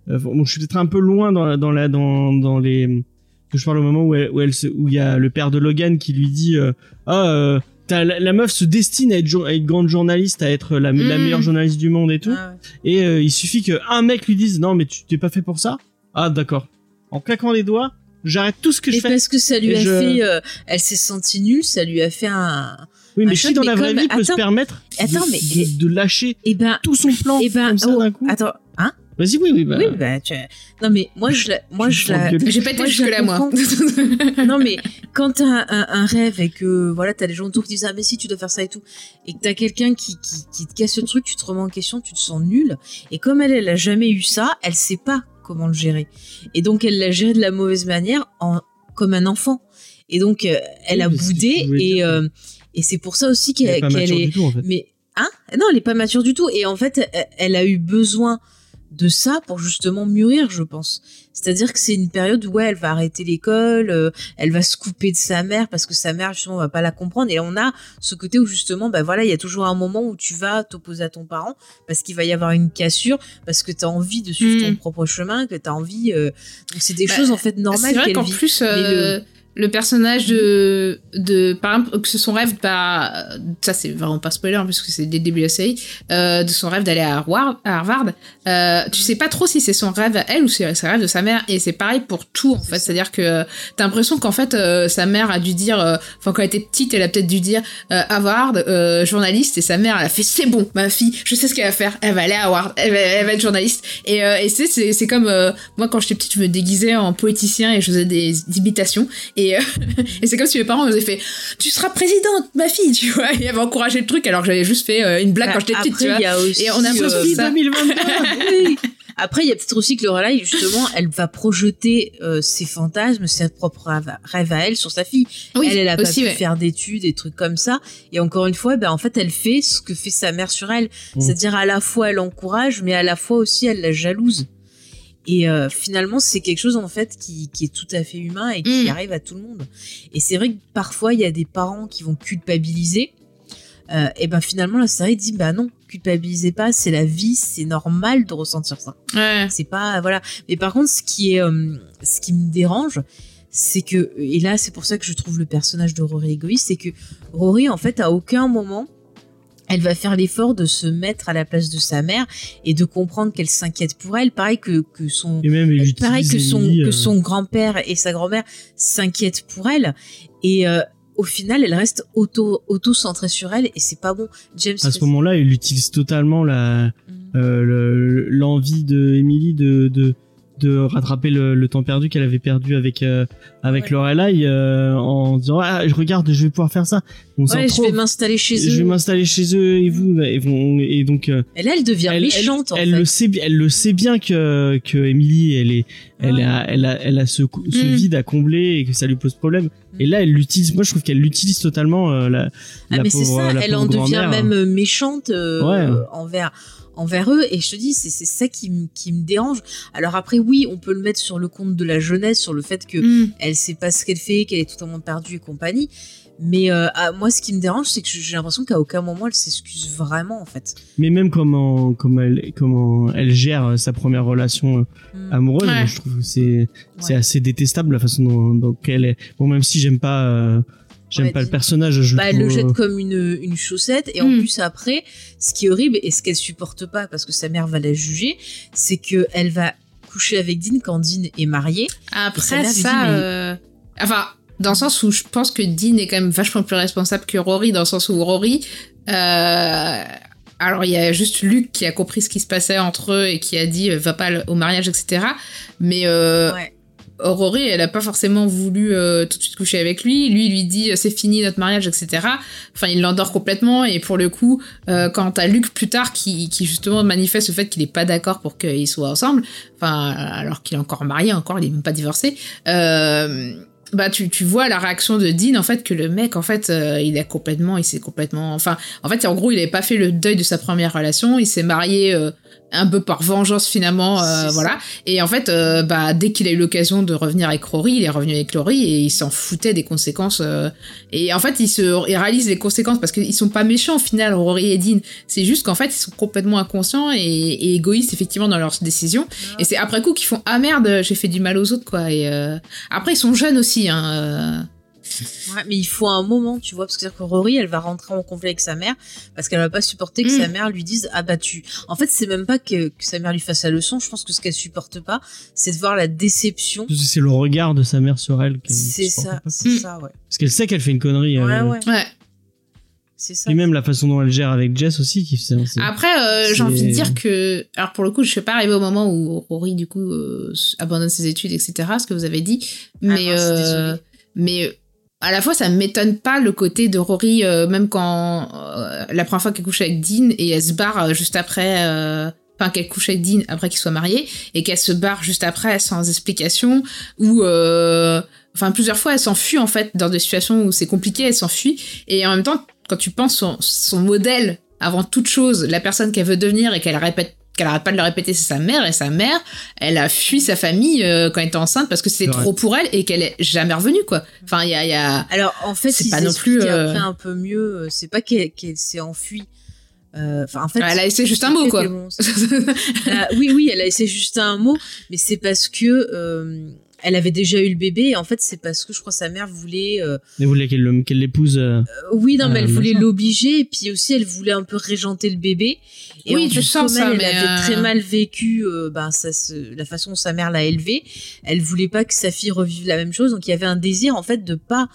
euh, bon, je suis peut-être un peu loin dans la, dans la dans dans les que je parle au moment où elle, où elle se- où il y a le père de Logan qui lui dit euh, ah euh, t'as- la, la meuf se destine à être, à être grande journaliste à être la, la Mm. meilleure journaliste du monde et tout ah ouais. et euh, il suffit qu'un mec lui dise non mais tu t'es pas fait pour ça? Ah d'accord en claquant les doigts j'arrête tout ce que je Et fais parce que ça lui Et a je- fait, euh, elle s'est sentie nulle, ça lui a fait un. Oui mais un qui choc, dans mais la vraie comme- vie peut se attends, permettre de- attends, mais- de, de lâcher Et ben, tout son plan et ben, comme ça oh, d'un coup attends, hein? Vas-y oui oui bah, Oui, bah, tu... non mais moi je, la, moi Je la. j'ai pas été Moi, je jusque là la moi non mais quand t'as un, un, un rêve et que voilà t'as des gens autour qui disent ah mais si tu dois faire ça et tout et que t'as quelqu'un qui, qui qui te casse le truc, tu te remets en question, tu te sens nul. Et comme elle elle a jamais eu ça, elle sait pas comment le gérer. Et donc elle l'a géré de la mauvaise manière en comme un enfant. Et donc euh, elle Oui, a boudé et dire. euh, et c'est pour ça aussi qu'elle pas qu'elle mature est du tout en fait mais hein? Non, elle est pas mature du tout. Et en fait, elle- a eu besoin de ça pour justement mûrir, je pense. C'est-à-dire que c'est une période où ouais, elle va arrêter l'école, euh, elle va se couper de sa mère parce que sa mère justement va pas la comprendre. Et on a ce côté où justement, bah voilà, il y a toujours un moment où tu vas t'opposer à ton parent parce qu'il va y avoir une cassure, parce que tu as envie de suivre ton propre chemin, que tu as envie. euh, Donc c'est des Bah, choses en fait normales c'est vrai qu'elle qu'en vit. plus Mais euh, le personnage de, de par exemple que son rêve bah ça c'est vraiment pas spoiler parce que c'est dès le début de la série euh, de son rêve d'aller à Harvard, à Harvard euh, tu sais pas trop si c'est son rêve à elle ou c'est son rêve de sa mère et c'est pareil pour tout en fait. C'est à dire que euh, t'as l'impression qu'en fait sa mère a dû dire enfin quand elle était petite elle a peut-être dû dire Harvard journaliste et sa mère elle a fait c'est bon ma fille je sais ce qu'elle va faire elle va aller à Harvard elle va, elle va être journaliste. Et, et c'est c'est comme moi quand j'étais petite je me déguisais en poéticien et je faisais des imitations. Et, euh, et c'est comme si mes parents m'avaient fait tu seras présidente ma fille tu vois et avaient encouragé le truc alors que j'avais juste fait euh, une blague quand j'étais petite tu vois aussi, Et on a euh, que ça- 2022 oui. Après, il y a peut-être aussi que Lorelai, justement, elle va projeter euh, ses fantasmes, ses propres rêves- à elle sur sa fille. oui elle, elle a pas aussi pu ouais. faire d'études, des trucs comme ça. Et encore une fois, ben, en fait, elle fait ce que fait sa mère sur elle. Mm. C'est-à-dire, à la fois, elle encourage, mais à la fois aussi, elle la jalouse. Et euh, finalement, c'est quelque chose, en fait, qui, qui est tout à fait humain et qui Mm. arrive à tout le monde. Et c'est vrai que parfois, il y a des parents qui vont culpabiliser. Euh, et ben finalement, la série dit, bah non, culpabilisez pas, c'est la vie, c'est normal de ressentir ça. ouais C'est pas voilà. Mais par contre, ce qui est, euh, ce qui me dérange, c'est que et là, c'est pour ça que je trouve le personnage de Rory égoïste, c'est que Rory, en fait, à aucun moment, elle va faire l'effort de se mettre à la place de sa mère et de comprendre qu'elle s'inquiète pour elle. Pareil que que son même, pareil que son que euh, son grand-père et sa grand-mère s'inquiètent pour elle et euh, au final, elle reste auto auto centrée sur elle et c'est pas bon. James à ce moment-là, il utilise totalement la Mm. euh, le- l'envie de Emily de, de de rattraper le, le temps perdu qu'elle avait perdu avec euh, avec Ouais. Lorelai euh, en disant ah je regarde je vais pouvoir faire ça on Ouais, je vais m'installer chez eux. je vais m'installer chez eux et vous et, vont, et donc euh, Et là, elle devient elle, méchante elle, en elle fait. le sait elle le sait bien que que Emily elle est elle Ouais. a elle a elle a ce, Mm. vide à combler et que ça lui pose problème Mm. et là elle l'utilise moi je trouve qu'elle l'utilise totalement euh, la Ah la mais c'est ça, elle en devient grand-mère. même euh, méchante envers envers eux et je te dis c'est c'est ça qui me qui me dérange. Alors après oui, on peut le mettre sur le compte de la jeunesse sur le fait que Mm. elle sait pas ce qu'elle fait, qu'elle est totalement perdue et compagnie. Mais euh, ah, moi ce qui me dérange c'est que j'ai l'impression qu'à aucun moment elle s'excuse vraiment en fait. mais même comment comment elle comment elle gère euh, sa première relation euh, Mm. amoureuse Ouais. moi, je trouve que c'est c'est Ouais. assez détestable la façon dont, dont elle est bon même si j'aime pas euh, j'aime pas le personnage je Bah, elle le trouve, jette comme une, une chaussette et en Mm. plus après, ce qui est horrible et ce qu'elle supporte pas parce que sa mère va la juger, c'est que elle va coucher avec Dean quand Dean est marié. Après dit, ça, mais- euh, enfin, dans le sens où je pense que Dean est quand même vachement plus responsable que Rory, dans le sens où Rory, euh, alors il y a juste Luc qui a compris ce qui se passait entre eux et qui a dit euh, va pas au mariage, etc. Mais euh, Ouais. Rory, elle a pas forcément voulu euh, tout de suite coucher avec lui. Lui, lui dit euh, c'est fini notre mariage, etc. Enfin, il l'endort complètement. Et pour le coup, euh, quand t'as Luc plus tard qui, qui justement manifeste le fait qu'il est pas d'accord pour qu'ils soient ensemble, enfin, alors qu'il est encore marié, encore, il est même pas divorcé. Euh, bah tu, tu vois la réaction de Dean en fait que le mec en fait euh, il est complètement il s'est complètement enfin en fait en gros il avait pas fait le deuil de sa première relation il s'est marié euh, un peu par vengeance finalement euh, voilà. et en fait euh, bah dès qu'il a eu l'occasion de revenir avec Rory il est revenu avec Rory et il s'en foutait des conséquences euh, et en fait il se il réalise les conséquences parce qu'ils sont pas méchants au final Rory et Dean. C'est juste qu'en fait ils sont complètement inconscients et, et égoïstes effectivement dans leurs décisions. Et c'est après coup qu'ils font ah merde j'ai fait du mal aux autres quoi et euh, après ils sont jeunes aussi hein, euh. Ouais, mais il faut un moment, tu vois, parce que, que Rory, elle va rentrer en conflit avec sa mère parce qu'elle va pas supporter que Mm. sa mère lui dise ah bah tu. En fait, c'est même pas que, que sa mère lui fasse la leçon. Je pense que ce qu'elle supporte pas, c'est de voir la déception. c'est le regard de sa mère sur elle qu'elle C'est ça, c'est Mm. ça, ouais. parce qu'elle sait qu'elle fait une connerie Ouais, euh, ouais, ouais c'est ça. et même la façon dont elle gère avec Jess aussi qui c'est c'est- Après, euh, j'ai envie de dire que, alors pour le coup, je suis pas arrivée au moment où Rory du coup euh, abandonne ses études, etc. Ce que vous avez dit, mais euh, désolée. mais euh, à la fois ça m'étonne pas le côté de Rory, euh, même quand euh, la première fois qu'elle couche avec Dean et elle se barre euh, juste après. Enfin, qu'elle couche avec Dean après qu'ils soient mariés et qu'elle se barre juste après sans explication ou enfin plusieurs fois elle s'enfuit en fait dans des situations où c'est compliqué elle s'enfuit et en même temps quand tu penses son modèle avant toute chose la personne qu'elle veut devenir et qu'elle répète qu'elle arrête pas de le répéter c'est sa mère et sa mère elle a fui sa famille euh, quand elle était enceinte parce que c'était trop pour elle et qu'elle est jamais revenue quoi enfin il y a, il y a Alors en fait, C'est ils pas non plus, euh, après un peu mieux. euh, C'est pas qu'elle qu'elle s'est enfuie. Euh, Enfin, en fait, elle a essayé juste un mot quoi Bon, Euh, oui, oui, elle a essayé juste un mot, mais c'est parce que euh, elle avait déjà eu le bébé et en fait c'est parce que je crois sa mère voulait euh, Mais voulez qu'elle le- qu'elle l'épouse euh, euh, oui non mais elle voulait l'obliger et puis aussi elle voulait un peu régenter le bébé et Oui, fait, sens ça, elle, mais, elle avait euh, très mal vécu euh, ben ça la façon dont sa mère l'a élevée elle voulait pas que sa fille revive la même chose donc il y avait un désir en fait de pas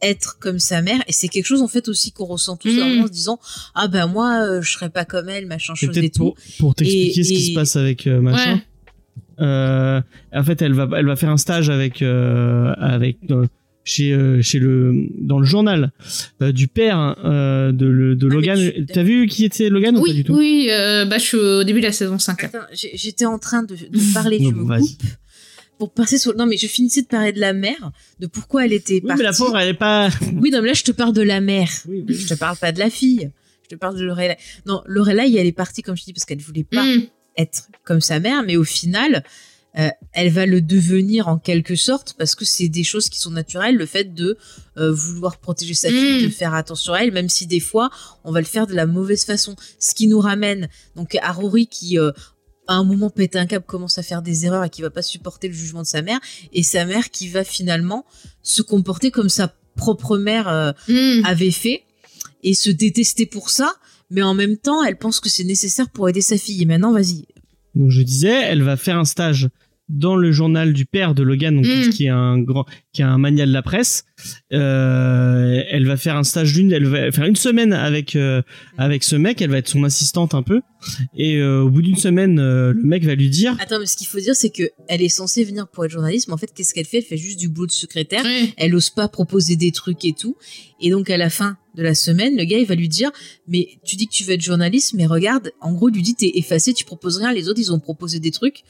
être comme sa mère et c'est quelque chose en fait aussi qu'on ressent tous Mm. vraiment en se disant ah ben moi euh, je serais pas comme elle machin chose et tout pour, pour t'expliquer Et- ce qui se passe avec euh, machin. Ouais. Euh, en fait, elle va, elle va faire un stage avec, euh, avec euh, chez, chez le, dans le journal euh, du père euh, de, le- de Ah, Logan. tu- T'as vu qui était Logan ou pas Oui, du tout? oui, euh, bah, je suis au début de la saison 5. là. Attends, j'ai- j'étais en train de, de parler, tu Non, me vas-y. coupes pour passer sur. Non, mais je finissais de parler de la mère, de pourquoi elle était Oui, partie. mais la pauvre, elle est pas. Oui, non, mais là, je te parle de la mère. Oui, Je te parle pas de la fille. Je te parle de Lorelai. Non, Lorelai, elle est partie, comme je dis, parce qu'elle voulait pas Mm. Être comme sa mère, mais au final, euh, elle va le devenir en quelque sorte parce que c'est des choses qui sont naturelles. Le fait de euh, vouloir protéger sa fille, Mm. de faire attention à elle, même si des fois on va le faire de la mauvaise façon. Ce qui nous ramène donc à Rory qui euh, à un moment pète un câble, commence à faire des erreurs et qui va pas supporter le jugement de sa mère, et sa mère qui va finalement se comporter comme sa propre mère Mm. avait fait et se détester pour ça. Mais en même temps, elle pense que c'est nécessaire pour aider sa fille. Et maintenant, vas-y, Donc je disais, elle va faire un stage dans le journal du père de Logan, donc, Mm. qui est un grand, qui est un mania de la presse. Euh, elle va faire un stage d'une, elle va faire une semaine avec euh, avec ce mec. Elle va être son assistante un peu. Et euh, au bout d'une semaine, le mec va lui dire, Attends, mais ce qu'il faut dire, c'est que elle est censée venir pour être journaliste, mais en fait, qu'est-ce qu'elle fait? Elle fait juste du boulot de secrétaire. Elle ose pas proposer des trucs et tout. Et donc, à la fin de la semaine, le gars, il va lui dire, mais tu dis que tu veux être journaliste, mais regarde, en gros, il lui dit, t'es effacé, tu proposes rien. Les autres, ils ont proposé des trucs.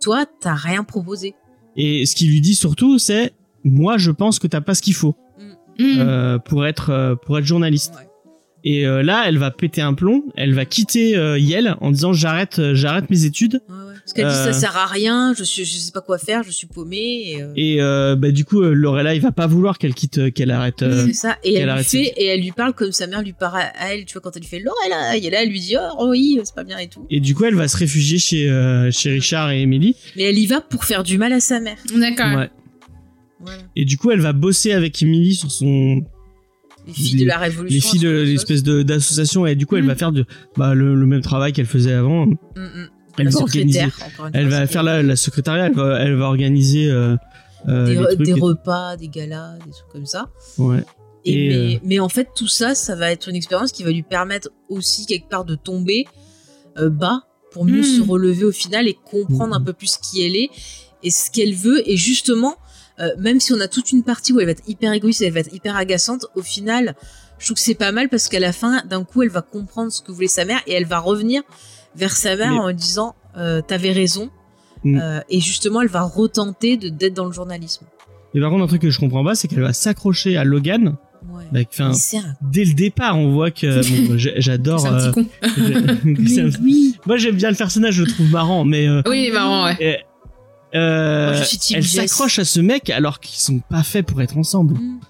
Toi, t'as rien proposé. et ce qu'il lui dit surtout, c'est, moi, je pense que t'as pas ce qu'il faut Mm. euh, pour être euh, pour être journaliste. Ouais. Et euh, là, elle va péter un plomb. Elle va quitter euh, Yale en disant, j'arrête, euh, j'arrête mes études. Ouais, ouais. Parce qu'elle dit, Euh. ça sert à rien, je suis, je sais pas quoi faire, je suis paumée. Et, euh, Et euh, bah, du coup, euh, Lorelai il va pas vouloir qu'elle quitte, euh, qu'elle arrête. euh, c'est ça. Et qu'elle elle lui arrête fait, ses- et elle lui parle comme sa mère lui parle à elle, tu vois, quand elle lui fait Lorelai, et là, elle lui dit, oh oui, c'est pas bien et tout. Et du coup, elle va se réfugier chez, euh, chez Richard et Emily. Mais elle y va pour faire du mal à sa mère. D'accord. Ouais. Voilà. Et du coup, elle va bosser avec Emily sur son Les filles Les- de la révolution. les filles de l'espèce de d'association. Et du coup, elle Mm. va faire de bah, le, le même travail qu'elle faisait avant. Mm, mm. Elle La va organiser. Elle fois, faire la, la secrétariat. Elle va, elle va organiser euh, euh, des, re- repas, des galas, des trucs comme ça. Ouais. Et, Et, mais, euh, mais en fait, tout ça, ça va être une expérience qui va lui permettre aussi quelque part de tomber bas pour mieux se relever au final et comprendre un peu plus qui elle est et ce qu'elle veut. Et justement, euh, même si on a toute une partie où elle va être hyper égoïste, elle va être hyper agaçante, au final, je trouve que c'est pas mal parce qu'à la fin, d'un coup, elle va comprendre ce que voulait sa mère et elle va revenir vers sa mère Mais- en lui disant euh, T'avais raison. Mm. Euh, et justement, elle va retenter de d'être dans le journalisme. Et par contre, un truc que je comprends pas, c'est qu'elle va s'accrocher à Logan. Ouais. Bah, dès le départ, on voit que bon, j'adore. C'est un euh, petit con. un- oui. Moi, j'aime bien le personnage, je le trouve marrant, mais euh, Oui, il est marrant, ouais. et, euh, elle s'accroche à ce mec alors qu'ils sont pas faits pour être ensemble. Mm.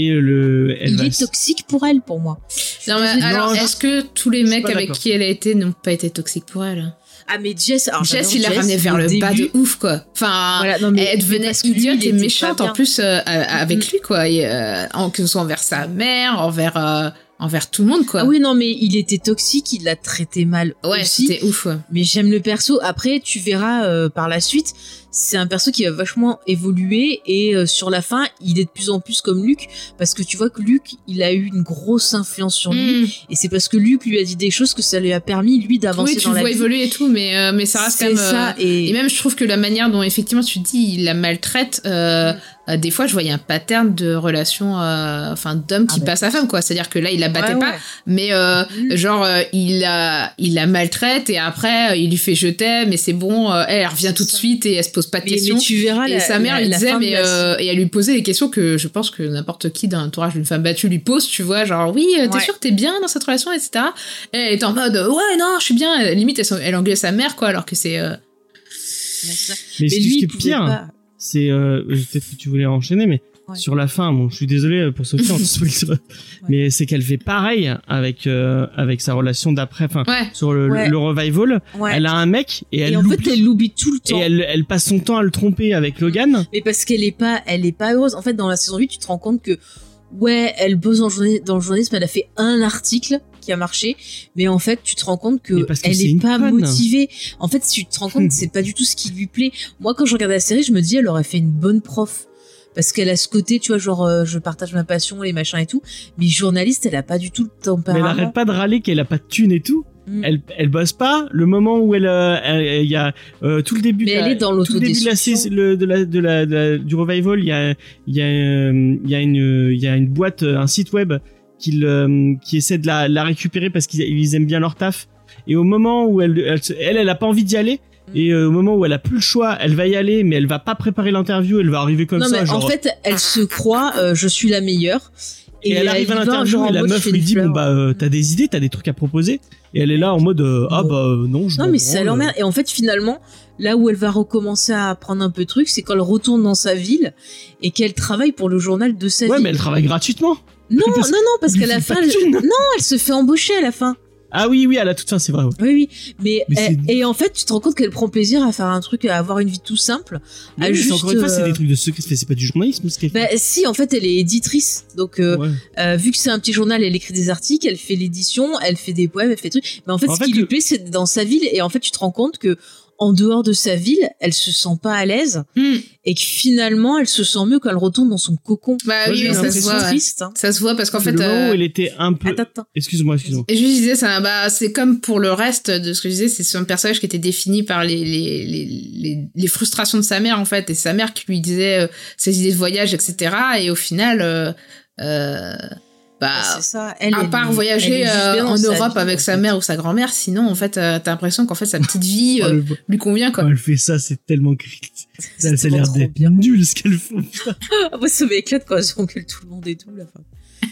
Et le, elle Il va est toxique pour elle, pour moi. Non, mais alors, est-ce que tous les je suis mecs avec qui elle a été n'ont pas été toxiques pour elle? Ah, mais Jess, alors, Jess, il l'a ramené vers le bas de ouf, quoi. Enfin, Voilà, non, mais- elle devenait idiote et méchante en plus euh, avec Mhm. lui, quoi. Et, euh, en- que ce soit envers sa mère, envers, euh, envers tout le monde, quoi. Ah oui, non, mais il était toxique, il l'a traité mal ouais, aussi. c'était ouf, ouais. Mais j'aime le perso. Après, tu verras euh, par la suite, c'est un perso qui va vachement évoluer et euh, sur la fin, il est de plus en plus comme Luc parce que tu vois que Luc, il a eu une grosse influence sur lui Mm. et c'est parce que Luc lui a dit des choses que ça lui a permis lui d'avancer Oui, tu dans le la vois vie. évoluer et tout, mais, euh, mais ça reste quand C'est même. euh, ça et, Et même, je trouve que la manière dont effectivement tu dis il la maltraite, euh, euh, des fois je voyais un pattern de relation, euh, enfin d'homme qui Ah bah. passe à femme quoi. C'est-à-dire que là il la battait Ouais, pas, ouais. mais euh, Mm. genre euh, il la, il la maltraite et après euh, il lui fait je t'aime, mais c'est bon, euh, elle, elle revient C'est tout de suite et elle se pose pas de Mais, questions. mais tu verras Et la, sa mère la- lui disait, mais euh, et elle lui posait des questions que je pense que n'importe qui d'un entourage d'une femme battue lui pose, tu vois, genre oui, euh, t'es Ouais. sûr que t'es bien dans cette relation, etc. Et elle est en mode ouais, non, je suis bien. Limite, elle, elle engueule sa mère, quoi, alors que c'est. euh, Mais, Mais ce qui est pire, c'est euh, peut-être que tu voulais enchaîner, mais Ouais. sur la fin. Bon, je suis désolé pour Sophie, on spoil, mais c'est qu'elle fait pareil avec euh, avec sa relation d'après, enfin Ouais. sur le, Ouais. le revival. Ouais. Elle a un mec et elle et en fait, elle l'oublie tout le et temps. elle, elle passe son temps à le tromper avec Logan. Mais parce qu'elle est pas, elle est pas heureuse. En fait, dans la saison 8, tu te rends compte que, ouais, elle bosse dans le, dans le journalisme, elle a fait un article qui a marché, mais en fait, tu te rends compte que Mais parce que elle est pas conne. motivée. En fait, tu te rends compte que c'est pas du tout ce qui lui plaît. Moi, quand je regardais la série, je me dis, elle aurait fait une bonne prof. Parce qu'elle a ce côté, tu vois, genre, euh, je partage ma passion, les machins et tout. Mais journaliste, elle a pas du tout le Mais elle tempérament. arrête pas de râler qu'elle a pas de thune et tout. Mm. Elle, elle bosse pas. Le moment où elle, euh, il y a euh, tout le début. Mais de la- elle est dans tout le début de la, le- de la, de la, de la- du revival. Il y a, il y a, euh, il y a une, il y a une boîte, euh, un site web qui, qui essaie de la, la récupérer parce qu'ils ils aiment bien leur taf. Et au moment où elle, elle, elle, elle a pas envie d'y aller. Et euh, au moment où elle a plus le choix, elle va y aller, mais elle va pas préparer l'interview. Elle va arriver comme non, ça. mais genre, en fait, elle se croit, euh, je suis la meilleure. et, elle arrive à l'interview et la meuf lui dit bon bah euh, t'as des idées, t'as des trucs à proposer. Et elle est là en mode ah bah non je Non, mais ça l'emmerde. Et en fait, finalement, là où elle va recommencer à prendre un peu de trucs, c'est quand elle retourne dans sa ville et qu'elle travaille pour le journal de sa Ouais ville. mais elle travaille gratuitement. Non, non, non, parce qu'à la fin, elle... non, elle se fait embaucher à la fin. Ah oui oui à la toute fin c'est vrai. ouais. Oui, oui. Mais, c'est- et en fait, tu te rends compte qu'elle prend plaisir à faire un truc, à avoir une vie tout simple. À juste, encore une fois c'est euh, des trucs de secret, c'est pas du journalisme ce qu'elle fait. Bah, si, en fait, elle est éditrice. Donc, euh, Ouais. euh, vu que c'est un petit journal, elle écrit des articles, elle fait l'édition, elle fait des poèmes, elle fait des trucs. Mais en fait, En ce fait, qui lui plaît, c'est dans sa ville. Et en fait, tu te rends compte que en dehors de sa ville, elle se sent pas à l'aise Hmm. et que finalement, elle se sent mieux quand elle retourne dans son cocon. Bah Moi, oui, ça se voit. triste. Hein. Ça se voit parce qu'en fait. le moment euh, où elle était un peu. Attends, attends. Excuse-moi excuse-moi. Et je disais, ça, bah, c'est comme pour le reste de ce que je disais, c'est un personnage qui était défini par les, les, les, les, les frustrations de sa mère, en fait, et sa mère qui lui disait euh, ses idées de voyage, etc. Et au final, euh, euh, bah, c'est ça. Elle, à part elle voyager euh, en Europe vie, avec en sa mère ou sa grand-mère, sinon, en fait, euh, t'as l'impression qu'en fait, sa petite vie Oh, euh, le- lui convient, quoi. quand elle fait ça c'est tellement critique. Ça, ça a l'air d'être bien. nul ce qu'elle fait. Ah, moi, ça m'éclate quand engueulent tout le monde et tout, fin.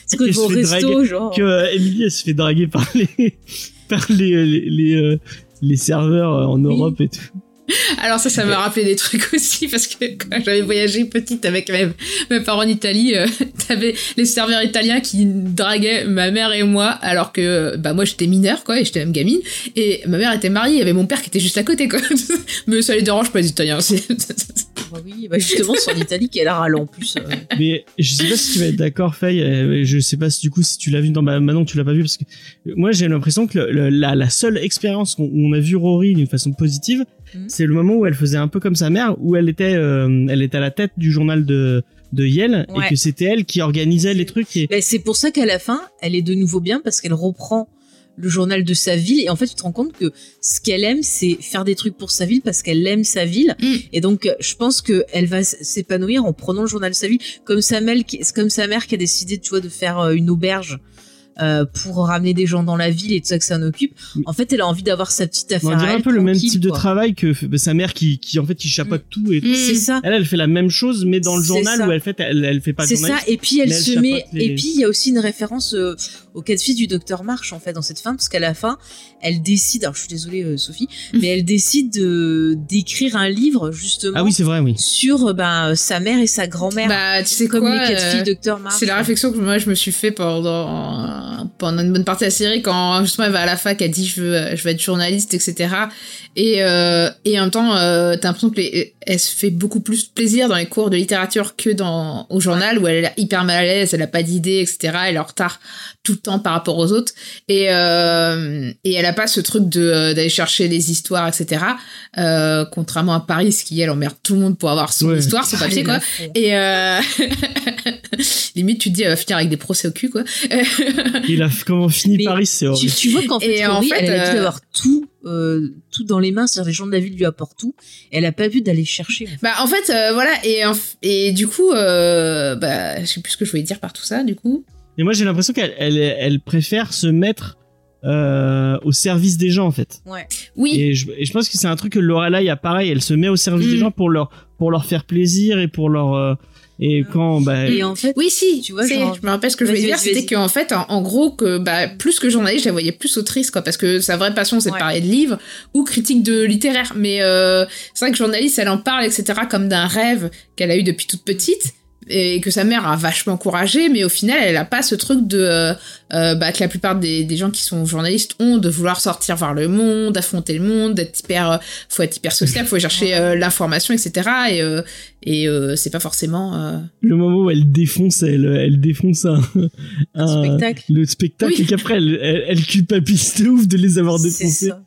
C'est vont au se fait resto, draguer. genre. Que euh, Emily elle se fait draguer par les par les les les, euh, les serveurs euh, en Oui. Europe et tout. Alors ça, ça m'a rappelé des trucs aussi parce que quand j'avais voyagé petite avec mes, parents en Italie, euh, t'avais les serveurs italiens qui draguaient ma mère et moi alors que bah moi j'étais mineure quoi et j'étais même gamine et ma mère était mariée, il y avait mon père qui était juste à côté quoi. Mais ça les dérange pas les Italiens. Bah oui, bah justement, c'est en Italie qu'elle a râle en plus. euh. Mais je sais pas si tu vas être d'accord, Faye. euh, Je sais pas si du coup si tu l'as vu dans ma Manon, tu l'as pas vu parce que moi j'ai l'impression que le- le- la, la seule expérience où on a vu Rory d'une façon positive, Mhm. c'est le moment où elle faisait un peu comme sa mère, où elle était, euh, elle était à la tête du journal de de Yale Ouais. et que c'était elle qui organisait les trucs. Et Ben, c'est pour ça qu'à la fin, elle est de nouveau bien parce qu'elle reprend le journal de sa ville. Et en fait tu te rends compte que ce qu'elle aime c'est faire des trucs pour sa ville parce qu'elle aime sa ville. Mm. et donc je pense que elle va s'épanouir en prenant le journal de sa ville. Comme sa mère qui, comme sa mère qui a décidé tu vois de faire euh, une auberge euh, pour ramener des gens dans la ville et tout ça que ça en occupe en fait elle a envie d'avoir sa petite affaire on dirait un peu le même type de travail que bah, sa mère qui, qui en fait qui chapeaute tout et tout. Mm. c'est ça Elle, elle fait la même chose, mais dans le journal ça. où elle fait, elle, elle fait pas de C'est ça, et puis elle se met, les- et puis il y a aussi une référence euh, au cas de fille du docteur March en fait dans cette fin, parce qu'à la fin, elle décide, alors je suis désolée euh, Sophie, mais elle décide de d'écrire un livre justement Ah oui, c'est vrai, oui. sur ben, sa mère et sa grand-mère, bah tu sais comme quoi, les quatre euh, filles docteur March. C'est la réflexion que moi je me suis fait pendant pendant une bonne partie de la série quand justement elle va à la fac, elle dit je veux je veux être journaliste etc. Et euh, et en même temps euh, t'as l'impression que les- elle se fait beaucoup plus plaisir dans les cours de littérature que dans au journal où elle est hyper mal à l'aise, elle a pas d'idée etc. Elle est en retard tout le temps par rapport aux autres et euh, et elle a pas ce truc de euh, d'aller chercher les histoires etc. Euh, contrairement à Paris qui elle emmerde tout le monde pour avoir son Ouais. histoire son papier quoi. Et euh... limite, tu te dis, elle va finir avec des procès au cul, quoi. Il a comment fini Mais Paris, c'est Tu, horrible. tu vois qu'en fait, Et en fait, elle a l'habitude euh, d'avoir tout, euh, tout dans les mains, c'est-à-dire les gens de la ville lui apportent tout, elle a pas vu d'aller chercher. en fait. bah, en fait, euh, voilà. Et, et du coup, euh, bah, je sais plus ce que je voulais dire par tout ça, du coup. Et moi, j'ai l'impression qu'elle, elle, elle préfère se mettre euh, au service des gens, en fait. Ouais. Oui. Et je, et je pense que c'est un truc que Lorelai a pareil. Elle se met au service Mm. des gens pour leur pour leur faire plaisir et pour leur euh, et quand bah Et en fait, Oui, si, Tu vois, genre- je me rappelle ce que je voulais dire, c'était qu'en fait, en, en gros, que bah, plus que journaliste, je la voyais plus autrice, quoi, parce que sa vraie passion, c'est de parler de livres ou critique de littéraire. Mais euh, c'est vrai que journaliste, elle en parle, etc., comme d'un rêve qu'elle a eu depuis toute petite. Et que sa mère a vachement encouragé, mais au final, elle a pas ce truc de euh, euh, bah, que la plupart des, des gens qui sont journalistes ont de vouloir sortir vers le monde, affronter le monde, d'être hyper, euh, faut être hyper social, faut aller chercher euh, l'information, etc. Et euh, et euh, c'est pas forcément. euh, Le moment où elle défonce, elle, elle défonce un, un- spectacle. le spectacle Oui. et qu'après elle, elle, elle culpabilise de ouf de les avoir C'est défoncés. ça.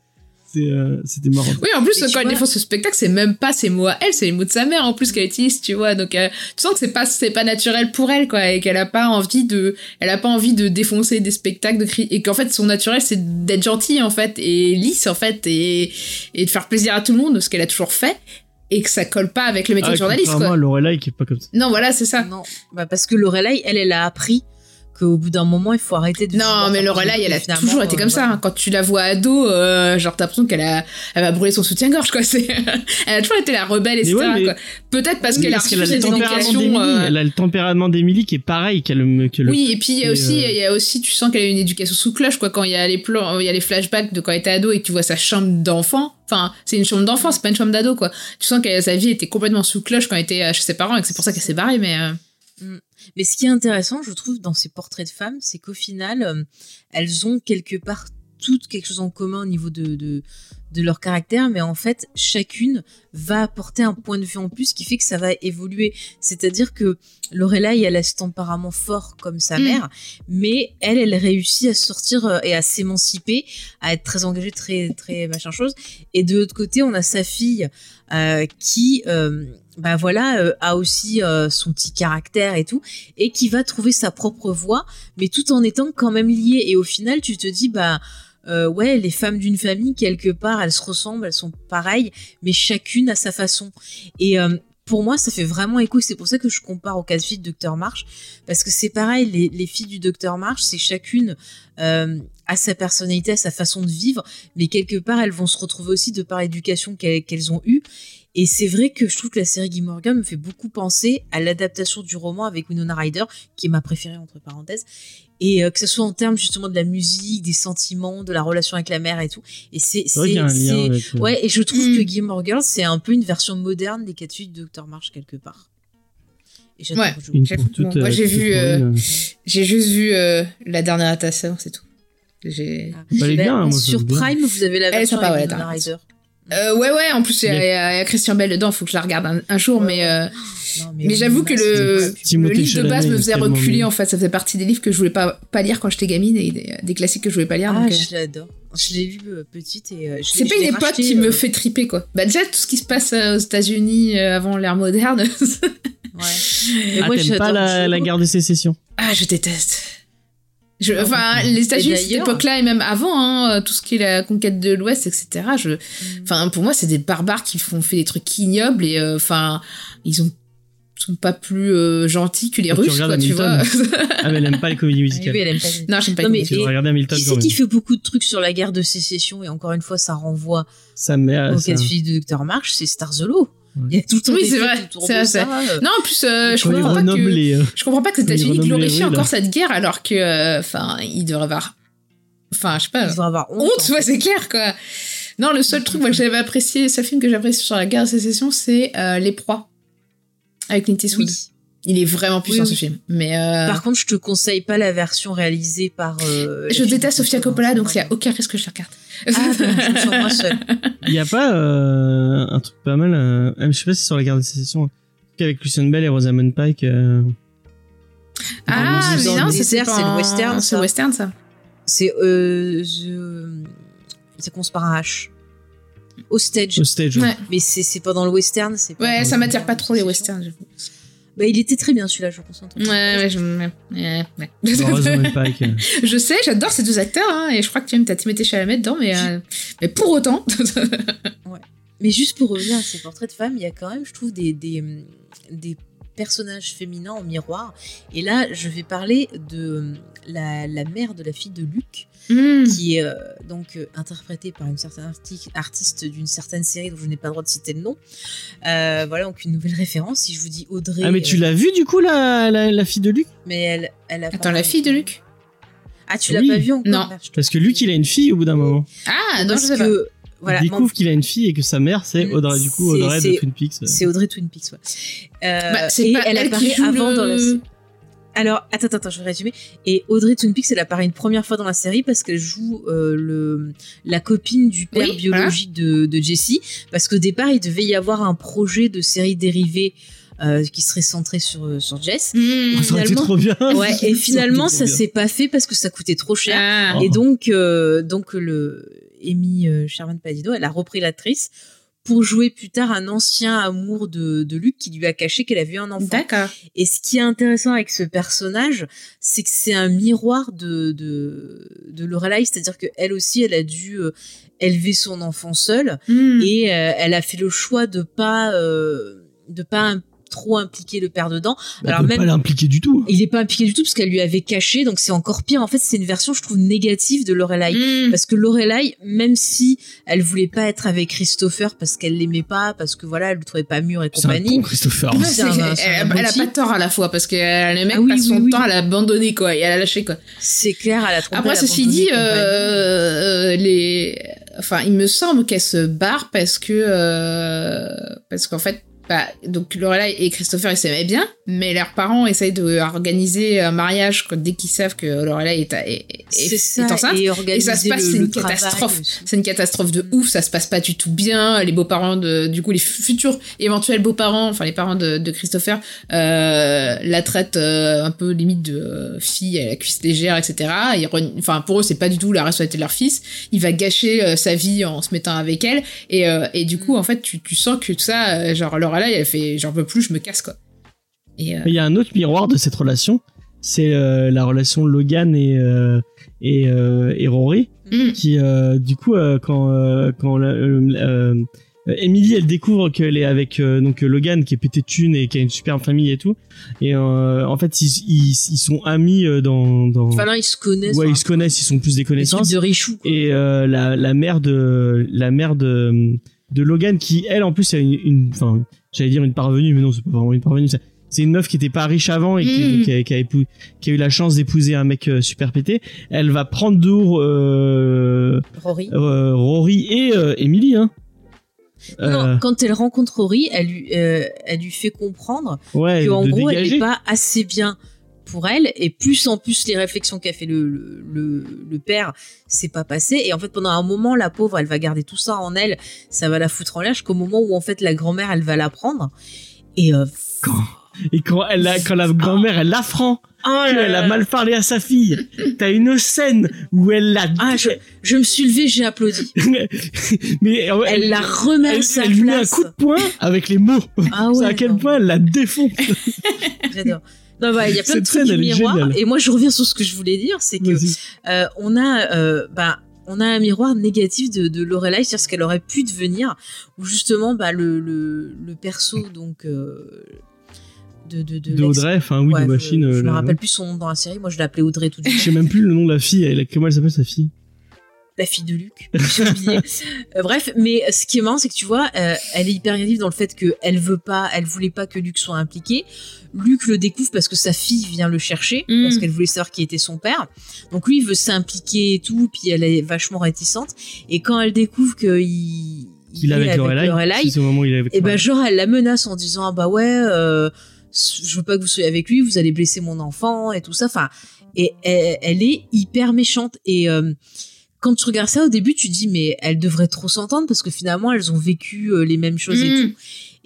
Euh, c'était marrant. Oui, en plus, quand elle défonce ce spectacle, c'est même pas ses mots à elle, c'est les mots de sa mère en plus qu'elle utilise, tu vois. Donc, euh, tu sens que c'est pas, c'est pas naturel pour elle, quoi, et qu'elle a pas envie de, elle a pas envie de défoncer des spectacles, de crier, et qu'en fait, son naturel, c'est d'être gentille, en fait, et lisse, en fait, et, et de faire plaisir à tout le monde, ce qu'elle a toujours fait, et que ça colle pas avec le métier Ah, de journaliste, quoi. Lorelai qui est pas comme ça. Non, voilà, c'est ça. Non, bah parce que Lorelai, elle, elle a appris qu'au bout d'un moment, il faut arrêter de. Non, mais Lorelai, elle a toujours été euh, comme ça. voilà. hein. Quand tu la vois ado, euh, genre t'as l'impression qu'elle a, elle va brûler son soutien-gorge, quoi. C'est, elle a toujours été la rebelle, etc. ouais, mais- quoi. Peut-être parce Oui, qu'elle a qu'elle a le cette tempérament euh, Elle a le tempérament d'Emily qui est pareil qu'elle que le. Oui, et puis il y a aussi, euh, il y a aussi, tu sens qu'elle a une éducation sous cloche, quoi. Quand il y a les plans, il y a les flashbacks de quand elle était ado et que tu vois sa chambre d'enfant. Enfin, c'est une chambre d'enfant, c'est pas une chambre d'ado, quoi. Tu sens que sa vie était complètement sous cloche quand elle était euh, chez ses parents et que c'est pour ça qu'elle s'est barrée, mais. euh, Mais ce qui est intéressant, je trouve, dans ces portraits de femmes, c'est qu'au final, euh, elles ont quelque part toutes quelque chose en commun au niveau de, de, de leur caractère, mais en fait, chacune va apporter un point de vue en plus qui fait que ça va évoluer. C'est-à-dire que Lorelai, elle a ce tempérament fort comme sa Mm. mère, mais elle, elle réussit à sortir euh, et à s'émanciper, à être très engagée, très, très machin chose. Et de l'autre côté, on a sa fille euh, qui, euh, bah voilà, euh, a aussi euh, son petit caractère et tout, et qui va trouver sa propre voie, mais tout en étant quand même liée. Et au final, tu te dis, bah euh, ouais, les femmes d'une famille, quelque part, elles se ressemblent, elles sont pareilles, mais chacune à sa façon. Et pour moi, ça fait vraiment écho. C'est pour ça que je compare au cas de fille de Dr March, parce que c'est pareil, les, les filles du Dr March, c'est chacune à sa personnalité, à sa façon de vivre, mais quelque part, elles vont se retrouver aussi de par l'éducation qu'elles ont eue. Et c'est vrai que je trouve que la série Guy Morgan me fait beaucoup penser à l'adaptation du roman avec Winona Ryder, qui est ma préférée entre parenthèses, et euh, que ce soit en termes justement de la musique, des sentiments, de la relation avec la mère et tout. Et c'est avec. euh, Ouais, et je trouve Mm. que Gilmore Girls, c'est un peu une version moderne des filles de Dr. March quelque part. Et j'adore Ouais. Une bon, moi, euh, j'ai vu, euh, J'ai juste vu euh, la dernière adaptation, c'est tout. J'ai. Ah. Bah, Bah, bien, moi, sur bien. Prime, vous avez la version sympa, avec ouais, Winona Ryder. Euh, ouais, ouais, en plus, il y, a- Mais- y y Christian Bell dedans, faut que je la regarde un, un jour, mais, euh, Non, mais j'avoue que le, le livre de base me faisait reculer, bien. en fait. Ça faisait partie des livres que je voulais pas, pas lire quand j'étais gamine et des, des classiques que je voulais pas lire. Ah, donc, euh, je l'adore. Je l'ai lu petite et je C'est pas une époque racheté, qui me fait triper, quoi. Bah, déjà, tout ce qui se passe aux États-Unis avant l'ère moderne. Ouais. Mais Ah, moi, t'aimes j'adore pas la, la guerre de sécession ah, je déteste. Je, enfin, les États-Unis, Et cette époque-là, et même avant, hein, tout ce qui est la conquête de l'Ouest, etc. Je, Mm. enfin, pour moi, c'est des barbares qui font fait des trucs ignobles et, euh, enfin, ils ont sont pas plus euh, gentils que les tu Russes, quoi, tu vois. Ah, mais elle aime pas les comédies Oui, musicales. oui, elle aime pas. non, j'aime pas Non, les mais- comédies. Hamilton Qui c'est qui fait beaucoup de trucs sur la guerre de sécession et encore une fois, ça renvoie Sa mère, au cas de Dr. March, c'est Starzolo. Ouais. Il y a tout le temps Oui, des vrai, autour c'est de vrai, ça. euh. Non, en plus, euh, je comprends pas que, les. euh, je comprends pas que les États-Unis glorifient encore cette guerre alors que, euh, enfin, ils devraient avoir, enfin, je sais pas, Ils vont avoir honte. honte, ouais, c'est clair, quoi. Non, le seul truc moi, que j'avais apprécié, ce film que j'apprécie sur la guerre de sécession, c'est euh, Les Proies. Avec Clint Eastwood. Oui. Il est vraiment puissant Oui, ce film. Mais euh, Par contre, je te conseille pas la version réalisée par. euh, je déteste Sofia. Coppola, donc il n'y a aucun risque que je la regarde. Ah, je seule. Il y a pas euh, un truc pas mal. euh, je sais pas si c'est sur la guerre de sécession. Un truc Avec Christian Bell et Rosamund Pike. euh, ah, mais non, c'est le western, C'est western, ça. C'est. Euh, the- Ça commence par un H. Au stage. Ouais, Mais c'est pas dans le western. pas ouais ça m'attire pas trop les westerns, j'avoue. Bah, il était très bien celui-là, je pense. Ouais, ouais, je, ouais, euh. je sais, j'adore ces deux acteurs, hein, et je crois que tu aimes ta Timothée Chalamet dedans, mais, euh, mais pour autant. Mais juste pour revenir à ces portraits de femmes, il y a quand même, je trouve, des, des, des personnages féminins en miroir. Et là, je vais parler de hum, la, la mère de la fille de Luc, Hmm. qui est euh, donc euh, interprétée par une certaine arti- artiste d'une certaine série dont je n'ai pas le droit de citer le nom. Euh, voilà, donc une nouvelle référence. Si je vous dis Audrey. Ah, mais tu euh, l'as vu du coup, la, la, la fille de Luc? Mais elle, elle a Attends, la fille de Luc? Ah, tu l'as Oui. pas vu encore Non. Parce que Luc, il a une fille au bout d'un moment. Ah, non, je Parce sais pas. que voilà, il découvre qu'il a une fille et que sa mère c'est Mm, Audrey du coup Audrey de c'est- Twin Peaks. c'est Audrey Twin Peaks. Ouais. Euh, Bah, c'est et pas elle elle apparaît avant le- dans la. Alors, attends, attends, attends, je vais résumer. Et Audrey Peaks, elle apparaît une première fois dans la série parce qu'elle joue euh, le la copine du père Oui, biologique de, de Jessie. Parce qu'au départ, il devait y avoir un projet de série dérivée euh, qui serait centré sur euh, sur Jess. Mmh. Été finalement- trop bien. Ouais, et finalement, ça s'est pas fait parce que ça coûtait trop cher. Ah. Et donc, euh, donc le Amy euh, Sherman Palladino, elle a repris l'actrice pour jouer plus tard un ancien amour de, de Luc qui lui a caché qu'elle avait eu un enfant. D'accord. Et ce qui est intéressant avec ce personnage, c'est que c'est un miroir de, de, de Lorelai, c'est-à-dire qu'elle aussi, elle a dû euh, élever son enfant seule Mmh. et euh, elle a fait le choix de pas euh, de pas trop impliquer le père dedans. Bah, Alors même pas l'impliquer du tout. il est pas impliqué du tout parce qu'elle lui avait caché, donc c'est encore pire. En fait, c'est une version, je trouve, négative de Lorelai. Mmh. Parce que Lorelai, même si elle voulait pas être avec Christopher parce qu'elle l'aimait pas, parce que voilà, elle le trouvait pas mûr et un compagnie. con, Christopher. C'est- un- un elle, elle a pas tort à la fois parce que euh, le mec Ah oui, passe son oui, oui. temps à l'abandonner quoi et à la lâcher quoi. C'est clair, elle a trompé. Après ceci dit, compagnie. euh, les, enfin il me semble qu'elle se barre parce que euh, parce qu'en fait bah, donc Lorelai et Christopher ils s'aimaient bien, mais leurs parents essayent de organiser un mariage dès qu'ils savent que Lorelai est, est, est- c'est est ça, enceinte. et, Et ça se passe, c'est une catastrophe. C'est une catastrophe de ouf, ça se passe pas du tout bien. Les beaux-parents de, du coup, les futurs éventuels beaux-parents, enfin les parents de, de Christopher, euh, la traitent euh, un peu limite de euh, fille à la cuisse légère, etc. Enfin, pour eux, c'est pas du tout la responsabilité de leur fils. Il va gâcher sa vie en se mettant avec elle. Et, et du coup, en fait, tu, tu sens que tout ça, genre Lorelai, elle fait, j'en peux plus, je me casse, quoi. Et, euh, il y a un autre miroir de cette relation, c'est euh, la relation Logan et euh, et, euh, et Rory, mm. qui euh, du coup euh, quand euh, quand la- euh, euh, Emily elle découvre qu'elle est avec euh, donc Logan qui est pété de thunes et qui a une superbe famille et tout, et euh, en fait ils, ils, ils sont amis dans dans Enfin, là, ils se connaissent. ouais enfin, ils se connaissent, ils sont plus des connaissances de Richou. quoi. et euh, la, la mère de la mère de de Logan qui elle en plus a une une- enfin j'allais dire une parvenue mais non c'est pas vraiment une parvenue c'est- une meuf qui était pas riche avant et qui, Mm. qui, a, qui a épou- qui a eu la chance d'épouser un mec euh, super pété. Elle va prendre haut euh, Rory. euh, Rory et Emily hein. Non, quand elle rencontre Rory, elle lui, elle lui fait comprendre ouais qu'en gros, elle n'est pas assez bien pour elle. Et plus en plus, les réflexions qu'a fait le, le, le, le père, c'est pas passé. Et en fait, pendant un moment, la pauvre, elle va garder tout ça en elle. Ça va la foutre en l'air jusqu'au moment où, en fait, la grand-mère, elle va la prendre. Et euh, et quand elle a, quand la grand-mère elle l'affront oh là a mal parlé à sa fille t'as une scène où elle l'a Ah, je, je me suis levée, j'ai applaudi. mais ouais, Elle la remet à elle, sa elle lui met un coup de poing avec les mots Ah ouais, à quel point elle la défonce J'adore. Non, bah, il y a plein de trucs du miroir. Et moi, je reviens sur ce que je voulais dire, c'est que euh, on a, euh, bah, on a un miroir négatif de, de Lorelai sur ce qu'elle aurait pu devenir, où justement, bah, le, le, le perso, donc, euh, de, de, de, de l'ex- Audrey, enfin oui, Ouais, de je- machine. Je, euh, me rappelle plus son nom dans la série. Moi, je l'appelais Audrey tout de Je suite. sais même plus le nom de la fille. Elle, comment elle s'appelle sa fille? La fille de Luc. Euh, bref, mais ce qui est marrant, c'est que tu vois, euh, elle est hyper négative dans le fait qu'elle veut pas, elle voulait pas que Luc soit impliqué. Luc le découvre parce que sa fille vient le chercher, Mm. parce qu'elle voulait savoir qui était son père. Donc lui, il veut s'impliquer et tout, puis elle est vachement réticente. Et quand elle découvre qu'il Qu'il est avec Lorelai. Il avec et ben Lorelai. genre elle la menace en disant ah bah ouais euh, je veux pas que vous soyez avec lui vous allez blesser mon enfant et tout ça enfin et elle, elle est hyper méchante et euh, quand tu regardes ça au début tu te dis mais elles devraient trop s'entendre parce que finalement elles ont vécu euh, les mêmes choses et Mm. tout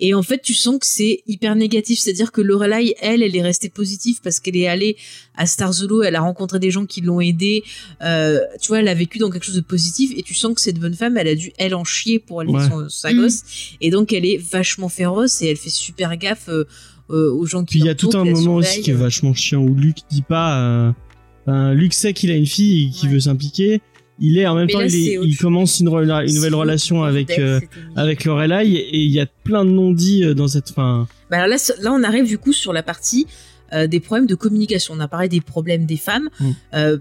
et en fait tu sens que c'est hyper négatif c'est à dire que Lorelai elle elle est restée positive parce qu'elle est allée à Starzolo elle a rencontré des gens qui l'ont aidée euh, tu vois elle a vécu dans quelque chose de positif et tu sens que cette bonne femme elle a dû elle en chier pour élever Ouais. son, sa Mm. gosse et donc elle est vachement féroce et elle fait super gaffe euh, euh, aux gens qui Puis il y a tout un moment aussi qui est vachement chiant où Luc dit pas. euh, Luc sait qu'il a une fille et qu'il Ouais. veut s'impliquer. Il est en même Mais temps, là, il, est- commence une, nouvelle relation avec euh, avec Lorelai et il y a plein de non-dits euh, dans cette fin. Bah alors là, là, on arrive du coup sur la partie euh, des problèmes de communication. On a parlé des problèmes des femmes. Mm. Euh,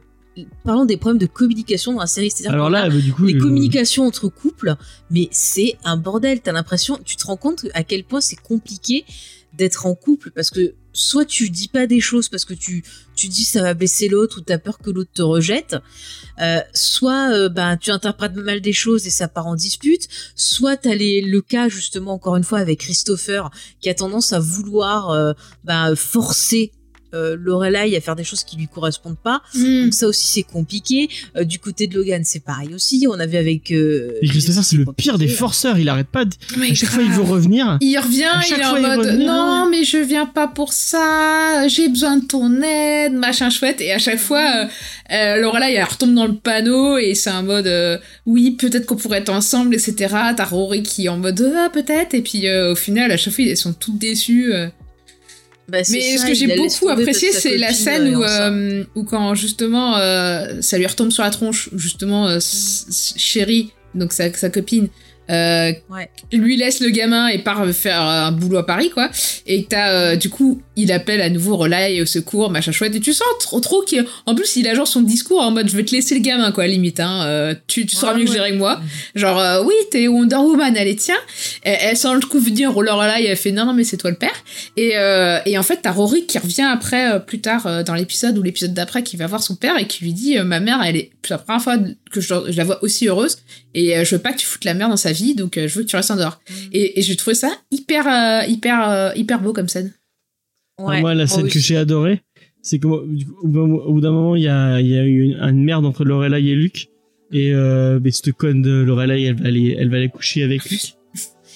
parlons des problèmes de communication dans la série. C'est-à-dire Alors là, bah, du coup, euh, communications entre couples, mais c'est un bordel. T'as l'impression, tu te rends compte à quel point c'est compliqué d'être en couple parce que soit tu dis pas des choses parce que tu tu dis ça va blesser l'autre ou t'as peur que l'autre te rejette, euh, soit euh, ben tu interprètes mal des choses et ça part en dispute, soit t'as les le cas justement encore une fois avec Christopher qui a tendance à vouloir euh, ben, forcer euh, Lorelai à faire des choses qui lui correspondent pas. Hmm. Donc ça aussi c'est compliqué. Euh, du côté de Logan c'est pareil aussi. On avait avec euh, Et Christopher, c'est le compliqué. pire des forceurs. Il arrête pas. De... Mais À chaque fois, il veut revenir. Il revient, il est en mode non, mais je viens pas pour ça, j'ai besoin de ton aide, machin chouette. Et à chaque fois, euh, euh, Lorelai, elle retombe dans le panneau et c'est un mode euh, oui, peut-être qu'on pourrait être ensemble, etc. T'as Rory qui est en mode ah, peut-être. Et puis euh, au final, à chaque fois, ils sont toutes déçues. Euh. Bah, Mais ça, ce que j'ai beaucoup apprécié, c'est la scène euh, où, euh, où quand justement euh, ça lui retombe sur la tronche, justement euh, Chérie, donc sa, sa copine, euh, Ouais. lui laisse le gamin et part faire un boulot à Paris, quoi. Et t'as, euh, du coup, il appelle à nouveau Relay au secours, machin chouette. Et tu sens trop, trop qu'il. En plus, il a genre son discours en mode je vais te laisser le gamin, quoi, limite, hein. euh, tu, tu sauras Ouais, mieux que ouais. gérer que moi. Genre, euh, oui, t'es Wonder Woman, allez, tiens. Elle, elle sent le coup venir, Lorelai, elle fait non, non, mais c'est toi le père. Et, euh, et en fait, t'as Rory qui revient après, euh, plus tard, euh, dans l'épisode ou l'épisode d'après, qui va voir son père et qui lui dit euh, Ma mère, elle est. C'est la première fois que je, je la vois aussi heureuse et euh, je veux pas que tu foutes la merde dans sa vie, donc euh, je veux que tu restes en dehors. Mm. Et, et j'ai trouvé ça hyper, euh, hyper, euh, hyper beau comme scène. Ouais, moi, la scène que j'ai adorée, c'est qu'au au bout d'un moment, il y a, il y a eu une, une merde entre Lorelai et Luc. Et euh, mais cette conne de Lorelai, elle va aller, elle va aller coucher avec Luc.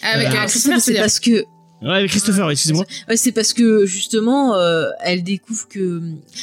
Avec Voilà. euh, c'est ça, Christopher, c'est parce que Ouais, avec Christopher, excusez-moi. Ouais, c'est parce que justement, euh, elle découvre que,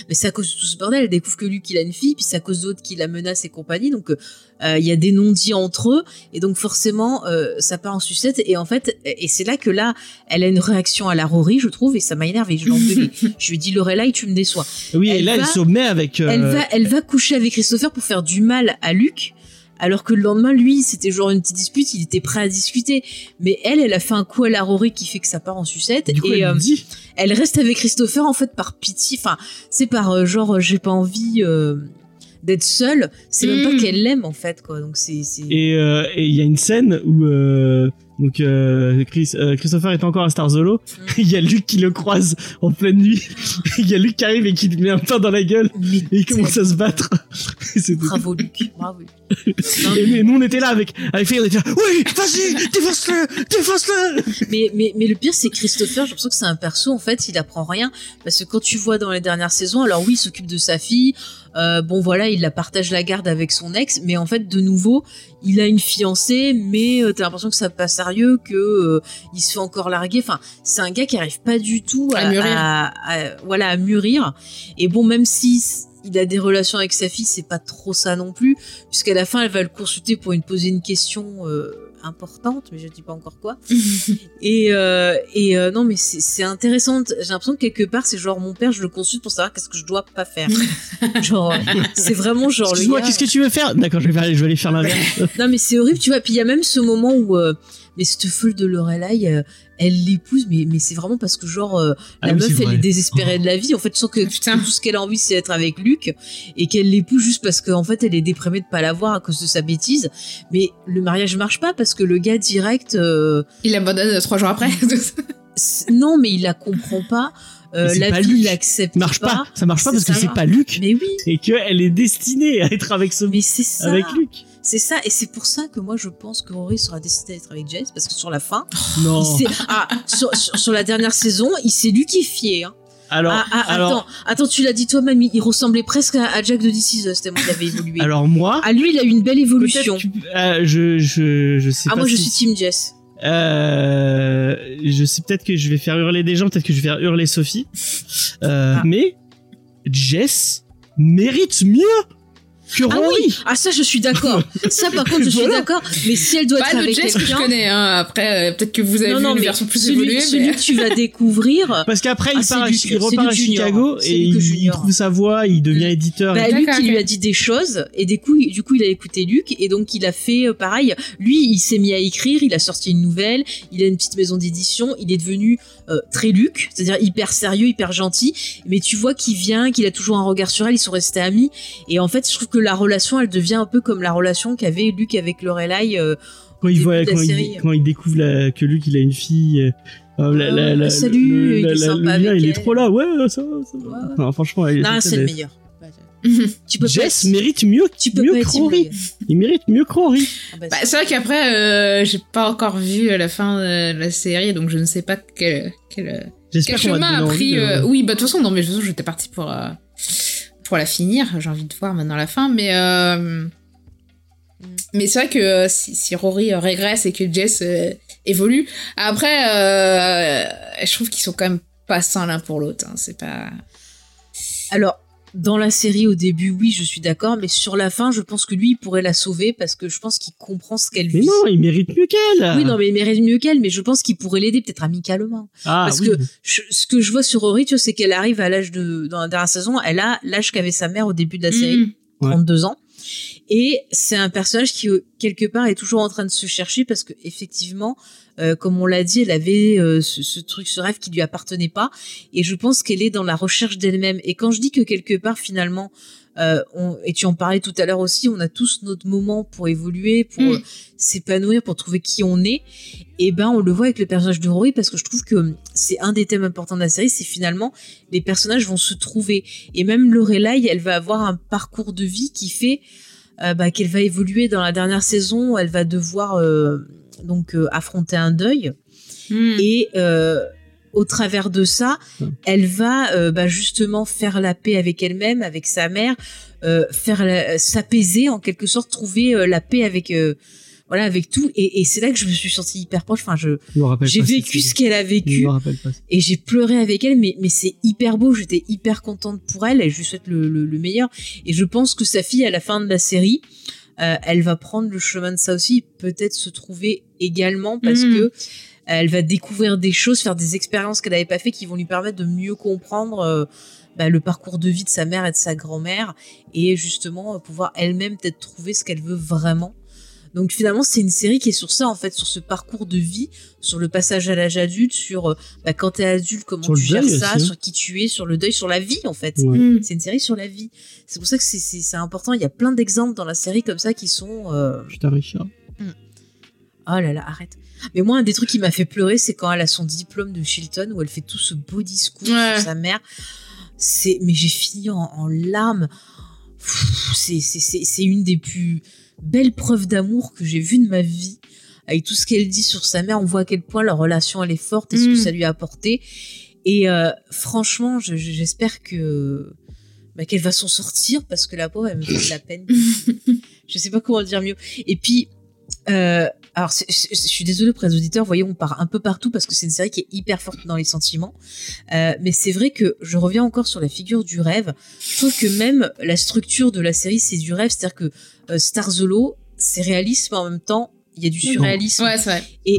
mais c'est à cause de tout ce bordel, elle découvre que Luc il a une fille, puis c'est à cause d'autres qui la menacent et compagnie. Donc euh, il y a des non-dits entre eux, et donc forcément euh, ça part en sucette. Et en fait, et c'est là que là, elle a une réaction à la Rory, je trouve, et ça m'a énervé. Je l'ai engueulée. je lui ai dit Lorelai, tu me déçois. Oui, et là, elle se met avec. euh, Elle va, elle va coucher avec Christopher pour faire du mal à Luc. Alors que le lendemain, lui, c'était genre une petite dispute, il était prêt à discuter. Mais elle, elle a fait un coup à la Rory qui fait que ça part en sucette. Du coup, et elle euh, lui dit. elle reste avec Christopher en fait par pitié. Enfin, c'est par euh, genre euh, j'ai pas envie euh, d'être seule. C'est même pas qu'elle l'aime en fait quoi. Donc c'est euh, et il y a une scène où euh, donc euh, Chris, euh, Christopher est encore à Starzolo. Mm. Il y a Luc qui le croise en pleine nuit. Il y a Luc qui arrive et qui lui met un pain dans la gueule Mais et il commence à se battre. Bravo Luc, bravo. Et, nous on était là avec avec Faye, on était là, oui vas-y défonce-le défonce-le. mais, mais, mais le pire, c'est Christopher, j'ai l'impression que c'est un perso, en fait, il apprend rien. Parce que quand tu vois dans les dernières saisons, alors oui, il s'occupe de sa fille, euh, bon voilà, il la partage la garde avec son ex, mais en fait, de nouveau, il a une fiancée, mais euh, t'as l'impression que ça pas sérieux, que euh, il se fait encore larguer. Enfin, c'est un gars qui arrive pas du tout à, À mûrir. à- à- voilà, à mûrir. Et bon, même si il a des relations avec sa fille, c'est pas trop ça non plus, puisqu'à la fin, elle va le consulter pour lui poser une question euh, importante, mais je dis pas encore quoi. Et, euh, et euh, non, mais c'est intéressant. J'ai l'impression que quelque part, c'est genre mon père, je le consulte pour savoir qu'est-ce que je dois pas faire. genre, c'est vraiment genre Excuse-moi qu'est-ce que tu veux faire? D'accord je vais faire je vais aller faire l'inverse. Non, mais c'est horrible, tu vois. Puis il y a même ce moment où, euh, mais cette folle de Lorelai, euh, elle l'épouse, mais, mais c'est vraiment parce que genre euh, Ah la oui, meuf, elle est désespérée de la vie. En fait, tu sens que Putain. tout ce qu'elle a envie, c'est être avec Luc, et qu'elle l'épouse juste parce qu'en fait, elle est déprimée de pas l'avoir à cause de sa bêtise. Mais le mariage marche pas parce que le gars direct. euh, Il l'abandonne euh, trois jours après. Non, mais il la comprend pas. Euh, la pas vie Luc. l'accepte marche pas. Ça marche pas parce que ça. c'est pas Luc Mais oui, et que elle est destinée à être avec ce mais c'est ça. avec Luc. C'est ça, et c'est pour ça que moi je pense que Rory sera décidé d'être avec Jace parce que sur la fin, Non. il s'est- ah, sur, sur- sur la dernière saison, il s'est lucifié. Hein. Alors ah, ah, alors attends, attends, tu l'as dit toi, mamie, il ressemblait presque à, à Jack de This Is Us, tellement il avait évolué. alors moi ah, lui, il a eu une belle évolution. euh, je je je sais Ah, pas. moi je suis Team Jess. Euh, je sais peut-être que je vais faire hurler des gens, peut-être que je vais faire hurler Sophie. Euh, Ah. Mais Jess mérite mieux. Ah oui, ah ça je suis d'accord. Ça par contre je suis Voilà. d'accord. Mais si elle doit être Pas avec Jess que je quelqu'un, connais, hein. Après, euh, peut-être que vous avez non vu non une mais version plus celui, évoluée, celui mais... que tu vas découvrir, Parce qu'après, Ah, il, c'est part il repart à. Chicago et il, trouve sa voie, il devient éditeur. bah, D'accord, il lui a dit des choses et des coups, du coup il a écouté Luke et donc il a fait euh, pareil. Lui il s'est mis à écrire, il a sorti une nouvelle, il a une petite maison d'édition, il est devenu très Luke, c'est-à-dire hyper sérieux, hyper gentil. Mais tu vois qu'il vient, qu'il a toujours un regard sur elle, ils sont restés amis et en fait je trouve que la relation elle devient un peu comme la relation qu'avait Luke avec Lorelai. euh, quand il voit, quand, il, série. quand il découvre la- que Luke il a une fille. euh, la- la- la- salut, il est sympa lien, il trop là, ouais, ça va, ça va. Ouais. Non, franchement, Non, c'est le meilleur. Tu peux Jess mérite mieux, tu peux mieux Rory. Il mérite mieux que Rory. Ah bah, Bah, c'est vrai qu'après, euh, j'ai pas encore vu la fin de la série, donc je ne sais pas quel, quel, J'espère quel te chemin a pris. euh, Oui, bah de toute façon, non, mais de toute façon, j'étais partie pour, euh, pour la finir. J'ai envie de voir maintenant la fin, mais. euh, Mais c'est vrai que euh, si, si Rory euh, régresse et que Jess euh, évolue, après, euh, je trouve qu'ils sont quand même pas sains l'un pour l'autre. hein, c'est pas. Alors, dans la série au début, oui, je suis d'accord, mais sur la fin, je pense que lui, il pourrait la sauver parce que je pense qu'il comprend ce qu'elle Mais vit. non, il mérite mieux qu'elle. Oui, non, mais il mérite mieux qu'elle, mais je pense qu'il pourrait l'aider peut-être amicalement. Ah, parce oui. que je- ce que je vois sur Rory, tu vois, c'est qu'elle arrive à l'âge de, dans la dernière saison, elle a l'âge qu'avait sa mère au début de la série, Mm. Ouais. 32 ans. Et c'est un personnage qui, euh, quelque part, est toujours en train de se chercher parce que, effectivement, euh, comme on l'a dit, elle avait euh, ce, ce truc, ce rêve qui lui appartenait pas. Et je pense qu'elle est dans la recherche d'elle-même. Et quand je dis que quelque part, finalement, euh, on, et tu en parlais tout à l'heure aussi, on a tous notre moment pour évoluer, pour Mm. euh, s'épanouir, pour trouver qui on est. Et ben, on le voit avec le personnage de Rory parce que je trouve que hum, c'est un des thèmes importants de la série, c'est finalement les personnages vont se trouver. Et même Lorelai, elle va avoir un parcours de vie qui fait euh, bah, qu'elle va évoluer dans la dernière saison. Elle va devoir euh, donc euh, affronter un deuil Mm. et euh, au travers de ça, Ouais. elle va euh, bah, justement faire la paix avec elle-même, avec sa mère, euh, faire la- s'apaiser en quelque sorte, trouver euh, la paix avec euh, voilà avec tout. Et, et c'est là que je me suis sentie hyper proche. Enfin, je j'ai vécu ce qu'elle a vécu me rappelle pas. et j'ai pleuré avec elle. Mais mais c'est hyper beau. J'étais hyper contente pour elle et je lui souhaite le, le, le meilleur. Et je pense que sa fille à la fin de la série. Euh, elle va prendre le chemin de ça aussi, peut-être se trouver également parce Mhm. que elle va découvrir des choses, faire des expériences qu'elle n'avait pas fait qui vont lui permettre de mieux comprendre euh, bah, le parcours de vie de sa mère et de sa grand-mère et justement euh, pouvoir elle-même peut-être trouver ce qu'elle veut vraiment. Donc finalement, c'est une série qui est sur ça en fait, sur ce parcours de vie, sur le passage à l'âge adulte, sur euh, bah, quand t'es adulte, comment Sur tu gères deuil ça, aussi, hein. sur qui tu es, sur le deuil, sur la vie en fait. Ouais. Mm. C'est une série sur la vie. C'est pour ça que c'est- important. Il y a plein d'exemples dans la série comme ça qui sont euh, Putain, Richard. Oh là là, arrête. Mais moi, un des trucs qui m'a fait pleurer, c'est quand elle a son diplôme de Chilton, où elle fait tout ce beau discours Ouais. sur sa mère. C'est, mais j'ai fini en, en larmes. Pff, C'est, c'est, c'est, c'est une des plus belles preuves d'amour que j'ai vues de ma vie. Avec tout ce qu'elle dit sur sa mère, on voit à quel point leur relation elle est forte et ce que Mm. ça lui a apporté. Et euh, franchement, je- je- j'espère que bah, qu'elle va s'en sortir parce que la pauvre, elle me fait de la peine. je sais pas comment le dire mieux. Et puis, euh, alors, je suis désolée auprès des auditeurs, voyez, on part un peu partout parce que c'est une série qui est hyper forte dans les sentiments. Euh, mais c'est vrai que je reviens encore sur la figure du rêve. Je trouve que même la structure de la série, c'est du rêve. C'est-à-dire que euh, Starzolo, c'est réaliste, mais en même temps, il y a du surréalisme. Ouais, c'est vrai. Et,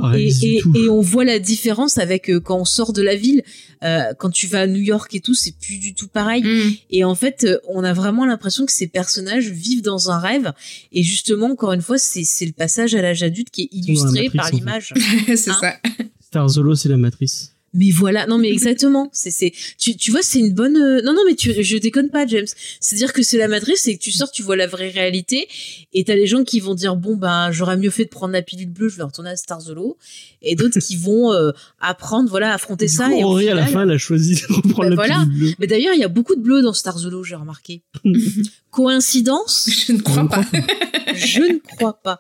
on voit la différence avec euh, quand on sort de la ville, euh, quand tu vas à New York et tout, c'est plus du tout pareil. Mm. Et en fait, euh, on a vraiment l'impression que ces personnages vivent dans un rêve. Et justement, encore une fois, c'est le passage à l'âge adulte qui est illustré Matrix, par l'image. c'est Hein ça. Star Zolo, c'est la matrice. Mais voilà, non mais exactement. C'est c'est tu tu vois c'est une bonne euh, non non mais tu je déconne pas James. C'est à dire que c'est la matrice, c'est que tu sors, tu vois la vraie réalité et t'as les gens qui vont dire bon ben j'aurais mieux fait de prendre la pilule bleue, je vais retourner à Starzolo et d'autres qui vont euh, apprendre voilà affronter Du ça coup, et au Rory, à la final- fin, elle a choisi de reprendre Ben la voilà. pilule bleue. Mais d'ailleurs, il y a beaucoup de bleu dans Starzolo, j'ai remarqué. Coïncidence? Je ne crois pas. Je ne crois pas.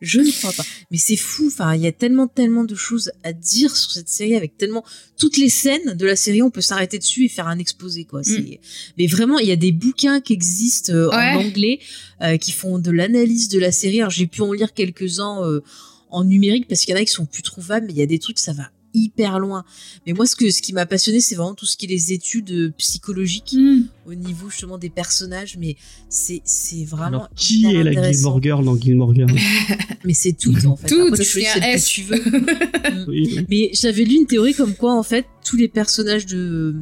Je ne crois pas. Mais c'est fou. Enfin, il y a tellement, tellement de choses à dire sur cette série avec tellement toutes les scènes de la série, on peut s'arrêter dessus et faire un exposé, quoi. C'est- Mais vraiment, il y a des bouquins qui existent euh, en anglais euh, qui font de l'analyse de la série. Alors, j'ai pu en lire quelques-uns euh, en numérique parce qu'il y en a qui sont plus trouvables, mais il y a des trucs, ça va hyper loin. Mais moi, ce que ce qui m'a passionné, c'est vraiment tout ce qui est les études euh, psychologiques Mm. au niveau justement des personnages. Mais c'est c'est vraiment. Alors, qui est la. Gilmore Girl dans Gilmore Girl Mais c'est tout en fait. Toutes, Après, tu un que S. tu veux. Oui. Mais j'avais lu une théorie comme quoi en fait tous les personnages de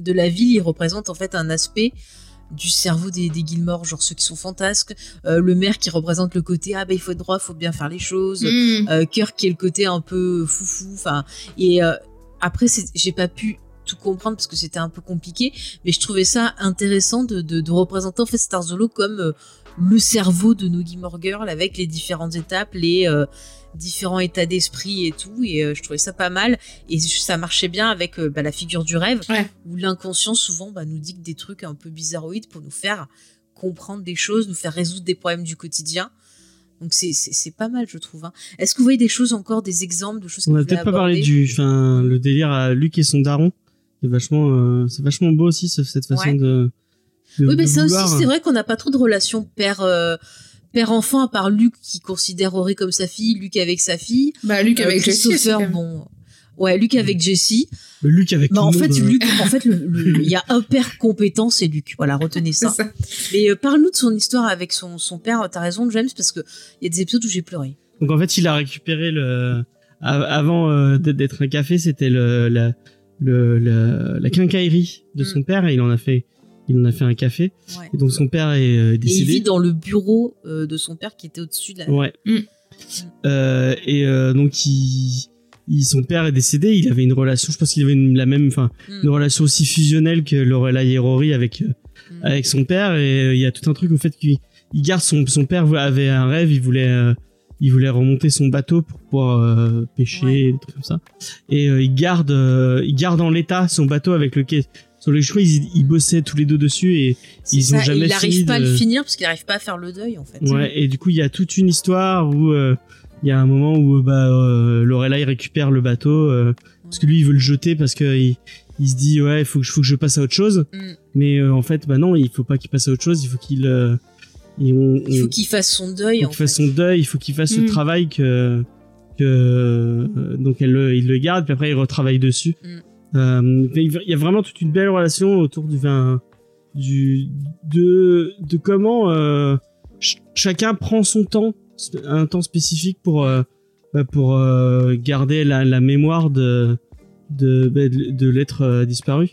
de la ville ils représentent en fait un aspect du cerveau des, des Gilmore, genre ceux qui sont fantasques, euh, le maire qui représente le côté ah ben il faut être droit, il faut bien faire les choses, Mm. euh, Kirk qui est le côté un peu foufou, enfin et euh, après j'ai pas pu tout comprendre parce que c'était un peu compliqué, mais je trouvais ça intéressant de, de, de représenter en fait Starzolo comme euh, le cerveau de nos Gilmore Girls avec les différentes étapes, les euh, différents états d'esprit et tout, et euh, je trouvais ça pas mal et ça marchait bien avec euh, bah, la figure du rêve Ouais. où l'inconscient souvent bah, nous dicte des trucs un peu bizarroïdes pour nous faire comprendre des choses, nous faire résoudre des problèmes du quotidien. Donc c'est pas mal, je trouve. hein. Est-ce que vous voyez des choses encore, des exemples de choses que On vous a voulez peut-être pas parlé du, enfin, le délire à Luc et son daron. C'est vachement, euh, c'est vachement beau aussi ce- cette façon Ouais. de. De- Oui, mais ça vouloir. aussi, c'est vrai qu'on n'a pas trop de relation père. euh, Père-enfant, à part Luc qui considère Rory comme sa fille, Luc avec sa fille. Bah, Luc Euh, avec Jessie. bon. Ouais, Luc avec Jessie. Le Luc avec Mais tout en le fait, euh, Luc, en fait, le- le- il y a un père compétent, c'est Luc. Voilà, retenez ça. ça. Mais euh, parle-nous de son histoire avec son, son père. T'as raison, James, parce que il y a des épisodes où j'ai pleuré. Donc en fait, il a récupéré le avant euh, d'être- un café, c'était le la le, la, la quincaillerie de Mm. son père et il en a fait il en a fait un café. Ouais. Et donc son père est euh, Et il décédé. vit dans le bureau euh, de son père qui était au-dessus de la. Ouais. Mm. Euh, et euh, donc il, il- son père est décédé. Il avait une relation, je pense qu'il avait une, la même, enfin Mm. une relation aussi fusionnelle que Lorelai et Rory avec euh, Mm. avec son père. Et euh, il y a tout un truc au fait qu'il il garde son son père avait un rêve. Il voulait euh, il voulait remonter son bateau pour pouvoir euh, pêcher Ouais. des trucs comme ça. Et euh, il garde euh, il garde en l'état son bateau avec lequel sur les cheveux ils, ils bossaient tous les deux dessus et ils ça, ont et jamais il n'arrive pas à le finir parce qu'il n'arrive pas à faire le deuil en fait. Ouais, et du coup, il y a toute une histoire où euh, il y a un moment où bah, euh, Lorelai récupère le bateau euh, parce que lui, il veut le jeter parce que il, il se dit ouais, il faut que, je- faut que je passe à autre chose. Mm. Mais euh, en fait, bah non, il faut pas qu'il passe à autre chose. Il faut qu'il euh, et on- Il faut on- qu'il fasse son deuil. faut en qu'il fasse fait. son deuil. Il faut qu'il fasse Mm. ce travail que que euh, donc elle le, il le garde puis après il retravaille dessus. Mm. Euh, il y a vraiment toute une belle relation autour du vin du de de comment euh, ch- chacun prend son temps un temps spécifique pour euh, bah, pour garder la, la mémoire de de bah, de, de l'être disparu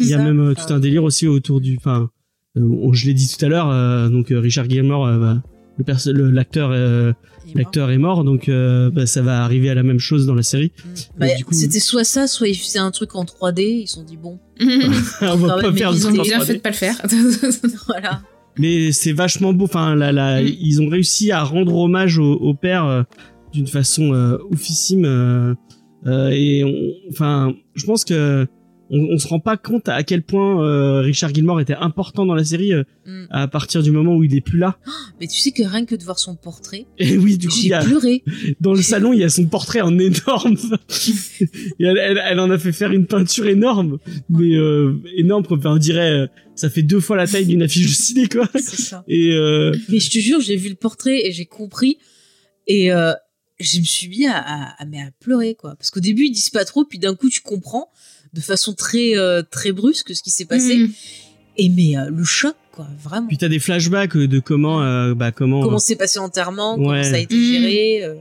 il y a ça. même euh, Enfin, tout un délire aussi autour du enfin euh, je l'ai dit tout à l'heure euh, donc Richard Gilmore bah, l'acteur l'acteur est mort donc euh, bah, ça va arriver à la même chose dans la série Mm. Bah, C'était soit ça, soit il faisait un truc en 3D. Ils se sont dit bon, on va pas faire Ils ont 3D. fait de pas le faire. voilà. mais c'est vachement beau enfin là, là, Mm. ils ont réussi à rendre hommage au, au père euh, d'une façon euh, oufissime euh, euh, et on- enfin je pense que on, on se rend pas compte à quel point euh, Richard Gilmore était important dans la série euh, Mm. à partir du moment où il est plus là Mais tu sais que rien que de voir son portrait, et oui du coup il j'ai pleuré. dans le salon il y a son portrait en énorme et elle, elle, elle en a fait faire une peinture énorme mais euh, énorme Enfin, on dirait ça fait deux fois la taille d'une affiche de ciné quoi C'est ça. et Mais je te jure, j'ai vu le portrait et j'ai compris. Et je me suis mis à, à, à, mais à pleurer, quoi. Parce qu'au début, ils disent pas trop, puis d'un coup, tu comprends de façon très, euh, très brusque ce qui s'est passé. Mm. Et mais euh, le choc, quoi, vraiment. puis t'as des flashbacks de comment euh, bah comment Comment s'est passé l'enterrement, comment ça a été géré. euh.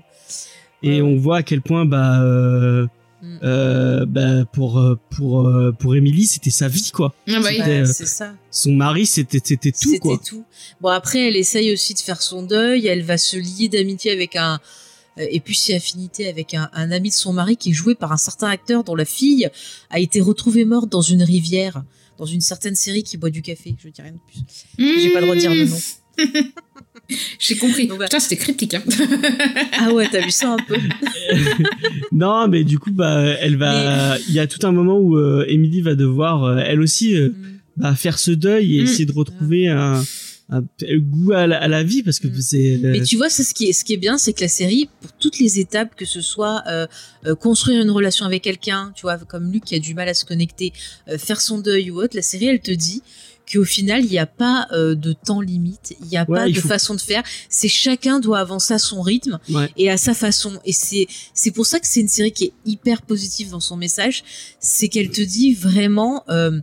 et on voit à quel point bah euh, Mm. euh, bah pour euh, pour euh, pour Emily c'était sa vie quoi Ah bah oui. Euh, c'est ça. son mari c'était c'était tout C'était quoi tout. Bon, après, elle essaye aussi de faire son deuil. Elle va se lier d'amitié avec un. Euh, Et puis, c'est affinité avec un, un ami de son mari qui est joué par un certain acteur dont la fille a été retrouvée morte dans une rivière, dans une certaine série qui boit du café. Je dis rien de plus. J'ai pas le droit de dire le nom. J'ai compris. Donc, bah- Putain, c'était cryptique. Hein. Ah ouais, t'as vu ça un peu non mais du coup bah elle va il y a tout un moment où euh, Emily va devoir euh, elle aussi euh, Mm. bah, faire ce deuil et Mm. essayer de retrouver un, un goût à la, à la vie parce que Mm. c'est euh, Mais tu vois, ça, ce qui est, ce qui est bien, c'est que la série, pour toutes les étapes, que ce soit euh, euh, construire une relation avec quelqu'un, tu vois, comme Luc qui a du mal à se connecter, euh, faire son deuil ou autre, la série, elle te dit qu'au final, il n'y a pas euh, de temps limite, il n'y a Ouais, pas de faut- façon de faire. C'est chacun doit avancer à son rythme Ouais. et à sa façon. Et c'est c'est pour ça que c'est une série qui est hyper positive dans son message. C'est qu'elle te dit vraiment, euh,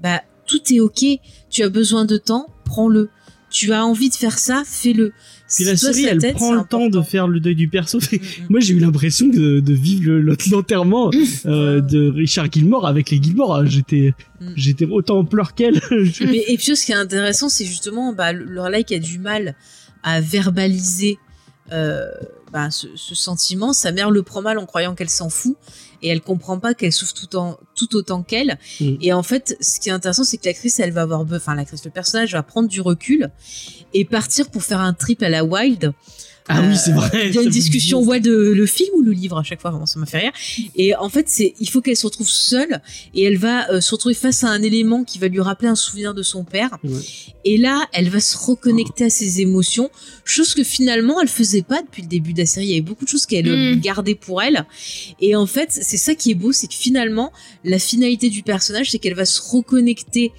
bah tout est ok. Tu as besoin de temps, prends-le. Tu as envie de faire ça, fais-le. Puis Si la série, elle tête, prend le temps de faire le deuil du perso. Mm, mm. Moi, j'ai eu l'impression de, de vivre le- le- l'enterrement euh, de Richard Gilmore avec les Gilmore. Ah, J'étais, Mm. j'étais autant en pleurs qu'elle. Mais et puis ce qui est intéressant, c'est justement bah, Lorelai qui a du mal à verbaliser euh, bah, ce, ce sentiment. Sa mère le prend mal en croyant qu'elle s'en fout et elle comprend pas qu'elle souffre tout, en, tout autant qu'elle. Mm. Et en fait, ce qui est intéressant, c'est que l'actrice, elle va avoir, enfin l'actrice, le personnage va prendre du recul et partir pour faire un trip à la Wild. Ah Euh, oui, c'est vrai. Il y a une discussion, ouais, de le film ou le livre à chaque fois, vraiment, ça m'a fait rire. Et en fait, c'est, il faut qu'elle se retrouve seule et elle va euh, se retrouver face à un élément qui va lui rappeler un souvenir de son père. Ouais. Et là, elle va se reconnecter à ses émotions, chose que finalement elle faisait pas depuis le début de la série. Il y avait beaucoup de choses qu'elle Mm. gardait pour elle. Et en fait, c'est ça qui est beau, c'est que finalement, la finalité du personnage, c'est qu'elle va se reconnecter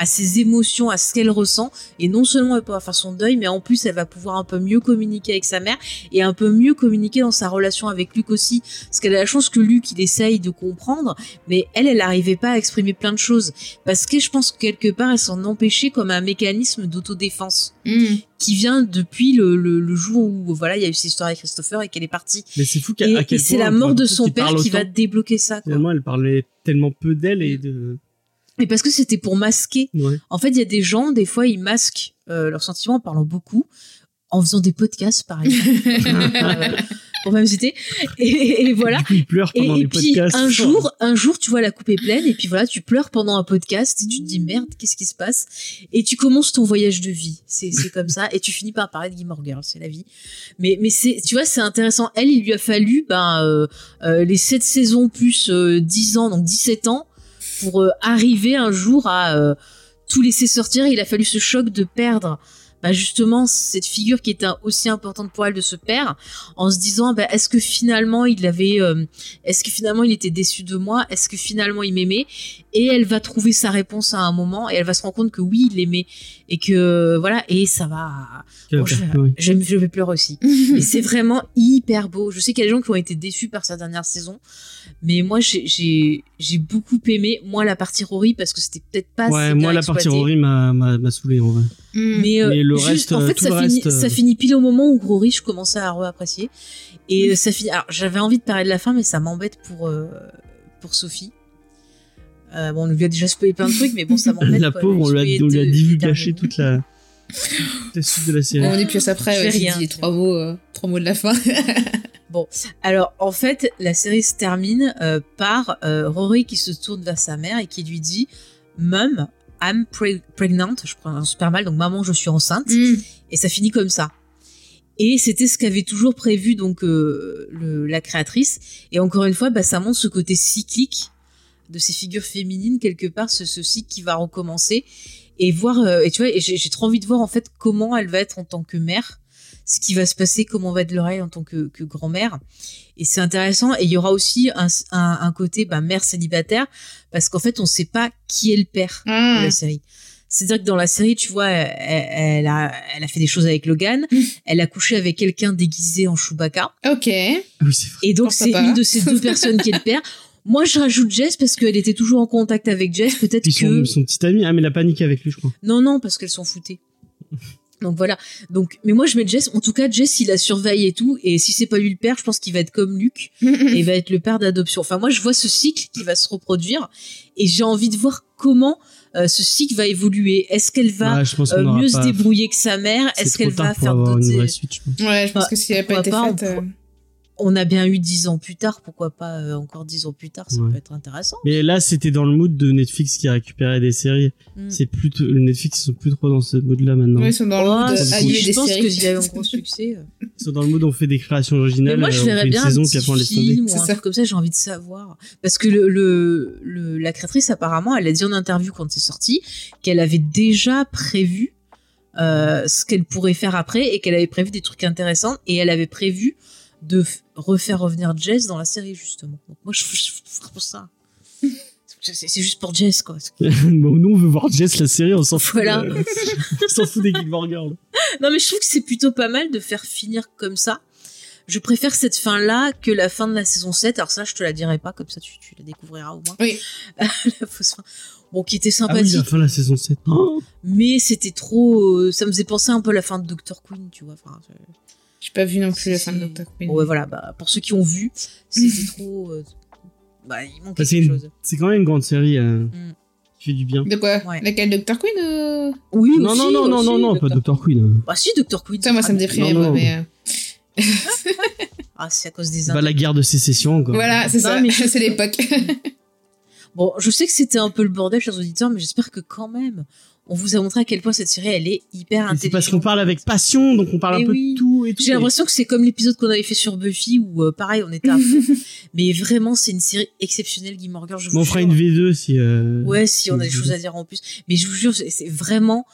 à ses émotions, à ce qu'elle ressent, et non seulement elle pourra faire son deuil, mais en plus elle va pouvoir un peu mieux communiquer avec sa mère et un peu mieux communiquer dans sa relation avec Luc aussi, parce qu'elle a la chance que Luc il essaye de comprendre, mais elle, elle n'arrivait pas à exprimer plein de choses, parce que je pense que quelque part elle s'en empêchait comme un mécanisme d'autodéfense Mm. qui vient depuis le, le, le jour où voilà il y a eu cette histoire avec Christopher et qu'elle est partie. Mais c'est fou qu'à Et, et c'est la mort de son qui père qui va débloquer ça. Quoi. Finalement, elle parlait tellement peu d'elle et de. Mais parce que c'était pour masquer. Ouais. En fait, il y a des gens, des fois, ils masquent euh, leurs sentiments en parlant beaucoup, en faisant des podcasts, par exemple, pour même citer. Et, et voilà. Coup, il pleure Et, pendant et les puis podcasts. un jour, un jour, tu vois la coupe est pleine et puis voilà, tu pleures pendant un podcast et tu te dis merde, qu'est-ce qui se passe? Et tu commences ton voyage de vie. C'est c'est comme ça et tu finis par parler de Gilmore Girls, c'est la vie. Mais mais c'est tu vois, c'est intéressant. Elle, il lui a fallu ben euh, euh, les 7 saisons plus euh, 10 ans, donc 17 ans pour euh, arriver un jour à euh, tout laisser sortir. Il a fallu ce choc de perdre bah justement cette figure qui était aussi importante pour elle de ce père en se disant bah, est-ce que finalement il avait euh, est-ce que finalement il était déçu de moi? Est-ce que finalement il m'aimait? Et elle va trouver sa réponse à un moment et elle va se rendre compte que oui il l'aimait et que voilà et ça va Bon, je, Ouais. je, je vais pleurer aussi et c'est vraiment hyper beau. Je sais qu'il y a des gens qui ont été déçus par sa dernière saison, mais moi j'ai beaucoup aimé. Moi la partie Rory parce que c'était peut-être pas. Ouais, moi, la partie. Rory m'a, saoulé, en vrai. Mm. Mais, euh, Mais le juste, reste, en euh, fait, tout ça, le finit, reste, euh, ça finit pile au moment où Rory, je commençais à re-apprécier. Et ça finit. Alors, j'avais envie de parler de la fin, mais ça m'embête pour, euh, pour Sophie. Euh, bon, on lui a déjà spoilé plein de trucs, mais bon, ça m'embête. La pauvre, on lui a, on lui a terminé. toute la, toute la suite de la série. On est plus après, ouais, rien, dit trois mots, euh, trois mots de la fin. Alors, en fait, la série se termine euh, par euh, Rory qui se tourne vers sa mère et qui lui dit Mum, I'm pre- pregnant. Je prononce super mal, donc maman, je suis enceinte. Mm. Et ça finit comme ça. Et c'était ce qu'avait toujours prévu donc euh, le- la créatrice. Et encore une fois, bah, ça montre ce côté cyclique de ces figures féminines quelque part, ce, ce cycle qui va recommencer et voir. euh, et tu vois, j'ai trop envie de voir en fait comment elle va être en tant que mère, ce qui va se passer, comment va être l'oreille en tant que, que grand-mère. Et c'est intéressant. Et il y aura aussi un, un, un côté bah, mère célibataire parce qu'en fait, on sait pas qui est le père de Ah. la série. C'est-à-dire que dans la série, tu vois, elle, elle a, elle a fait des choses avec Logan. Mm. Elle a couché avec quelqu'un déguisé en Chewbacca. Ok. Ah oui, c'est vrai. Et donc, c'est une de ces deux personnes qui est le père. Moi, je rajoute Jess parce qu'elle était toujours en contact avec Jess. Peut-être que... son, son petit ami, ah, mais il a paniqué avec lui, je crois. Non, non, parce qu'elles s'en foutaient. Donc voilà. Donc, mais moi, je mets Jess. En tout cas, Jess, il la surveille et tout. Et si c'est pas lui le père, je pense qu'il va être comme Luc et il va être le père d'adoption. Enfin, moi, je vois ce cycle qui va se reproduire et j'ai envie de voir comment euh, ce cycle va évoluer. Est-ce qu'elle va Ouais, je pense euh, mieux se débrouiller que sa mère? Est-ce qu'elle va faire d'autres pense. Ouais, je pense Bah, que si elle n'a pas été faite. on euh, On a bien eu dix ans plus tard. Pourquoi pas euh, encore dix ans plus tard Ça Ouais. peut être intéressant. Mais là, c'était dans le mood de Netflix qui récupérait des séries. Mm. C'est plus, le Netflix, ils sont plus trop dans ce mood-là maintenant. Ouais, ils sont dans le Ouais, mood de je des pense séries. qu'il y a eu un gros succès. euh. Ils sont dans le mood, on fait des créations Mais originales. moi, je on verrais fait bien une saison, un petit film ou C'est un truc comme ça. J'ai envie de savoir parce que le, le, le- la créatrice apparemment, elle a dit en interview quand c'est sorti qu'elle avait déjà prévu euh, ce qu'elle pourrait faire après et qu'elle avait prévu des trucs intéressants et elle avait prévu de refaire revenir Jess dans la série justement. Donc moi, je, je, pour ça. C'est juste pour Jess, quoi. bon, nous, on veut voir Jess, la série, on s'en fout. Voilà. euh, on s'en fout des Gilmore Girls. Non, mais je trouve que c'est plutôt pas mal de faire finir comme ça. Je préfère cette fin-là que la fin de la saison 7. Alors ça, je te la dirai pas, comme ça tu, tu la découvriras au moins. Oui. la fausse fin. Bon, qui était Ah oui, sympathique, la fin de la saison 7. Oh mais c'était trop... euh, ça me faisait penser un peu à la fin de Dr. Queen, tu vois. Enfin, euh, J'ai pas vu non plus la C'est- fin de Doctor Queen. ouais, voilà, bah, pour ceux qui ont vu, c'était trop... euh, bah, il manquait Bah, c'est quelque une- chose. c'est quand même une grande série euh, Mm. qui fait du bien. De quoi? Ouais. Laquelle? Doctor Queen euh... Oui, Non, aussi, non, non, non, aussi, non, non, pas Dr. Dr. Queen. Bah si, Dr. Queen. Ça, moi, ça me ah, déprimait, moi, non. mais... euh, Ah, c'est à cause des Bah, la guerre de sécession, encore. Voilà, c'est ça, mais- c'est l'époque. Bon, je sais que c'était un peu le bordel, chers auditeurs, mais j'espère que quand même, on vous a montré à quel point cette série, elle est hyper intelligente. C'est parce qu'on parle avec passion, donc on parle Mais un peu de tout et tout. J'ai l'impression que c'est comme l'épisode qu'on avait fait sur Buffy, où euh, pareil, on était à fond. mais vraiment, c'est une série exceptionnelle, Gilmore Girls, je on fera une V2 si. euh, Ouais, si on a des choses à dire en plus. Mais je vous jure, c'est vraiment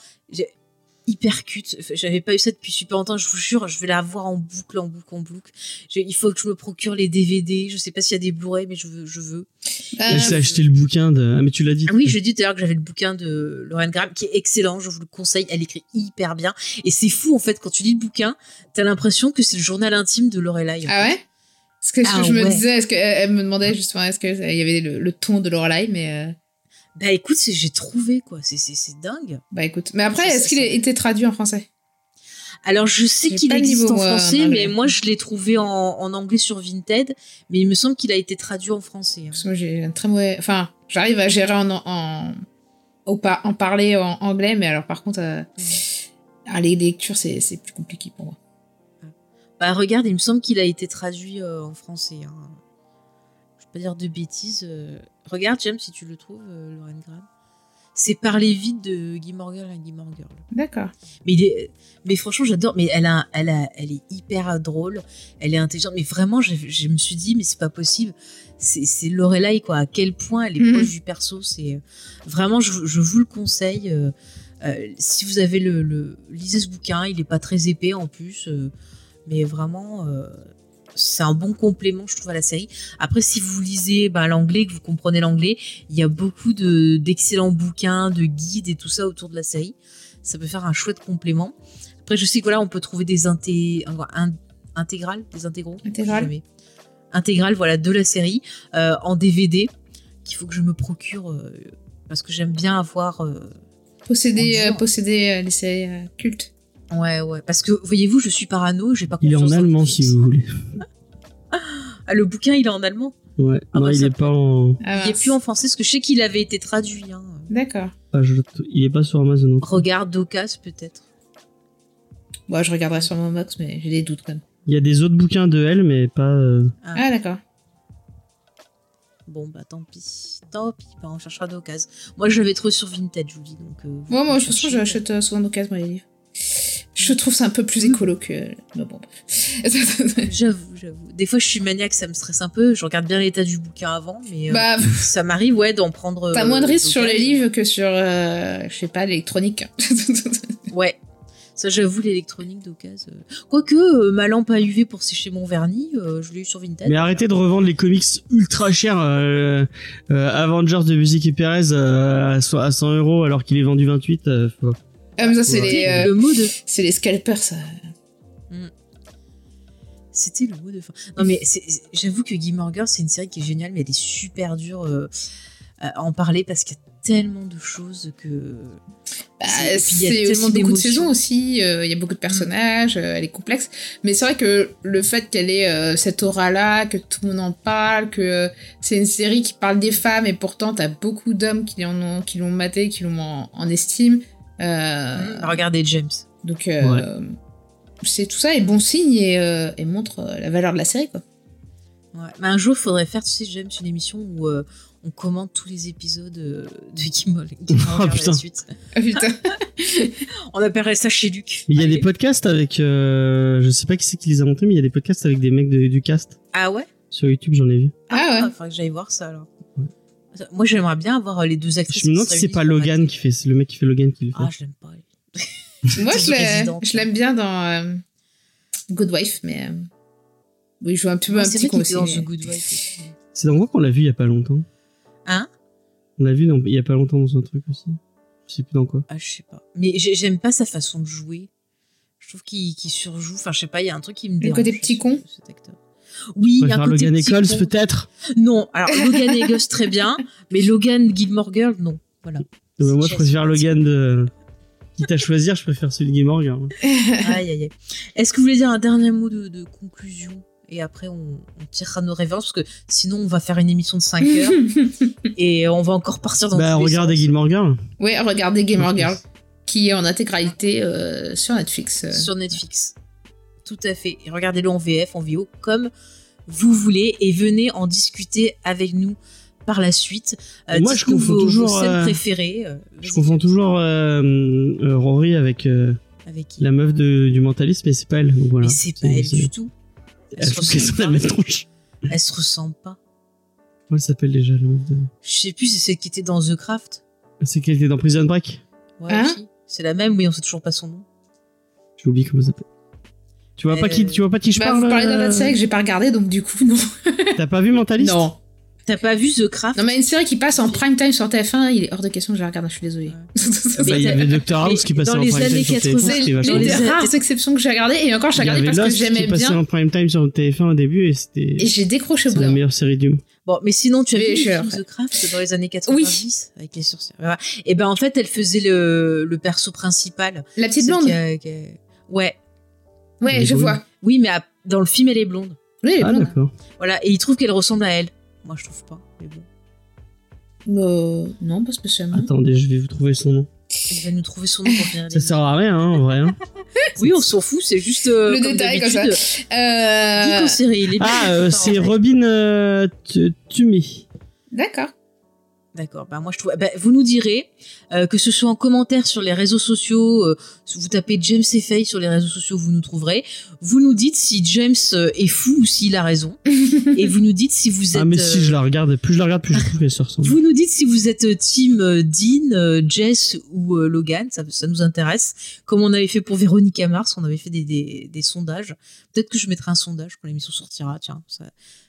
hyper cute. Enfin, J'avais pas eu ça depuis super longtemps. Je vous jure, je vais la voir en boucle, en boucle, en boucle. Je- il faut que je me procure les DVD. Je sais pas s'il y a des Blu-ray, mais je veux. Je veux. Elle s'est acheté le bouquin de. Ah, mais tu l'as dit. Ah oui, je dis d'ailleurs que j'avais le bouquin de Lauren Graham qui est excellent. Je vous le conseille. Elle écrit hyper bien. Et c'est fou en fait quand tu lis le bouquin, t'as l'impression que c'est le journal intime de Lorelai. Ah fait. ouais? Parce que Ah je me ouais. disais, est-ce qu'elle elle me demandait justement, est-ce qu'il y avait le, le ton de Lorelai, mais... euh, Bah écoute, j'ai trouvé quoi. C'est c'est c'est dingue. Bah écoute. Mais après, est-ce qu'il a été traduit en français? Alors je sais qu'il existe niveau, en en français, mais moi je l'ai trouvé en, en anglais sur Vinted, mais il me semble qu'il a été traduit en français. hein. Parce que moi, j'ai un très mauvais... Enfin, j'arrive à gérer en, en, pa- en parler en anglais, mais alors par contre, euh, les lectures, c'est c'est plus compliqué pour moi. Bah regarde, il me semble qu'il a été traduit euh, en français. hein. Pas dire de bêtises. euh. Regarde James si tu le trouves, euh, Lauren Graham. C'est Parler vite de Guy Morgan à Guy Morgan. D'accord. Mais, il est- mais franchement, j'adore. Mais elle, a, elle, a, elle est hyper drôle. Elle est intelligente. Mais vraiment, je, je me suis dit, mais c'est pas possible. C'est Lorelai, quoi. À quel point elle est Mhm. proche du perso. C'est Vraiment, je, je vous le conseille. euh, euh, si vous avez le, le- Lisez ce bouquin. Il est pas très épais en plus. euh, mais vraiment. C'est un bon complément, je trouve, à la série. Après, si vous lisez ben, l'anglais, que vous comprenez l'anglais, il y a beaucoup de d'excellents bouquins, de guides et tout ça autour de la série. Ça peut faire un chouette complément. Après, je sais que voilà, on peut trouver des inté un- intégrales, des intégraux. Intégrales. Intégrales, voilà, de la série euh, en DVD qu'il faut que je me procure euh, parce que j'aime bien avoir. euh, Posséder, posséder les séries cultes. Ouais, ouais. Parce que voyez-vous, je suis parano, j'ai pas Il est confiance en allemand si vous voulez. Ah, le bouquin, il est en allemand. Ouais. Ah non, bah, il ça est pas en. Ah, il est plus en français, parce que je sais qu'il avait été traduit. Hein. D'accord. Ah, je- Il est pas sur Amazon. Regarde Docas, peut-être. Bon, je regarderai sur mon box, mais j'ai des doutes quand même. Il y a des autres bouquins de elle, mais pas. euh, Ah, d'accord. Bon, bah tant pis. Tant pis, bah, on cherchera d'occasion. Moi, je l'avais trouvé sur Vinted, je vous dis. Donc, euh, Moi, moi, pouvez de toute façon, chercher. j'achète euh, souvent d'occasion moi, les livres. Je trouve ça un peu plus écolo que. Mais bon. J'avoue, j'avoue. Des fois, je suis maniaque, ça me stresse un peu. Je regarde bien l'état du bouquin avant, mais euh, bah, ça m'arrive, ouais, d'en prendre. t'as euh, moins de risques sur les livres que sur, euh, je sais pas, l'électronique. Ouais. Ça, j'avoue, l'électronique d'occasion. Quoique, euh, ma lampe à UV pour sécher mon vernis, euh, je l'ai eu sur Vinted. Mais arrêtez de revendre les comics ultra chers. euh, euh, Avengers de Musique et Perez euh, à so- à 100 euros alors qu'il est vendu 28. euh, faut- ah, mais ça, c'est les, euh, Le mot de. c'est les scalpers, ça. C'était le mot de fin. Non, mais j'avoue que Gilmore Girls, c'est une série qui est géniale, mais elle est super dure euh, à en parler parce qu'il y a tellement de choses que. Bah, C'est- et puis, il y a c'est tellement aussi beaucoup de d'émotions. saisons aussi, euh, il y a beaucoup de personnages, euh, elle est complexe. Mais c'est vrai que le fait qu'elle ait euh, cette aura-là, que tout le monde en parle, que euh, c'est une série qui parle des femmes et pourtant t'as beaucoup d'hommes qui en ont, qui l'ont maté, qui l'ont en, en estime. Euh, Regardez James. Donc euh, c'est tout ça est bon signe et, euh, et montre euh, la valeur de la série quoi. Ouais. Mais un jour, il faudrait faire, tu sais, James, une émission où euh, on commente tous les épisodes de Gilmore Oh, putain. la suite. Ah putain. On appellerait ça chez Luc. Il y a Allez. des podcasts avec. euh, je sais pas qui c'est qui les a montés, mais il y a des podcasts avec des mecs de- du cast. Ah ouais? Sur YouTube, j'en ai vu. Ah ouais. faudrait que j'aille voir ça alors. Moi, j'aimerais bien avoir euh, les deux actrices. Je me demande si c'est pas Logan qui fait. C'est le mec qui fait Logan qui le fait. Ah, je l'aime pas. Moi je l'aime bien dans euh, Good Wife mais euh, oui je joue un petit peu Ouais, un c'est petit con aussi. dans mais- The Good Wife aussi. C'est dans quoi qu'on l'a vu il y a pas longtemps? Hein? On l'a vu dans- il y a pas longtemps dans un truc aussi. Je sais plus dans quoi. Ah, je sais pas. Mais j'ai- j'aime pas sa façon de jouer. Je trouve qu'il surjoue. Enfin, je sais pas, il y a un truc qui me dérange. côté petit con? cet acteur. Oui, il y a un Logan Eccles peut-être. Non, alors Logan Eggers très bien, mais Logan Gilmore Girl, non. Voilà. Moi je préfère. Logan de. Quitte à choisir, je préfère celui de Game Girl. Aïe, aïe, aïe. Est-ce que vous voulez dire un dernier mot de, de conclusion? Et après, on, on tirera nos révérences, parce que sinon, on va faire une émission de 5 heures et on va encore partir dans Bah regardez. Gilmore Girl. Ouais, regardez Ok. Girl, qui est en intégralité euh, sur Netflix. euh. sur Netflix. Tout à fait. Et regardez-le en VF, en VO, comme vous voulez, et venez en discuter avec nous par la suite. Euh, Moi, je confonds vos, toujours, vos euh, préférées. euh, Je confonds toujours euh, euh, Rory avec euh, Avec qui la meuf de, du mentaliste, mais c'est pas elle. Donc voilà. Mais c'est pas elle du tout. Elle la même tronche. Se ressemble pas. Comment elle s'appelle déjà la meuf de. Je sais plus, c'est celle qui était dans The Craft. C'est qu'elle était dans Prison Break? Ouais, Hein? C'est la même, mais on sait toujours pas son nom. J'ai oublié comment elle s'appelle. Tu vois, pas qui, tu vois pas qui je Bah, parle vous parlez d'un euh, autre série que j'ai pas regardé, donc du coup, non. T'as pas vu Mentaliste Non. T'as pas vu The Craft Non, mais une série qui passe en prime time sur TF1, il est hors de question que je la regarde, je suis désolée. Ah bah, Il y avait Dr House qui passait en prime time sur 80, TF1, C'est les rares exceptions que j'ai regardées, et encore, je regardée parce que Lost qui j'aimais passait bien, en prime time sur TF1 au début et c'était et j'ai décroché c'est la d'un meilleure série du monde. Bon, mais sinon, tu as Mais vu je- The Craft dans les années 90 avec les sorcières. Voilà. Et ben en fait, elle faisait le, le perso principal. La petite blonde qui a- qui a- Ouais. Ouais, je vois. Oui, mais à- dans le film, elle est blonde. Oui, elle est Ah blonde. d'accord. Voilà. Et il trouve qu'elle ressemble à elle. Moi, je trouve pas. Mais bon. Euh, non, pas spécialement. Attendez, je vais vous trouver son nom. Elle va nous trouver son nom pour finir. Ça sert à rien, hein, en vrai. hein. Oui, on s'en fout. C'est juste euh, Le comme détail, comme. Euh... Les Ah, euh, enfin, c'est. Robin euh, Tu- Tumi. D'accord. D'accord. Bah moi je trouve. bah, vous nous direz euh, que ce soit en commentaire sur les réseaux sociaux. euh, si vous tapez James et Faye sur les réseaux sociaux, vous nous trouverez. Vous nous dites si James euh, est fou ou s'il a raison. et vous nous dites si vous êtes. Ah, mais si euh, je la regarde, plus je la regarde, plus je trouve qu'elle se ressemble. Vous nous dites si vous êtes euh, team euh, Dean, euh, Jess ou euh, Logan, ça, ça nous intéresse. Comme on avait fait pour Véronica Mars, on avait fait des, des, des sondages. Peut-être que je mettrai un sondage quand l'émission sortira, tiens, ça,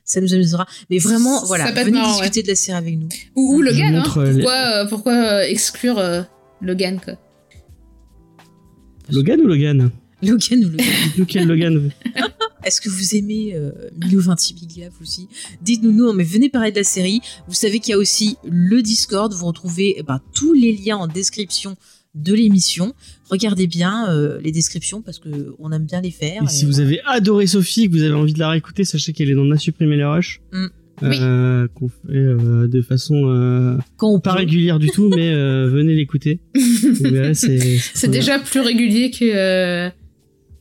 ça nous amusera. Mais vraiment, voilà, venez marrant, discuter de la série avec nous. Ou, ou Logan, hein. euh, les- Pourquoi, euh, pourquoi euh, exclure euh, Logan, quoi Logan ou Logan Logan ou Logan Dites-nous quel Logan. Est-ce que vous aimez euh, Milo Ventimiglia, vous aussi? Dites-nous, non, mais venez parler de la série. Vous savez qu'il y a aussi le Discord. Vous retrouvez eh ben, tous les liens en description de l'émission. Regardez bien euh, les descriptions parce que on aime bien les faire. Et si vous avez adoré Sophie, que vous avez envie de la réécouter, sachez qu'elle est dans On a supprimé les rushs. Mm. Euh, Qu'on fait euh, de façon euh, quand on pas peut. régulière du tout, mais euh, venez l'écouter. C'est déjà plus régulier que euh,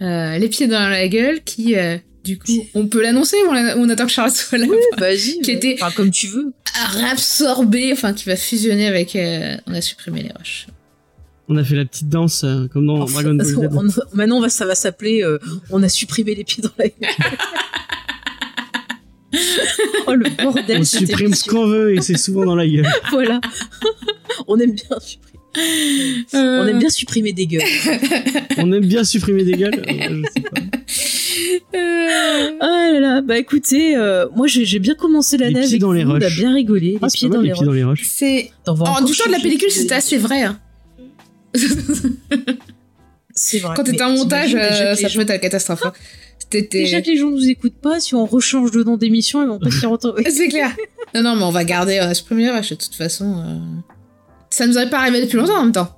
euh, Les pieds dans la gueule, qui, euh, du coup, on peut l'annoncer ou on, attend que Charles soit là Vas-y, Qui ouais. était- Enfin, comme tu veux. à absorber, enfin, qui va fusionner avec. euh, on a supprimé les rushs. On a fait la petite danse euh, comme dans Enfin, Dragon Ball Z. on- maintenant, on va, ça va s'appeler euh, On a supprimé les pieds dans la gueule. oh le bordel. On supprime ce qu'on veut et c'est souvent dans la gueule. Voilà. on aime bien supprimer. Euh, On aime bien supprimer des gueules. On aime bien supprimer des gueules. euh, je sais pas. euh, Ah là là, bah écoutez, euh, moi j'ai bien commencé Les l'année pieds avec dans les vous, on a bien rigolé, les Ah, c'est pieds dans les les pieds dans roches. les. C'est. En du temps de la pellicule, c'était assez vrai. hein. C'est vrai. Quand t'étais Mais en montage, euh, ça peut être la catastrophe. hein. Déjà que les gens nous écoutent pas, si on rechange de nom d'émission, ils vont pas s'y retrouver. C'est clair. Non, non, mais on va garder euh, ce premier rush de toute façon. euh, Ça nous aurait pas arrivé depuis longtemps en même temps.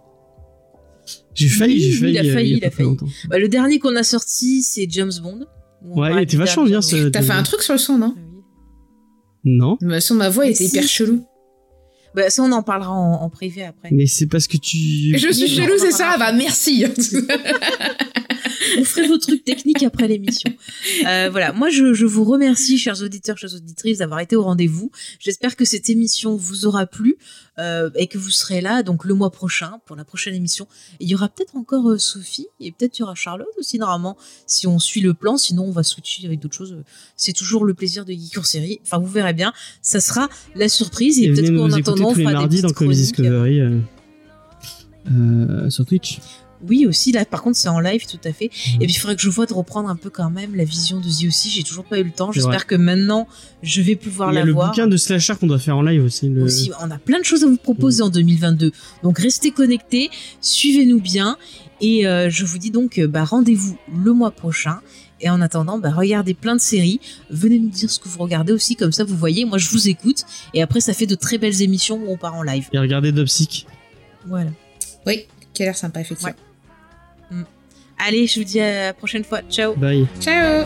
J'ai failli, Oui, j'ai failli. il a euh, failli, y il a failli. longtemps. Bah, le dernier qu'on a sorti, c'est James Bond. Ouais, il était vachement bien, ce- T'as fait un truc sur le son, non? Non, Le son de ma voix était hyper chelou. Bah ça, on en parlera en, en privé après. mais c'est parce que tu. Je suis en c'est ça. Bah merci On ferait vos trucs techniques après l'émission. Euh, voilà, moi je, je vous remercie, chers auditeurs, chères auditrices, d'avoir été au rendez-vous. J'espère que cette émission vous aura plu euh, et que vous serez là donc le mois prochain pour la prochaine émission. Et il y aura peut-être encore euh, Sophie et peut-être il y aura Charlotte aussi normalement si on suit le plan. Sinon on va switcher avec d'autres choses. C'est toujours le plaisir de Geek en série. Enfin vous verrez bien, ça sera la surprise et, Et peut-être qu'en attendant on fera des mardis dans. Discovery sur Twitch. Oui, aussi, là, par contre, c'est en live, tout à fait. Mhm. Et puis, il faudrait que je vois de reprendre un peu quand même la vision de The aussi. J'ai toujours pas eu le temps. J'espère que maintenant, je vais pouvoir Il y a la le voir. bouquin de Slasher qu'on doit faire en live aussi. Le... Aussi, on a plein de choses à vous proposer en 2022. Donc, restez connectés, suivez-nous bien. Et euh, je vous dis donc, euh, bah, rendez-vous le mois prochain. Et en attendant, bah, regardez plein de séries. Venez nous dire ce que vous regardez aussi, comme ça, vous voyez. Moi, je vous écoute. Et après, ça fait de très belles émissions où on part en live. Et regardez Dopsic. Voilà. Oui, qui a l'air sympa, effectivement. Allez, je vous dis à la prochaine fois. Ciao. Bye. Ciao